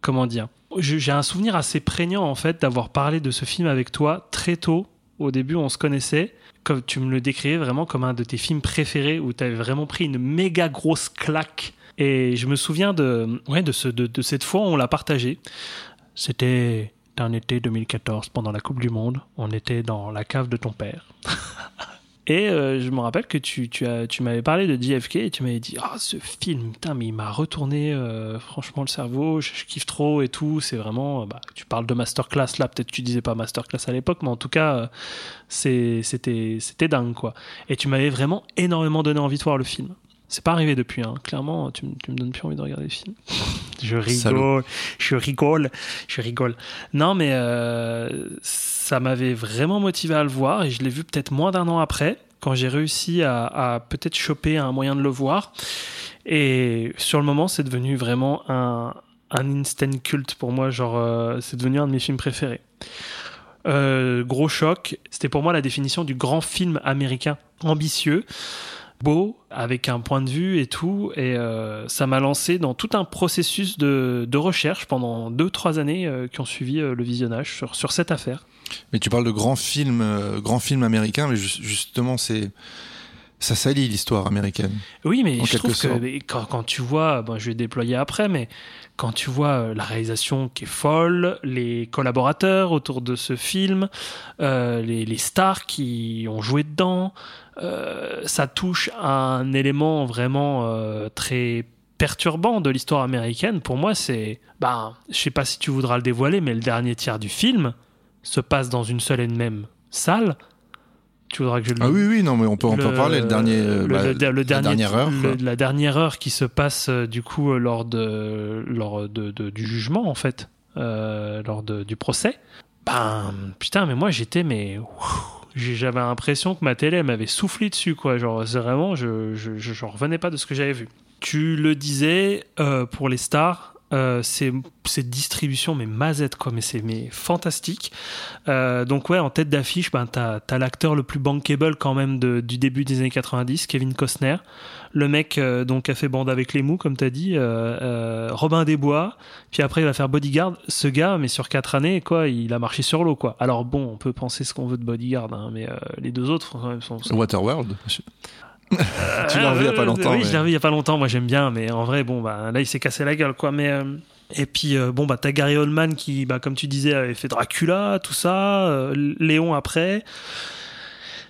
comment dire J'ai un souvenir assez prégnant en fait d'avoir parlé de ce film avec toi très tôt. Au début, on se connaissait. Comme tu me le décrivais vraiment comme un de tes films préférés où tu avais vraiment pris une méga grosse claque. Et je me souviens de, ouais, de, ce, de, de cette fois où on l'a partagé. C'était un été 2014 pendant la Coupe du Monde. On était dans la cave de ton père. Et euh, je me rappelle que tu, tu, as, tu m'avais parlé de JFK et tu m'avais dit Ah, ce film, putain, mais il m'a retourné euh, franchement le cerveau, je, je kiffe trop et tout. C'est vraiment. euh, Bah, tu parles de masterclass là, peut-être tu disais pas masterclass à l'époque, mais en tout cas, c'est- c'était c'était dingue quoi. Et tu m'avais vraiment énormément donné envie de voir le film. C'est pas arrivé depuis, hein. clairement, tu, me- tu me donnes plus envie de regarder le film. Je rigole, je rigole, je rigole. Non, mais euh, ça m'avait vraiment motivé à le voir et je l'ai vu peut-être moins d'un an après, quand j'ai réussi à, peut-être choper un moyen de le voir. Et sur le moment, c'est devenu vraiment un, un instant culte pour moi, genre, euh, c'est devenu un de mes films préférés. Euh, gros choc, c'était pour moi la définition du grand film américain ambitieux. Beau, avec un point de vue et tout. Et euh, ça m'a lancé dans tout un processus de, de recherche pendant deux, trois années euh, qui ont suivi euh, le visionnage sur, sur cette affaire. Mais tu parles de grands films, grands films américains, mais ju- justement, c'est ça salit l'histoire américaine. Oui, mais je trouve que sorte. mais quand, quand tu vois, bon, je vais déployer après, mais quand tu vois euh, la réalisation qui est folle, les collaborateurs autour de ce film, euh, les, les stars qui ont joué dedans, euh, ça touche à un élément vraiment euh, très perturbant de l'histoire américaine. Pour moi, c'est, ben, je sais pas si tu voudras le dévoiler, mais le dernier tiers du film se passe dans une seule et même salle. Tu voudras que je le Ah oui, oui, non, mais on peut, on peut en parler. Le dernier, euh, le- bah, le- le la dernière heure. la dernière heure qui se passe euh, du coup euh, lors de lors de, de- du jugement en fait, euh, lors de- du procès. Ben putain, mais moi j'étais mais j'avais l'impression que ma télé m'avait soufflé dessus quoi. Genre c'est vraiment je je, je revenais pas de ce que j'avais vu. Tu le disais euh, pour les stars. Euh, c'est c'est distribution mais mazette quoi mais c'est fantastique. Euh, donc ouais en tête d'affiche ben t'as as, l'acteur le plus bankable quand même du début des années 90 Kevin Costner. Le mec euh, donc a fait bande avec les mous comme t'as dit Robin des Bois puis après il va faire Bodyguard. Ce gars mais sur quatre années quoi il a marché sur l'eau quoi. Alors bon on peut penser ce qu'on veut de Bodyguard hein, mais les deux autres même sont, sont- Waterworld. tu l'as revu il y a pas longtemps. oui, mais- je l'ai revu il y a pas longtemps. Moi, j'aime bien, mais en vrai, bon, bah, là, il s'est cassé la gueule, quoi. Mais euh, et puis, euh, bon, bah, t'as Gary Oldman qui, bah, comme tu disais, avait fait Dracula, tout ça. euh, Léon après.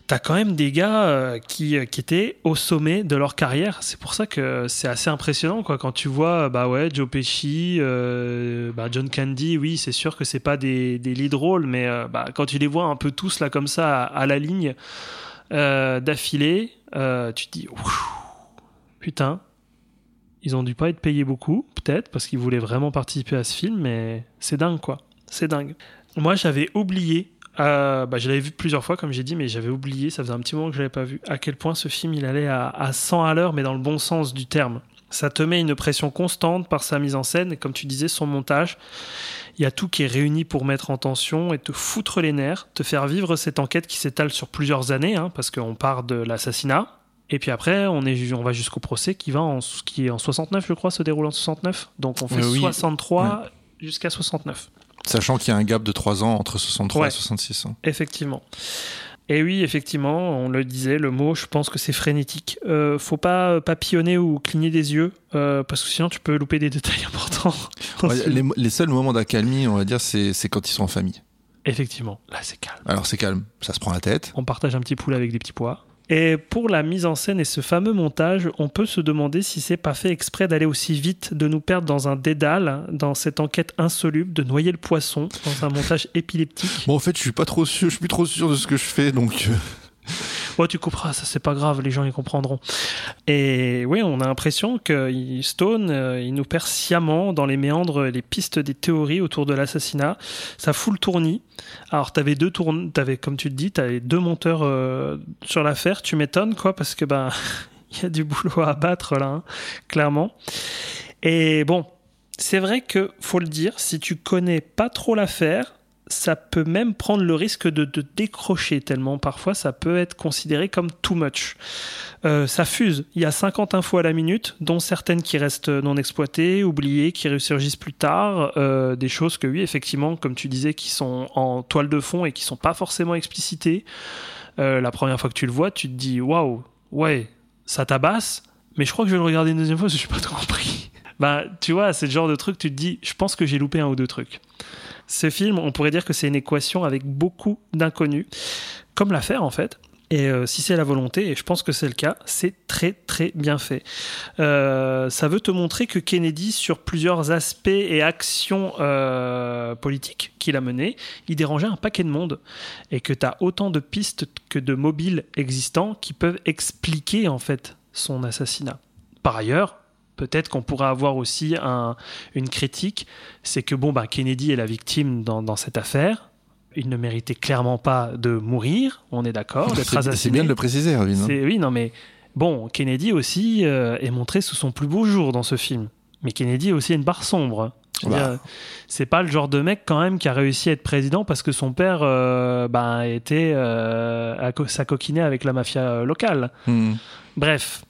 T'as quand même des gars euh, qui, qui étaient au sommet de leur carrière. C'est pour ça que c'est assez impressionnant, quoi. Quand tu vois, bah ouais, Joe Pesci, bah, John Candy, oui, c'est sûr que c'est pas des, des lead roles, mais bah, quand tu les vois un peu tous là comme ça à, à la ligne euh, d'affilée, euh, tu te dis, putain, ils ont dû pas être payés beaucoup, peut-être, parce qu'ils voulaient vraiment participer à ce film, mais c'est dingue, quoi. C'est dingue. Moi, j'avais oublié, euh, bah, je l'avais vu plusieurs fois, comme j'ai dit, mais j'avais oublié, ça faisait un petit moment que je l'avais pas vu, à quel point ce film, il allait à 100 à l'heure, mais dans le bon sens du terme. Ça te met une pression constante par sa mise en scène, et comme tu disais, son montage. Il y a tout qui est réuni pour mettre en tension et te foutre les nerfs, te faire vivre cette enquête qui s'étale sur plusieurs années, hein, parce qu'on part de l'assassinat, et puis après, on, est, on va jusqu'au procès qui va en, qui est en 69, je crois, se déroule en 69. Donc on fait Euh, oui. 63 jusqu'à 69. Sachant qu'il y a un gap de 3 ans entre 63 Ouais. et 66. hein. Effectivement. Et oui, effectivement, on le disait, le mot, je pense que c'est frénétique. Euh, faut pas papillonner ou cligner des yeux, euh, parce que sinon tu peux louper des détails importants. Ouais, les, les seuls moments d'accalmie, on va dire, c'est c'est quand ils sont en famille. Effectivement, là c'est calme. Alors c'est calme, ça se prend la tête. On partage un petit poulet avec des petits pois. Et pour la mise en scène et ce fameux montage, on peut se demander si c'est pas fait exprès d'aller aussi vite, de nous perdre dans un dédale, dans cette enquête insoluble, de noyer le poisson, dans un montage épileptique. Bon, en fait, je suis pas trop sûr, je suis plus trop sûr de ce que je fais, donc. Ouais, tu couperas, ça c'est pas grave, les gens y comprendront. Et oui, on a l'impression que Stone, euh, il nous perd sciemment dans les méandres, les pistes des théories autour de l'assassinat. Ça fout le tournis. Alors, t'avais deux t'avais, comme tu le dis, t'avais deux monteurs euh, sur l'affaire. Tu m'étonnes, quoi, parce que ben, il y a du boulot à abattre là, hein, clairement. Et bon, c'est vrai que faut le dire, si tu connais pas trop l'affaire, ça peut même prendre le risque de te décrocher tellement parfois ça peut être considéré comme too much. Euh, ça fuse. Il y a 50 infos à la minute, dont certaines qui restent non exploitées, oubliées, qui ressurgissent plus tard. Euh, des choses que oui, effectivement, comme tu disais, qui sont en toile de fond et qui sont pas forcément explicitées. Euh, la première fois que tu le vois, tu te dis waouh, ouais, ça tabasse. Mais je crois que je vais le regarder une deuxième fois parce que je n'ai pas tout compris. Bah, tu vois, c'est le genre de truc, tu te dis, je pense que j'ai loupé un ou deux trucs. Ce film, on pourrait dire que c'est une équation avec beaucoup d'inconnus, comme l'affaire en fait. Et euh, si c'est la volonté, et je pense que c'est le cas, c'est très très bien fait. Euh, ça veut te montrer que Kennedy, sur plusieurs aspects et actions euh, politiques qu'il a menées, il dérangeait un paquet de monde. Et que tu as autant de pistes que de mobiles existants qui peuvent expliquer en fait son assassinat. Par ailleurs, peut-être qu'on pourrait avoir aussi un- une critique, c'est que bon, bah, Kennedy est la victime dans, dans cette affaire. Il ne méritait clairement pas de mourir, on est d'accord, d'être C'est- assassiné. C'est bien de le préciser, Erwin. hein. Oui, non, mais bon, Kennedy aussi euh, est montré sous son plus beau jour dans ce film. Mais Kennedy a aussi une barre sombre. Bah. c'est pas le genre de mec quand même qui a réussi à être président parce que son père euh, ben, était euh, à co- avec la mafia euh, locale. Hmm. Bref.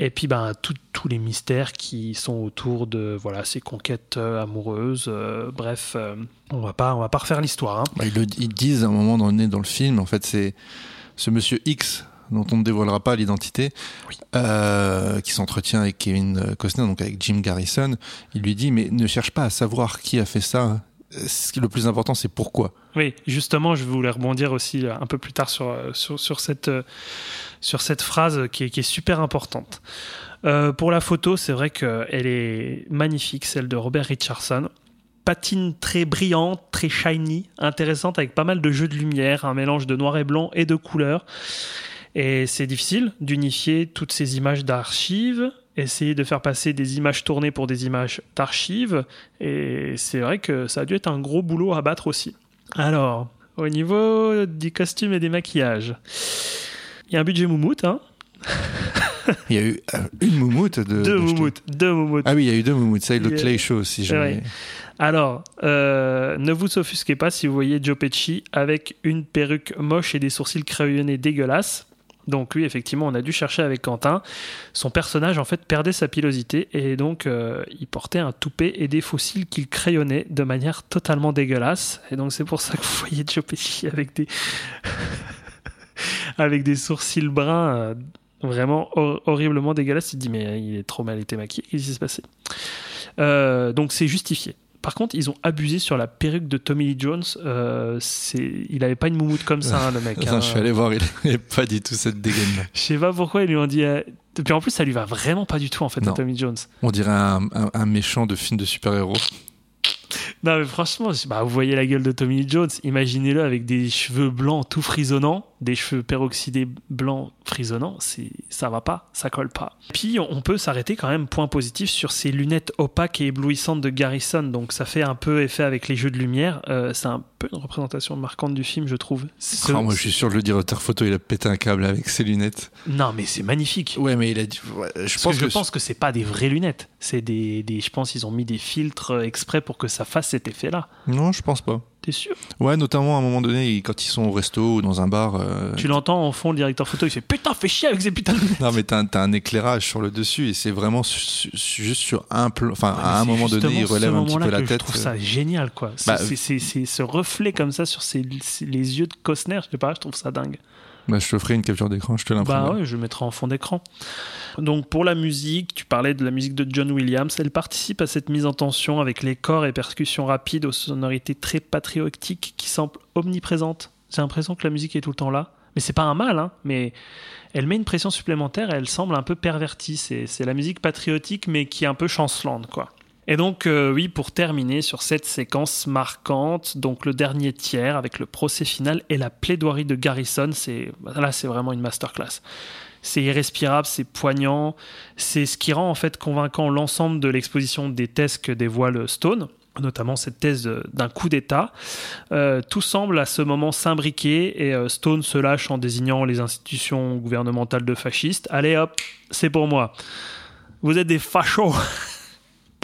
Et puis ben tous les mystères qui sont autour de voilà ces conquêtes euh, amoureuses. euh, bref, euh, on va pas on va pas refaire l'histoire. hein. Bah, ils, le- ils disent à un moment donné dans le film, en fait, c'est ce monsieur X dont on ne dévoilera pas l'identité, euh, qui s'entretient avec Kevin Costner, donc avec Jim Garrison. Il lui dit, mais ne cherche pas à savoir qui a fait ça. Ce qui est le plus important, c'est pourquoi. Oui, justement, je voulais rebondir aussi euh, un peu plus tard sur, euh, sur, cette, euh, sur cette phrase qui est, super importante. Pour la photo, c'est vrai qu'elle est magnifique, celle de Robert Richardson. Patine très brillante, très shiny, intéressante avec pas mal de jeux de lumière, un mélange de noir et blanc et de couleurs. Et c'est difficile d'unifier toutes ces images d'archives, essayer de faire passer des images tournées pour des images d'archives. Et c'est vrai que ça a dû être un gros boulot à battre aussi. Alors, au niveau du costume et des maquillages, il y a un budget moumoute, hein Il y a eu euh, une moumoute de. Deux de- moumoutes, deux moumoutes. Ah oui, il y a eu deux moumoutes. Ça, et le Il y a- Clay Show aussi. je Ouais. Alors, euh, ne vous offusquez pas si vous voyez Joe Pesci avec une perruque moche et des sourcils crayonnés dégueulasses. Donc lui, effectivement, on a dû chercher avec Quentin. Son personnage, en fait, perdait sa pilosité et donc euh, il portait un toupet et des fossiles qu'il crayonnait de manière totalement dégueulasse. Et donc c'est pour ça que vous voyez Joe avec des avec des sourcils bruns euh, vraiment hor- horriblement dégueulasses. Te dis mais il est trop mal été maquillé. Qu'est-ce qui s'est passé? Euh, Donc c'est justifié. Par contre, ils ont abusé sur la perruque de Tommy Lee Jones. Euh, c'est, il avait pas une moumoute comme ça, hein, le mec. Hein. je suis allé voir, il n'avait pas du tout cette dégaine-là. Je sais pas pourquoi ils lui ont dit. euh, Et puis en plus, ça lui va vraiment pas du tout en fait Non. à Tommy Jones. On dirait un, un- un méchant de film de super-héros. Non mais franchement, je- bah, vous voyez la gueule de Tommy Lee Jones. Imaginez-le avec des cheveux blancs tout frisonnants, des cheveux peroxydés blancs frisonnants. C'est, ça va pas, ça colle pas. Puis on peut s'arrêter quand même point positif sur ces lunettes opaques et éblouissantes de Garrison. Donc ça fait un peu effet avec les jeux de lumière. Euh, c'est un peu une représentation marquante du film, je trouve. Ce- Ah, moi, je suis sûr que le directeur photo, il a pété un câble avec ses lunettes. Non mais c'est magnifique. Ouais, mais il a dit. ouais, je pense que je que pense que c'est pas des vraies lunettes. C'est des, des, je pense qu'ils ont mis des filtres exprès pour que ça fasse cet effet-là. Non, je pense pas. T'es sûr? Ouais, notamment à un moment donné, quand ils sont au resto ou dans un bar. euh, Tu l'entends en fond, le directeur photo, il fait putain, fais chier avec ces putains de lunettes. Non, mais t'as un, un éclairage sur le dessus et c'est vraiment su- su- juste sur un plan. Enfin, Ouais, à un moment donné, il relève un petit peu la tête. Je trouve ça génial, quoi. C'est Bah, c'est- ce reflet comme ça sur ces- les yeux de Costner, je sais pas, je trouve ça dingue. Bah, je te ferai une capture d'écran, je te l'imprime. Bah ouais, je le mettrai en fond d'écran. Donc pour la musique, tu parlais de la musique de John Williams, elle participe à cette mise en tension avec les corps et percussions rapides aux sonorités très patriotiques qui semblent omniprésentes. J'ai l'impression que la musique est tout le temps là. Mais c'est pas un mal, hein, mais elle met une pression supplémentaire et elle semble un peu pervertie. C'est la musique patriotique mais qui est un peu chancelante, quoi. Et donc, euh, oui, pour terminer sur cette séquence marquante, donc le dernier tiers avec le procès final et la plaidoirie de Garrison, c'est là, c'est vraiment une masterclass. C'est irrespirable, c'est poignant, c'est ce qui rend en fait convaincant l'ensemble de l'exposition des thèses que dévoile Stone, notamment cette thèse euh, d'un coup d'État. Euh, tout semble à ce moment s'imbriquer et euh, Stone se lâche en désignant les institutions gouvernementales de fascistes. Allez hop, c'est pour moi. Vous êtes des fachos.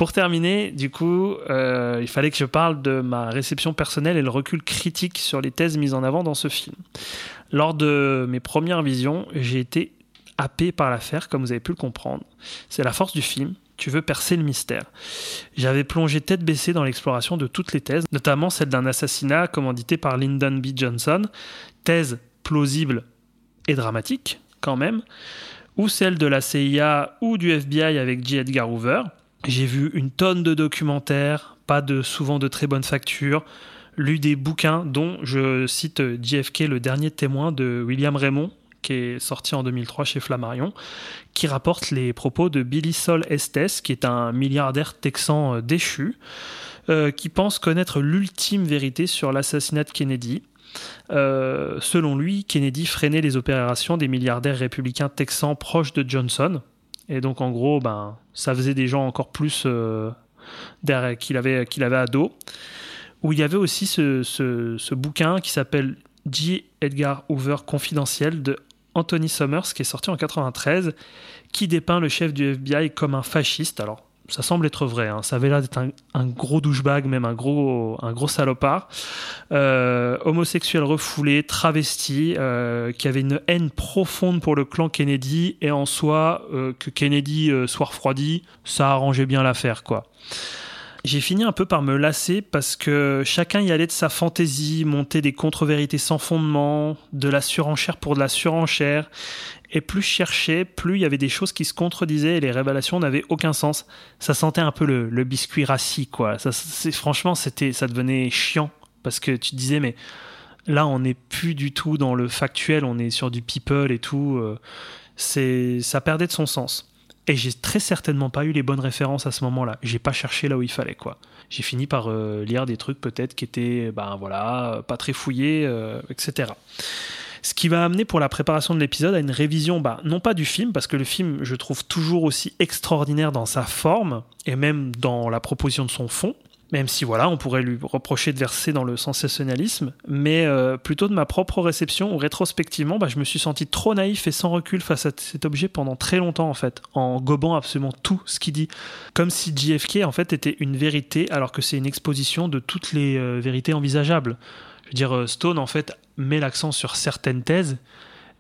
Pour terminer, du coup, euh, il fallait que je parle de ma réception personnelle et le recul critique sur les thèses mises en avant dans ce film. Lors de mes premières visions, j'ai été happé par l'affaire, comme vous avez pu le comprendre. C'est la force du film. Tu veux percer le mystère. J'avais plongé tête baissée dans l'exploration de toutes les thèses, notamment celle d'un assassinat commandité par Lyndon B. Johnson, thèse plausible et dramatique, quand même, ou celle de la CIA ou du FBI avec J. Edgar Hoover. J'ai vu une tonne de documentaires, pas de souvent de très bonnes factures, lu des bouquins dont je cite JFK, le dernier témoin de William Raymond, qui est sorti en 2003 chez Flammarion, qui rapporte les propos de Billy Sol Estes, qui est un milliardaire texan euh, déchu, euh, qui pense connaître l'ultime vérité sur l'assassinat de Kennedy. Euh, selon lui, Kennedy freinait les opérations des milliardaires républicains texans proches de Johnson. Et donc, en gros, ben, ça faisait des gens encore plus euh, qu'il avait, qu'il avait à dos. Où il y avait aussi ce, ce- ce bouquin qui s'appelle J. Edgar Hoover confidentiel de Anthony Summers, qui est sorti en 93, qui dépeint le chef du FBI comme un fasciste. Alors, ça semble être vrai. hein. Ça avait l'air d'être un, gros douchebag, même un gros, un gros salopard. Euh, homosexuel refoulé, travesti, euh, qui avait une haine profonde pour le clan Kennedy, et en soi, euh, que Kennedy soit refroidi, ça arrangeait bien l'affaire, quoi. J'ai fini un peu par me lasser parce que chacun y allait de sa fantaisie, monter des contre-vérités sans fondement, de la surenchère pour de la surenchère. Et plus je cherchais, plus il y avait des choses qui se contredisaient et les révélations n'avaient aucun sens. Ça sentait un peu le, biscuit rassis, quoi. Franchement, c'était, ça devenait chiant parce que tu disais, mais là, on n'est plus du tout dans le factuel, on est sur du people et tout. euh, ça perdait de son sens. Et j'ai très certainement pas eu les bonnes références à ce moment-là. J'ai pas cherché là où il fallait, quoi. J'ai fini par euh, lire des trucs peut-être qui étaient, ben voilà, pas très fouillés, euh, etc. Ce qui va amener pour la préparation de l'épisode à une révision, bah, non pas du film, parce que le film, je trouve toujours aussi extraordinaire dans sa forme et même dans la proposition de son fond, même si voilà, on pourrait lui reprocher de verser dans le sensationnalisme, mais euh, plutôt de ma propre réception où rétrospectivement, bah, je me suis senti trop naïf et sans recul face à cet objet pendant très longtemps en fait, en gobant absolument tout ce qu'il dit, comme si JFK en fait était une vérité alors que c'est une exposition de toutes les euh, vérités envisageables. Je veux dire, euh, Stone en fait met l'accent sur certaines thèses,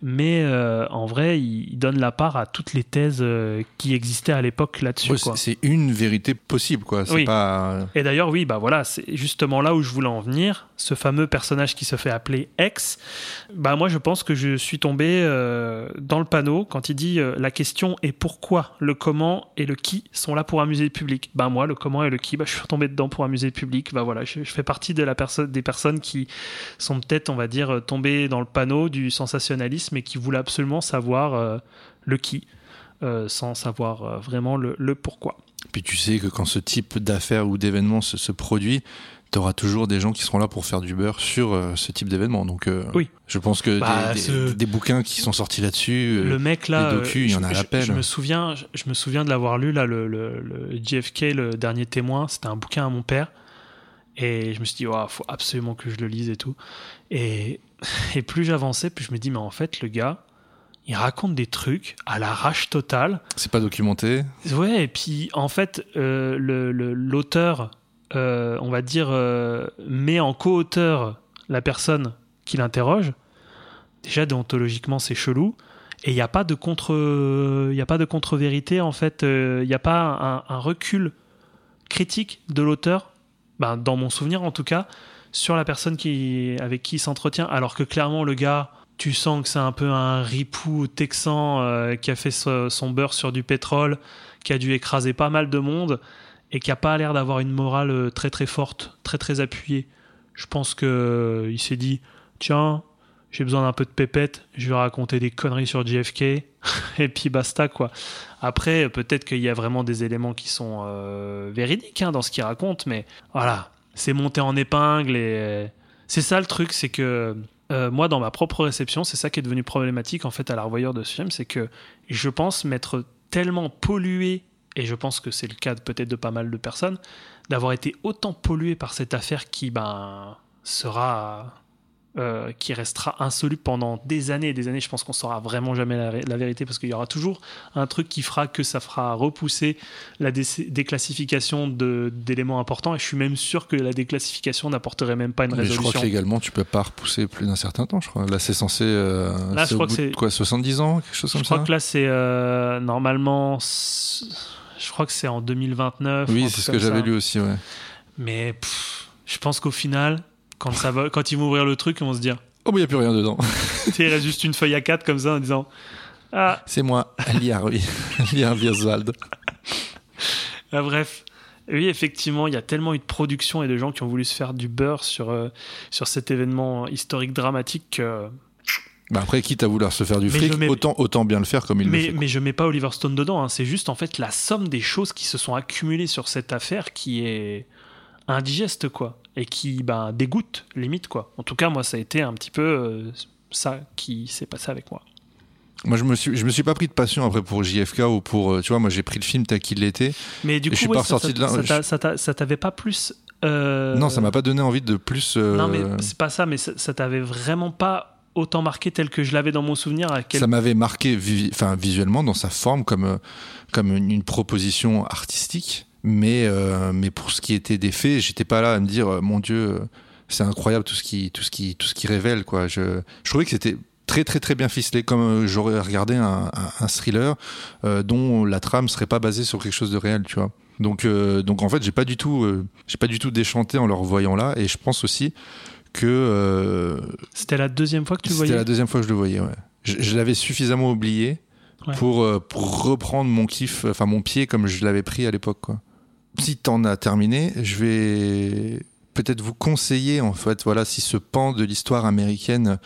mais euh, en vrai, il, donne la part à toutes les thèses euh, qui existaient à l'époque là-dessus. C'est une vérité possible, quoi. Oui. pas. Et d'ailleurs, oui, bah voilà, c'est justement là où je voulais en venir. Ce fameux personnage qui se fait appeler X. Bah moi, je pense que je suis tombé euh, dans le panneau quand il dit euh, la question est pourquoi, le comment et le qui sont là pour amuser le public. Bah moi, le comment et le qui, bah je suis tombé dedans pour amuser le public. Bah voilà, je, fais partie de la personne, des personnes qui sont peut-être, on va dire, euh, tombées dans le panneau du sensationnalisme et qui voulaient absolument savoir le qui, sans savoir vraiment le, le pourquoi. Puis tu sais que quand ce type d'affaires ou d'événement se, se produit, tu auras toujours des gens qui seront là pour faire du beurre sur euh, ce type d'événement. Donc, euh, Oui. je pense que Bah, des, des- ce- des bouquins qui sont sortis là-dessus, euh, le mec là, docus, il y en je- a à l'appel. Je me souviens, je, me souviens de l'avoir lu là, le, le- le JFK, le dernier témoin. C'était un bouquin à mon père, et je me suis dit, il faut absolument que je le lise et tout. Et, et plus j'avançais, plus je me dis, mais en fait, le gars, il raconte des trucs à l'arrache totale. C'est pas documenté. Ouais, et puis en fait, euh, l'auteur, euh, on va dire, euh, met en co-auteur la personne qui l'interroge. Déjà, déontologiquement, c'est chelou. Et il n'y a pas de contre, il a pas de contre-vérité en fait. euh, Il n'y a pas un, recul critique de l'auteur, ben, dans mon souvenir en tout cas, sur la personne qui, avec qui il s'entretient. Alors que clairement, le gars, tu sens que c'est un peu un ripou texan qui a fait son beurre sur du pétrole, qui a dû écraser pas mal de monde et qui a pas l'air d'avoir une morale euh, très très forte, très très appuyée. Je pense que euh, il s'est dit tiens, j'ai besoin d'un peu de pépette, je vais raconter des conneries sur JFK et puis basta quoi. Après, peut-être qu'il y a vraiment des éléments qui sont euh, véridiques hein, dans ce qu'il raconte, mais voilà, c'est monté en épingle et euh, c'est ça le truc, c'est que euh, moi, dans ma propre réception, c'est ça qui est devenu problématique en fait à la revoyure de ce film, c'est que je pense m'être tellement pollué, et je pense que c'est le cas peut-être de pas mal de personnes, d'avoir été autant pollué par cette affaire qui ben sera euh, qui restera insoluble pendant des années et des années. Je pense qu'on saura vraiment jamais la, la vérité parce qu'il y aura toujours un truc qui fera que ça fera repousser la dé- déclassification d'éléments importants. Et je suis même sûr que la déclassification n'apporterait même pas une Mais je résolution. crois que légalement, tu peux pas repousser plus d'un certain temps, je crois. Là, c'est censé. euh, Là, je au crois que bout c'est- quoi, 70 ans, quelque chose Je comme crois ça que là, c'est euh, normalement. Je crois que c'est en 2029. ou un Oui, c'est ce que j'avais lu aussi, ouais. Mais pff, je pense qu'au final, quand, ça va, quand ils vont ouvrir le truc, ils vont se dire Oh, mais il n'y a plus rien dedans. Tu sais, il reste juste une feuille à 4 comme ça en disant Ah, c'est moi, oui. Liar Wieswald. ah, bref. Oui, effectivement, il y a tellement eu de production et de gens qui ont voulu se faire du beurre sur, euh, sur cet événement historique dramatique que. Bah après, quitte à vouloir se faire du Mais fric, mets- autant, autant bien le faire comme il le fait. mais je mets pas Oliver Stone dedans, hein. c'est juste en fait la somme des choses qui se sont accumulées sur cette affaire qui est indigeste, quoi. Et qui ben, dégoûte, limite, quoi. En tout cas, moi, ça a été un petit peu euh, ça qui s'est passé avec moi. Moi, je me suis, je me suis pas pris de passion après pour JFK ou pour, euh, tu vois, moi j'ai pris le film tel qu'il l'était. Mais du coup, je suis ouais, pas ça- ressorti ça- de là. ça je- t'a- ça t'a- ça t'avait pas plus. euh, Non, ça m'a pas donné envie de plus. euh, Non, mais c'est pas ça, mais ça, ça t'avait vraiment pas autant marqué tel que je l'avais dans mon souvenir. À. Ça m'avait marqué visuellement dans sa forme comme, euh, comme une, proposition artistique. Mais, euh, mais pour ce qui était des faits, j'étais pas là à me dire, euh, mon Dieu, c'est incroyable tout ce qui, tout ce qui, tout ce qui révèle. Quoi. Je, trouvais que c'était très très très bien ficelé, comme j'aurais regardé un, thriller dont la trame serait pas basée sur quelque chose de réel, tu vois. Donc, donc en fait, j'ai pas du tout, j'ai pas du tout déchanté en le revoyant là, et je pense aussi que euh, C'était la deuxième fois que tu le c'était voyais? la deuxième fois que je le voyais. Ouais. Je, je l'avais suffisamment oublié Ouais. pour, euh, pour reprendre mon kiff, enfin mon pied comme je l'avais pris à l'époque. Quoi. Si t'en as terminé, je vais peut-être vous conseiller en fait, voilà, si ce pan de l'histoire américaine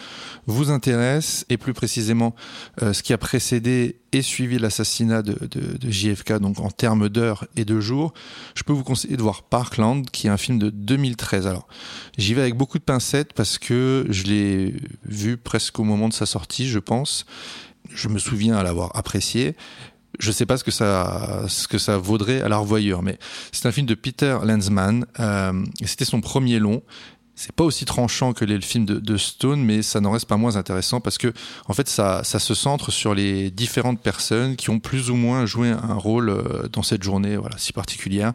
vous intéresse et plus précisément euh, ce qui a précédé et suivi l'assassinat de, de, JFK, donc en termes d'heures et de jours, je peux vous conseiller de voir Parkland, qui est un film de 2013. Alors, j'y vais avec beaucoup de pincettes parce que je l'ai vu presque au moment de sa sortie, je pense. Je me souviens l'avoir apprécié. Je sais pas ce que ça, ce que ça vaudrait à la revoyure, mais c'est un film de Peter Lanzmann. Euh, c'était son premier long. C'est pas aussi tranchant que les films de, de Stone, mais ça n'en reste pas moins intéressant parce que, en fait, ça, ça se centre sur les différentes personnes qui ont plus ou moins joué un rôle euh, dans cette journée, voilà, si particulière.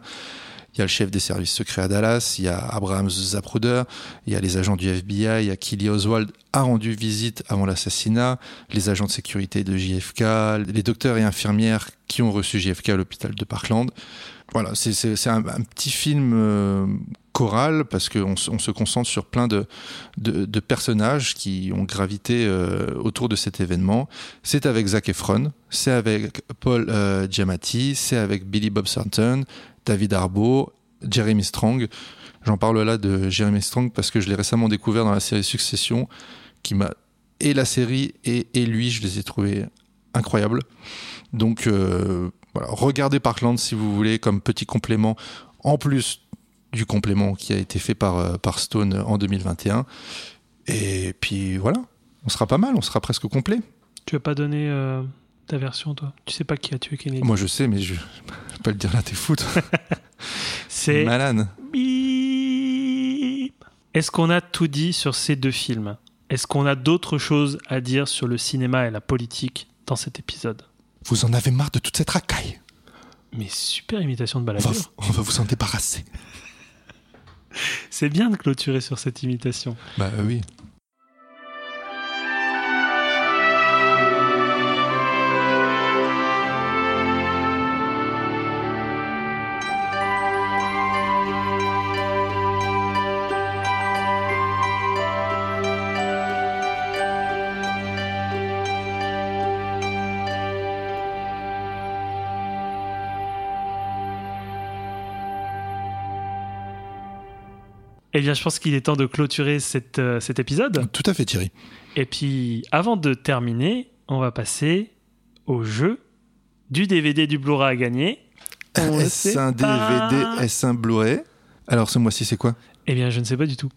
Il y a le chef des services secrets à Dallas, il y a Abraham Zapruder, il y a les agents du FBI, il y a Kelly Oswald a rendu visite avant l'assassinat, les agents de sécurité de JFK, les docteurs et infirmières qui ont reçu JFK à l'hôpital de Parkland. Voilà, c'est- un, petit film euh, choral parce qu'on se concentre sur plein de personnages qui ont gravité euh, autour de cet événement. C'est avec Zac Efron, c'est avec Paul euh, Giamatti, c'est avec Billy Bob Thornton, David Harbour, Jeremy Strong. J'en parle là de Jeremy Strong parce que je l'ai récemment découvert dans la série Succession, qui m'a et la série et, et lui, je les ai trouvés incroyables. Donc euh, voilà, regardez Parkland si vous voulez comme petit complément en plus du complément qui a été fait par, euh, Stone en 2021. Et puis voilà, on sera pas mal, on sera presque complet. Tu veux pas donner euh, ta version, toi? Tu sais pas qui a tué Kennedy Moi je sais, mais je, je vais pas le dire là, t'es fou. C'est Malade. Est-ce qu'on a tout dit sur ces deux films? Est-ce qu'on a d'autres choses à dire sur le cinéma et la politique dans cet épisode? Vous en avez marre de toute cette racaille? Mais super imitation de On va, Balladur. on va vous en débarrasser. C'est bien de clôturer sur cette imitation. Bah euh, oui. Eh bien, je pense qu'il est temps de clôturer cette, euh, cet épisode. Tout à fait Thierry. Et puis, avant de terminer, on va passer au jeu du DVD du Blu-ray à gagner. Est-ce un pas. DVD, est-ce un Blu-ray? Alors ce mois-ci c'est quoi? Eh bien, je ne sais pas du tout.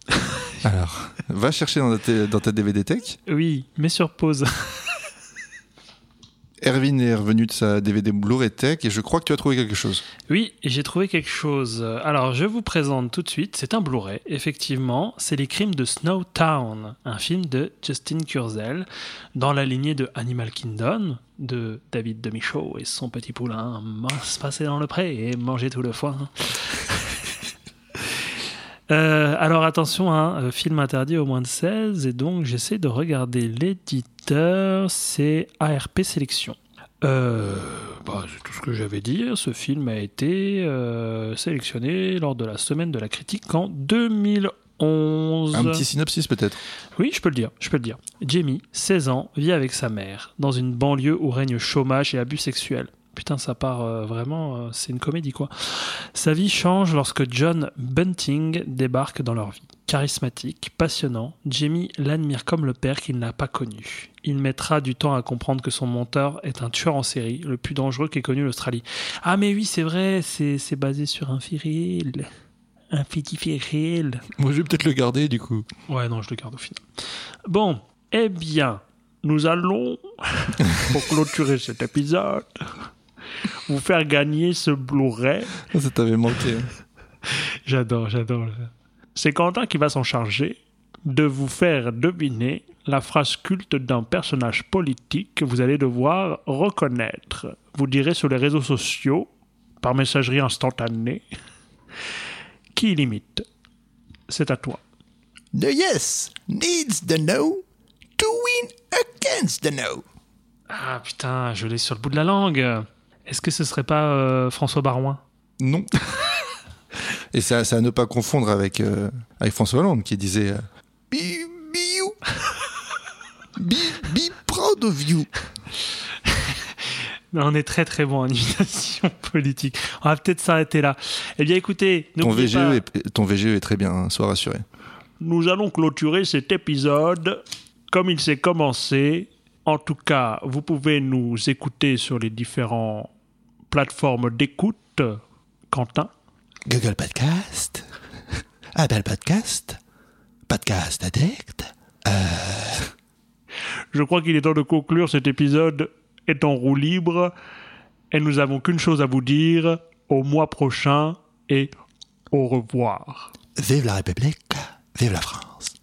Alors, va chercher dans ta, dans ta DVD Tech. Oui, mais sur pause. Erwin est revenu de sa DVD Blu-ray Tech et je crois que tu as trouvé quelque chose. Oui, j'ai trouvé quelque chose. Alors, je vous présente tout de suite. C'est un Blu-ray, effectivement. C'est Les Crimes de Snowtown, un film de Justin Kurzel, dans la lignée de Animal Kingdom, de David Demichaud et son petit poulain, se passer dans le pré et manger tout le foin. Euh, alors attention, hein, euh, film interdit au moins de 16, et donc j'essaie de regarder c'est ARP Sélection. Euh, bah, c'est tout ce que j'avais dit. Ce film a été euh, sélectionné lors de la semaine de la critique en 2011. Un petit synopsis peut-être? Oui, je peux le dire, je peux le dire. Jamie, 16 ans, vit avec sa mère dans une banlieue où règne chômage et abus sexuels. Putain, ça part euh, vraiment, euh, c'est une comédie quoi. Sa vie change lorsque John Bunting débarque dans leur vie. Charismatique, passionnant, Jamie l'admire comme le père qu'il n'a pas connu. Il mettra du temps à comprendre que son mentor est un tueur en série, le plus dangereux qu'ait connu l'Australie. Ah mais oui, c'est vrai, c'est basé sur un firil. Un firil. Moi je vais peut-être le garder du coup. Ouais, non, je le garde au final. Bon, eh bien, nous allons, pour clôturer cet épisode, vous faire gagner ce Blu-ray. Ça t'avait manqué. J'adore, j'adore. C'est Quentin qui va s'en charger, de vous faire deviner la phrase culte d'un personnage politique que vous allez devoir reconnaître. Vous direz sur les réseaux sociaux, par messagerie instantanée, qui limite. C'est à toi. The yes needs the no to win against the no. Ah putain, je l'ai sur le bout de la langue. Est-ce que ce serait pas euh, François Barouin Non. Et ça, ça à ne pas confondre avec, euh, avec François Hollande qui disait euh, Be, be you. be, be proud of you. Mais on est très très bon en imitation politique. On va peut-être s'arrêter là. Eh bien écoutez, ton VGE, pas- est, ton VGE est très bien, hein, sois rassuré. nous allons clôturer cet épisode comme il s'est commencé. En tout cas, vous pouvez nous écouter sur les différentes plateformes d'écoute. Quentin Google Podcast? Apple Podcast? Podcast Addict? Je crois qu'il est temps de conclure cet épisode est en roue libre et nous avons qu'une chose à vous dire au mois prochain et au revoir. Vive la République. Vive la France.